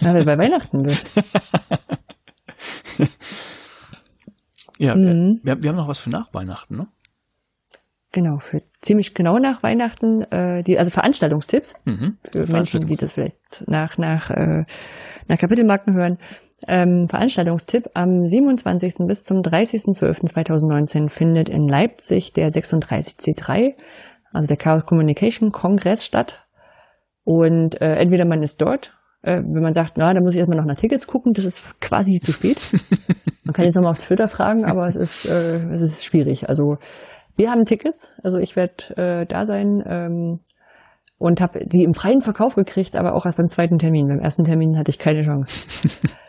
Ja, weil bei Weihnachten wird. ja, mhm. wir, wir, haben noch was für nach Weihnachten, ne? Genau, für ziemlich genau nach Weihnachten, äh, die, also Veranstaltungstipps mhm. für Menschen, die das vielleicht nach, nach, äh, nach Kapitelmarken hören. Ähm, Veranstaltungstipp am 27. bis zum 30.12.2019 findet in Leipzig der 36C3 also der Chaos Communication Kongress statt. Und äh, entweder man ist dort, äh, wenn man sagt, na, da muss ich erstmal noch nach Tickets gucken, das ist quasi zu spät. man kann jetzt nochmal auf Twitter fragen, aber es ist, äh, es ist schwierig. Also wir haben Tickets, also ich werde äh, da sein ähm, und habe die im freien Verkauf gekriegt, aber auch erst beim zweiten Termin. Beim ersten Termin hatte ich keine Chance.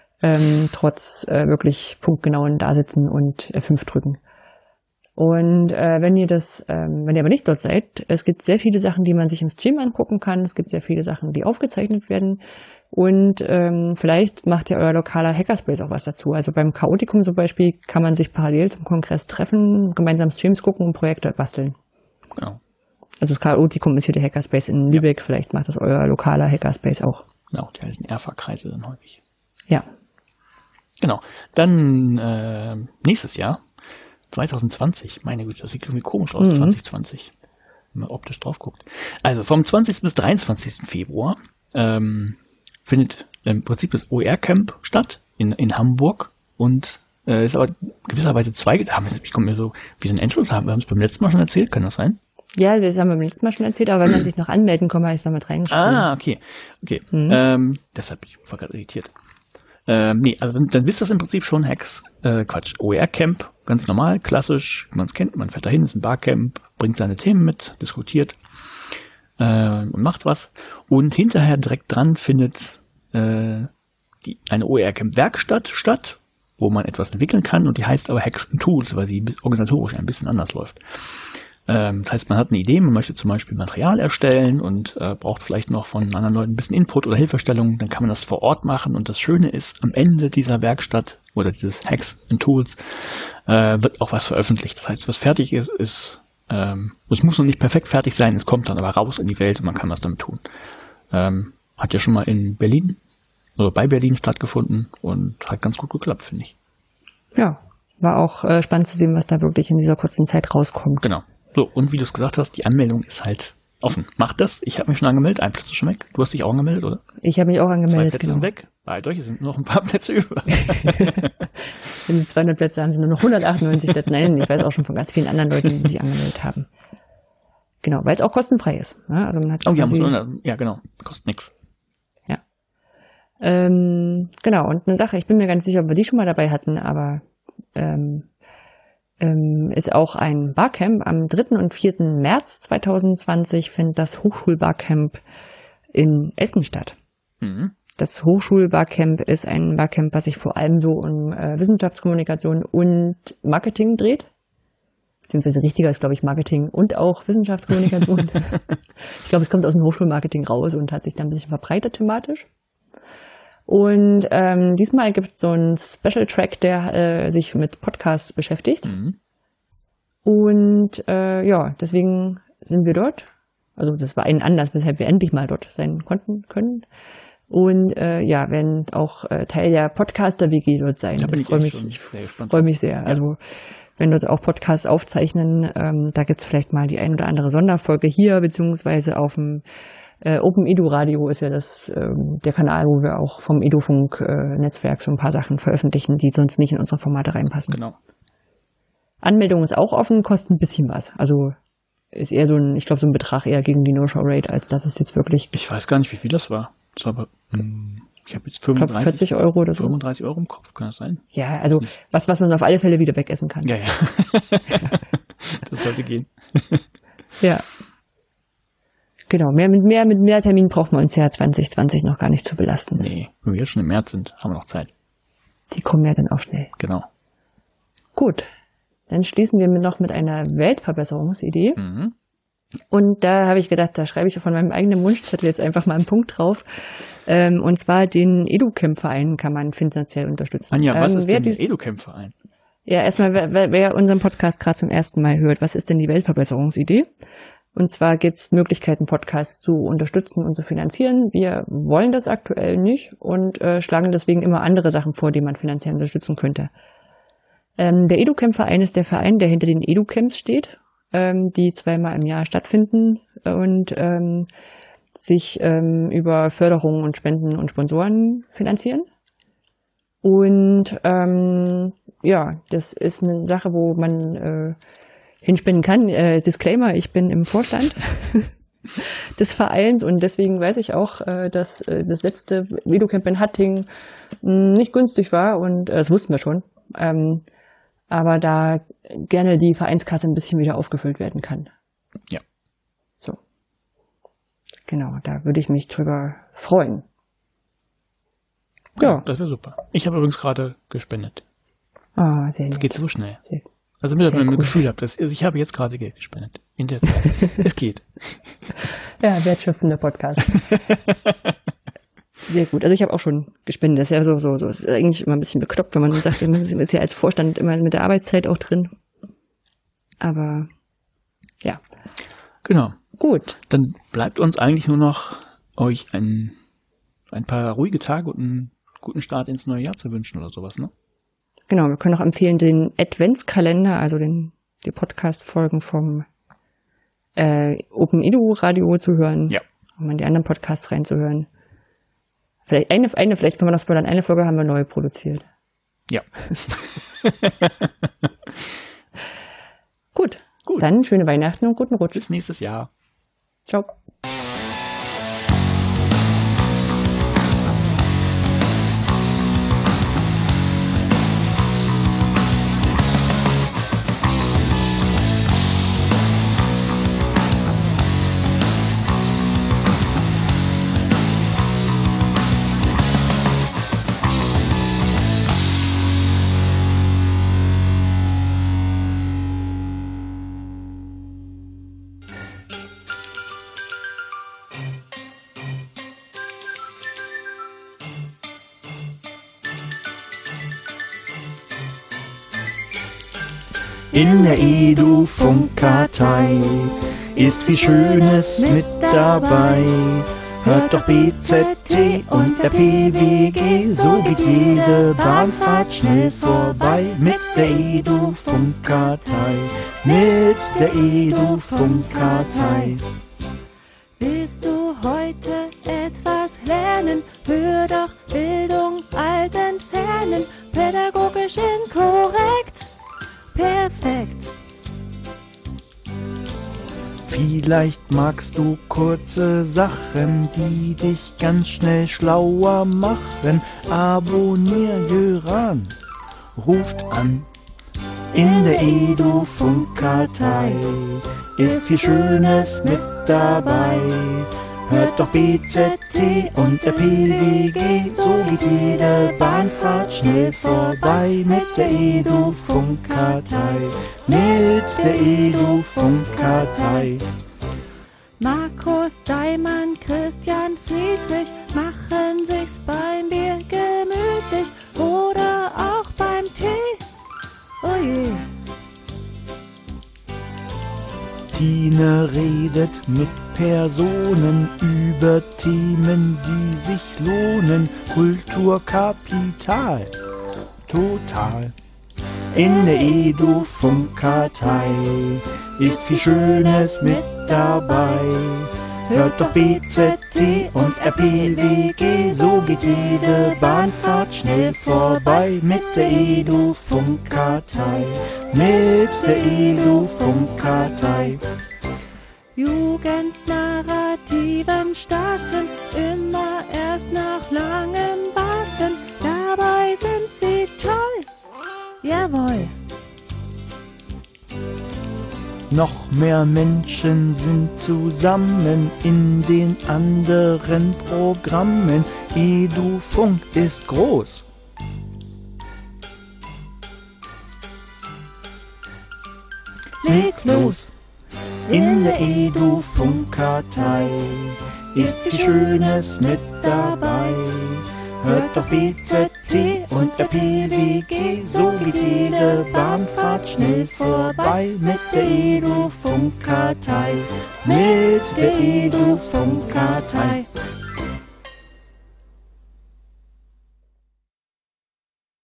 ähm, trotz äh, wirklich punktgenauen Dasitzen und F5 drücken. Und äh, wenn ihr das, ähm, wenn ihr aber nicht dort seid, es gibt sehr viele Sachen, die man sich im Stream angucken kann. Es gibt sehr viele Sachen, die aufgezeichnet werden. Und ähm, vielleicht macht ja euer lokaler Hackerspace auch was dazu. Also beim Chaotikum zum Beispiel kann man sich parallel zum Kongress treffen, gemeinsam Streams gucken und Projekte basteln. Genau. Also das Chaotikum ist hier der Hackerspace in Lübeck. Ja. Vielleicht macht das euer lokaler Hackerspace auch. Genau, die heißen Erfa-Kreise dann häufig. Ja. Genau. Dann äh, nächstes Jahr, 2020, meine Güte, das sieht irgendwie komisch aus, mhm. 2020, wenn man optisch drauf guckt. Also vom 20. bis 23. Februar ähm, findet im Prinzip das OER-Camp statt in, in Hamburg und äh, ist aber gewisserweise zweigeteilt. Ich komme mir so wie ein Endschluss, haben wir uns beim letzten Mal schon erzählt, kann das sein? Ja, das haben wir beim letzten Mal schon erzählt, aber wenn man sich noch anmelden kann, habe ich es noch mit reingeschrieben. Ah, okay. Okay. Mhm. Ähm, deshalb bin ich gerade irritiert. Ähm, nee, also dann, dann ihr das im Prinzip schon, Hacks, äh, Quatsch, OER-Camp, ganz normal, klassisch, man es kennt, man fährt dahin, ist ein Barcamp, bringt seine Themen mit, diskutiert äh, und macht was. Und hinterher direkt dran findet äh, die, eine OER-Camp-Werkstatt statt, wo man etwas entwickeln kann und die heißt aber Hacks and Tools, weil sie organisatorisch ein bisschen anders läuft. Ähm, das heißt, man hat eine Idee, man möchte zum Beispiel Material erstellen und äh, braucht vielleicht noch von anderen Leuten ein bisschen Input oder Hilfestellung, dann kann man das vor Ort machen und das Schöne ist, am Ende dieser Werkstatt oder dieses Hacks and Tools äh, wird auch was veröffentlicht. Das heißt, was fertig ist, ist, ähm, es muss noch nicht perfekt fertig sein, es kommt dann aber raus in die Welt und man kann was damit tun. Ähm, hat ja schon mal in Berlin oder bei Berlin stattgefunden und hat ganz gut geklappt, finde ich. Ja, war auch äh, spannend zu sehen, was da wirklich in dieser kurzen Zeit rauskommt. Genau. So, und wie du es gesagt hast, die Anmeldung ist halt offen. Mach das. Ich habe mich schon angemeldet. Ein Platz ist schon weg. Du hast dich auch angemeldet, oder? Ich habe mich auch angemeldet. Zwei Plätze genau. sind weg. Bei euch sind noch ein paar Plätze über. Wenn die 200 Plätze haben, sind nur noch 198 Plätze. Nein, ich weiß auch schon von ganz vielen anderen Leuten, die sich angemeldet haben. Genau, weil es auch kostenfrei ist. Ne? Also man hat oh, ja, muss, ja, genau. Kostet nix. Ja. Ähm, genau, und eine Sache, ich bin mir ganz sicher, ob wir die schon mal dabei hatten, aber ähm, ähm, ist auch ein Barcamp. Am 3. und 4. März 2020 findet das Hochschulbarcamp in Essen statt. Mhm. Das Hochschulbarcamp ist ein Barcamp, was sich vor allem so um äh, Wissenschaftskommunikation und Marketing dreht. Beziehungsweise richtiger ist, glaube ich, Marketing und auch Wissenschaftskommunikation. ich glaube, es kommt aus dem Hochschulmarketing raus und hat sich dann ein bisschen verbreitet thematisch. Und ähm, diesmal gibt es so einen Special Track, der äh, sich mit Podcasts beschäftigt. Mhm. Und äh, ja, deswegen sind wir dort. Also das war ein Anlass, weshalb wir endlich mal dort sein konnten können. Und äh, ja, werden auch äh, Teil der Podcaster-WG dort sein. Da bin ich freue mich, ich freue mich sehr. Ja. Also wenn dort auch Podcasts aufzeichnen, ähm, da gibt's vielleicht mal die ein oder andere Sonderfolge hier, beziehungsweise auf dem äh, Open Edu Radio ist ja das ähm, der Kanal, wo wir auch vom Edufunk äh, so ein paar Sachen veröffentlichen, die sonst nicht in unsere Formate reinpassen. Genau. Anmeldung ist auch offen, kostet ein bisschen was. Also ist eher so ein, ich glaube, so ein Betrag eher gegen die No-Show-Rate, als dass es jetzt wirklich. Ich weiß gar nicht, wie viel das war. Das war aber, hm, ich habe jetzt 35, glaub, 40 Euro oder so. 35 Euro im Kopf, kann das sein? Ja, also was, was man auf alle Fälle wieder wegessen kann. Ja, ja. das sollte gehen. ja. Genau, mehr, mit mehr, mit mehr Terminen braucht man uns ja 2020 noch gar nicht zu belasten. Nee, wenn wir jetzt schon im März sind, haben wir noch Zeit. Die kommen ja dann auch schnell. Genau. Gut. Dann schließen wir noch mit einer Weltverbesserungsidee. Mhm. Und da habe ich gedacht, da schreibe ich von meinem eigenen Wunschzettel jetzt einfach mal einen Punkt drauf. Ähm, und zwar den EduCamp-Verein kann man finanziell unterstützen. Anja, was ähm, ist denn der EduCamp-Verein? Ja, erstmal, wer, wer unseren Podcast gerade zum ersten Mal hört, was ist denn die Weltverbesserungsidee? Und zwar gibt es Möglichkeiten, Podcasts zu unterstützen und zu finanzieren. Wir wollen das aktuell nicht und äh, schlagen deswegen immer andere Sachen vor, die man finanziell unterstützen könnte. Ähm, der EduCamp-Verein ist der Verein, der hinter den EduCamps steht, ähm, die zweimal im Jahr stattfinden und ähm, sich ähm, über Förderungen und Spenden und Sponsoren finanzieren. Und ähm, ja, das ist eine Sache, wo man äh, hinspenden kann. Äh, Disclaimer, ich bin im Vorstand des Vereins und deswegen weiß ich auch, äh, dass äh, das letzte Videocamp in Hatting hm, nicht günstig war und äh, das wussten wir schon. Ähm, aber da gerne die Vereinskasse ein bisschen wieder aufgefüllt werden kann. Ja. So. Genau, da würde ich mich drüber freuen. Ja. ja das wäre super. Ich habe übrigens gerade gespendet. Ah, sehr nett. Das geht so schnell. Sehr, also damit ihr ein Gefühl habt, dass, also ich habe jetzt gerade Geld gespendet. In der Zeit. es geht. Ja, wertschöpfender Podcast. Sehr gut. Also ich habe auch schon gespendet. Das ist ja so, so, so. Das ist eigentlich immer ein bisschen bekloppt, wenn man sagt, man ist ja als Vorstand immer mit der Arbeitszeit auch drin. Aber ja. Genau. Gut. Dann bleibt uns eigentlich nur noch euch ein, ein paar ruhige Tage und einen guten Start ins neue Jahr zu wünschen oder sowas, ne? Genau, wir können auch empfehlen, den Adventskalender, also den, die Podcast-Folgen vom äh, Open Edu Radio zu hören. Ja. Um in die anderen Podcasts reinzuhören. Vielleicht eine, eine, vielleicht können wir noch spoilern, eine Folge haben wir neu produziert. Ja. Gut. Gut. Dann schöne Weihnachten und guten Rutsch. Bis nächstes Jahr. Ciao. In der Edu-Funkkartei ist viel Schönes mit dabei. Hört doch BZT und der PWG, so geht jede Bahnfahrt schnell vorbei. Mit der Edu-Funkkartei, mit der Edu-Funkkartei. Willst du heute etwas lernen? Hör doch Bildung alt entfernen, pädagogisch inkorrekt perfekt. Vielleicht magst du kurze Sachen, die dich ganz schnell schlauer machen. Abonnier Jöran, ruft an. In der Edu-Funkkartei ist viel Schönes mit dabei. Hört doch BZT und der PWG, so geht jede Bahnfahrt schnell vorbei mit der Edu-Funkkartei, mit der Edu-Funkkartei. Markus Daimann, Christian Friedrich machen sich's beim Bier gemütlich oder auch beim Tee. Oh je. Tine redet mit Personen über Themen, die sich lohnen. Kulturkapital, total. In der Edu-Funkkartei ist viel Schönes mit dabei. Hört doch BZT und RPWG, so geht jede Bahnfahrt schnell vorbei mit der Edu-Funkkartei, mit der Edu-Funkkartei. Jugendnarrativen starten immer erst nach langem Warten, dabei sind sie toll. Jawohl. Noch mehr Menschen sind zusammen in den anderen Programmen. Edufunk ist groß. Leg los! In der Edufunk-Kartei ist viel Schönes mit dabei. Hört doch BZT und der PWG, so geht jede Bahnfahrt schnell vorbei mit der Edu-Funkkartei, mit der Edu-Funkkartei.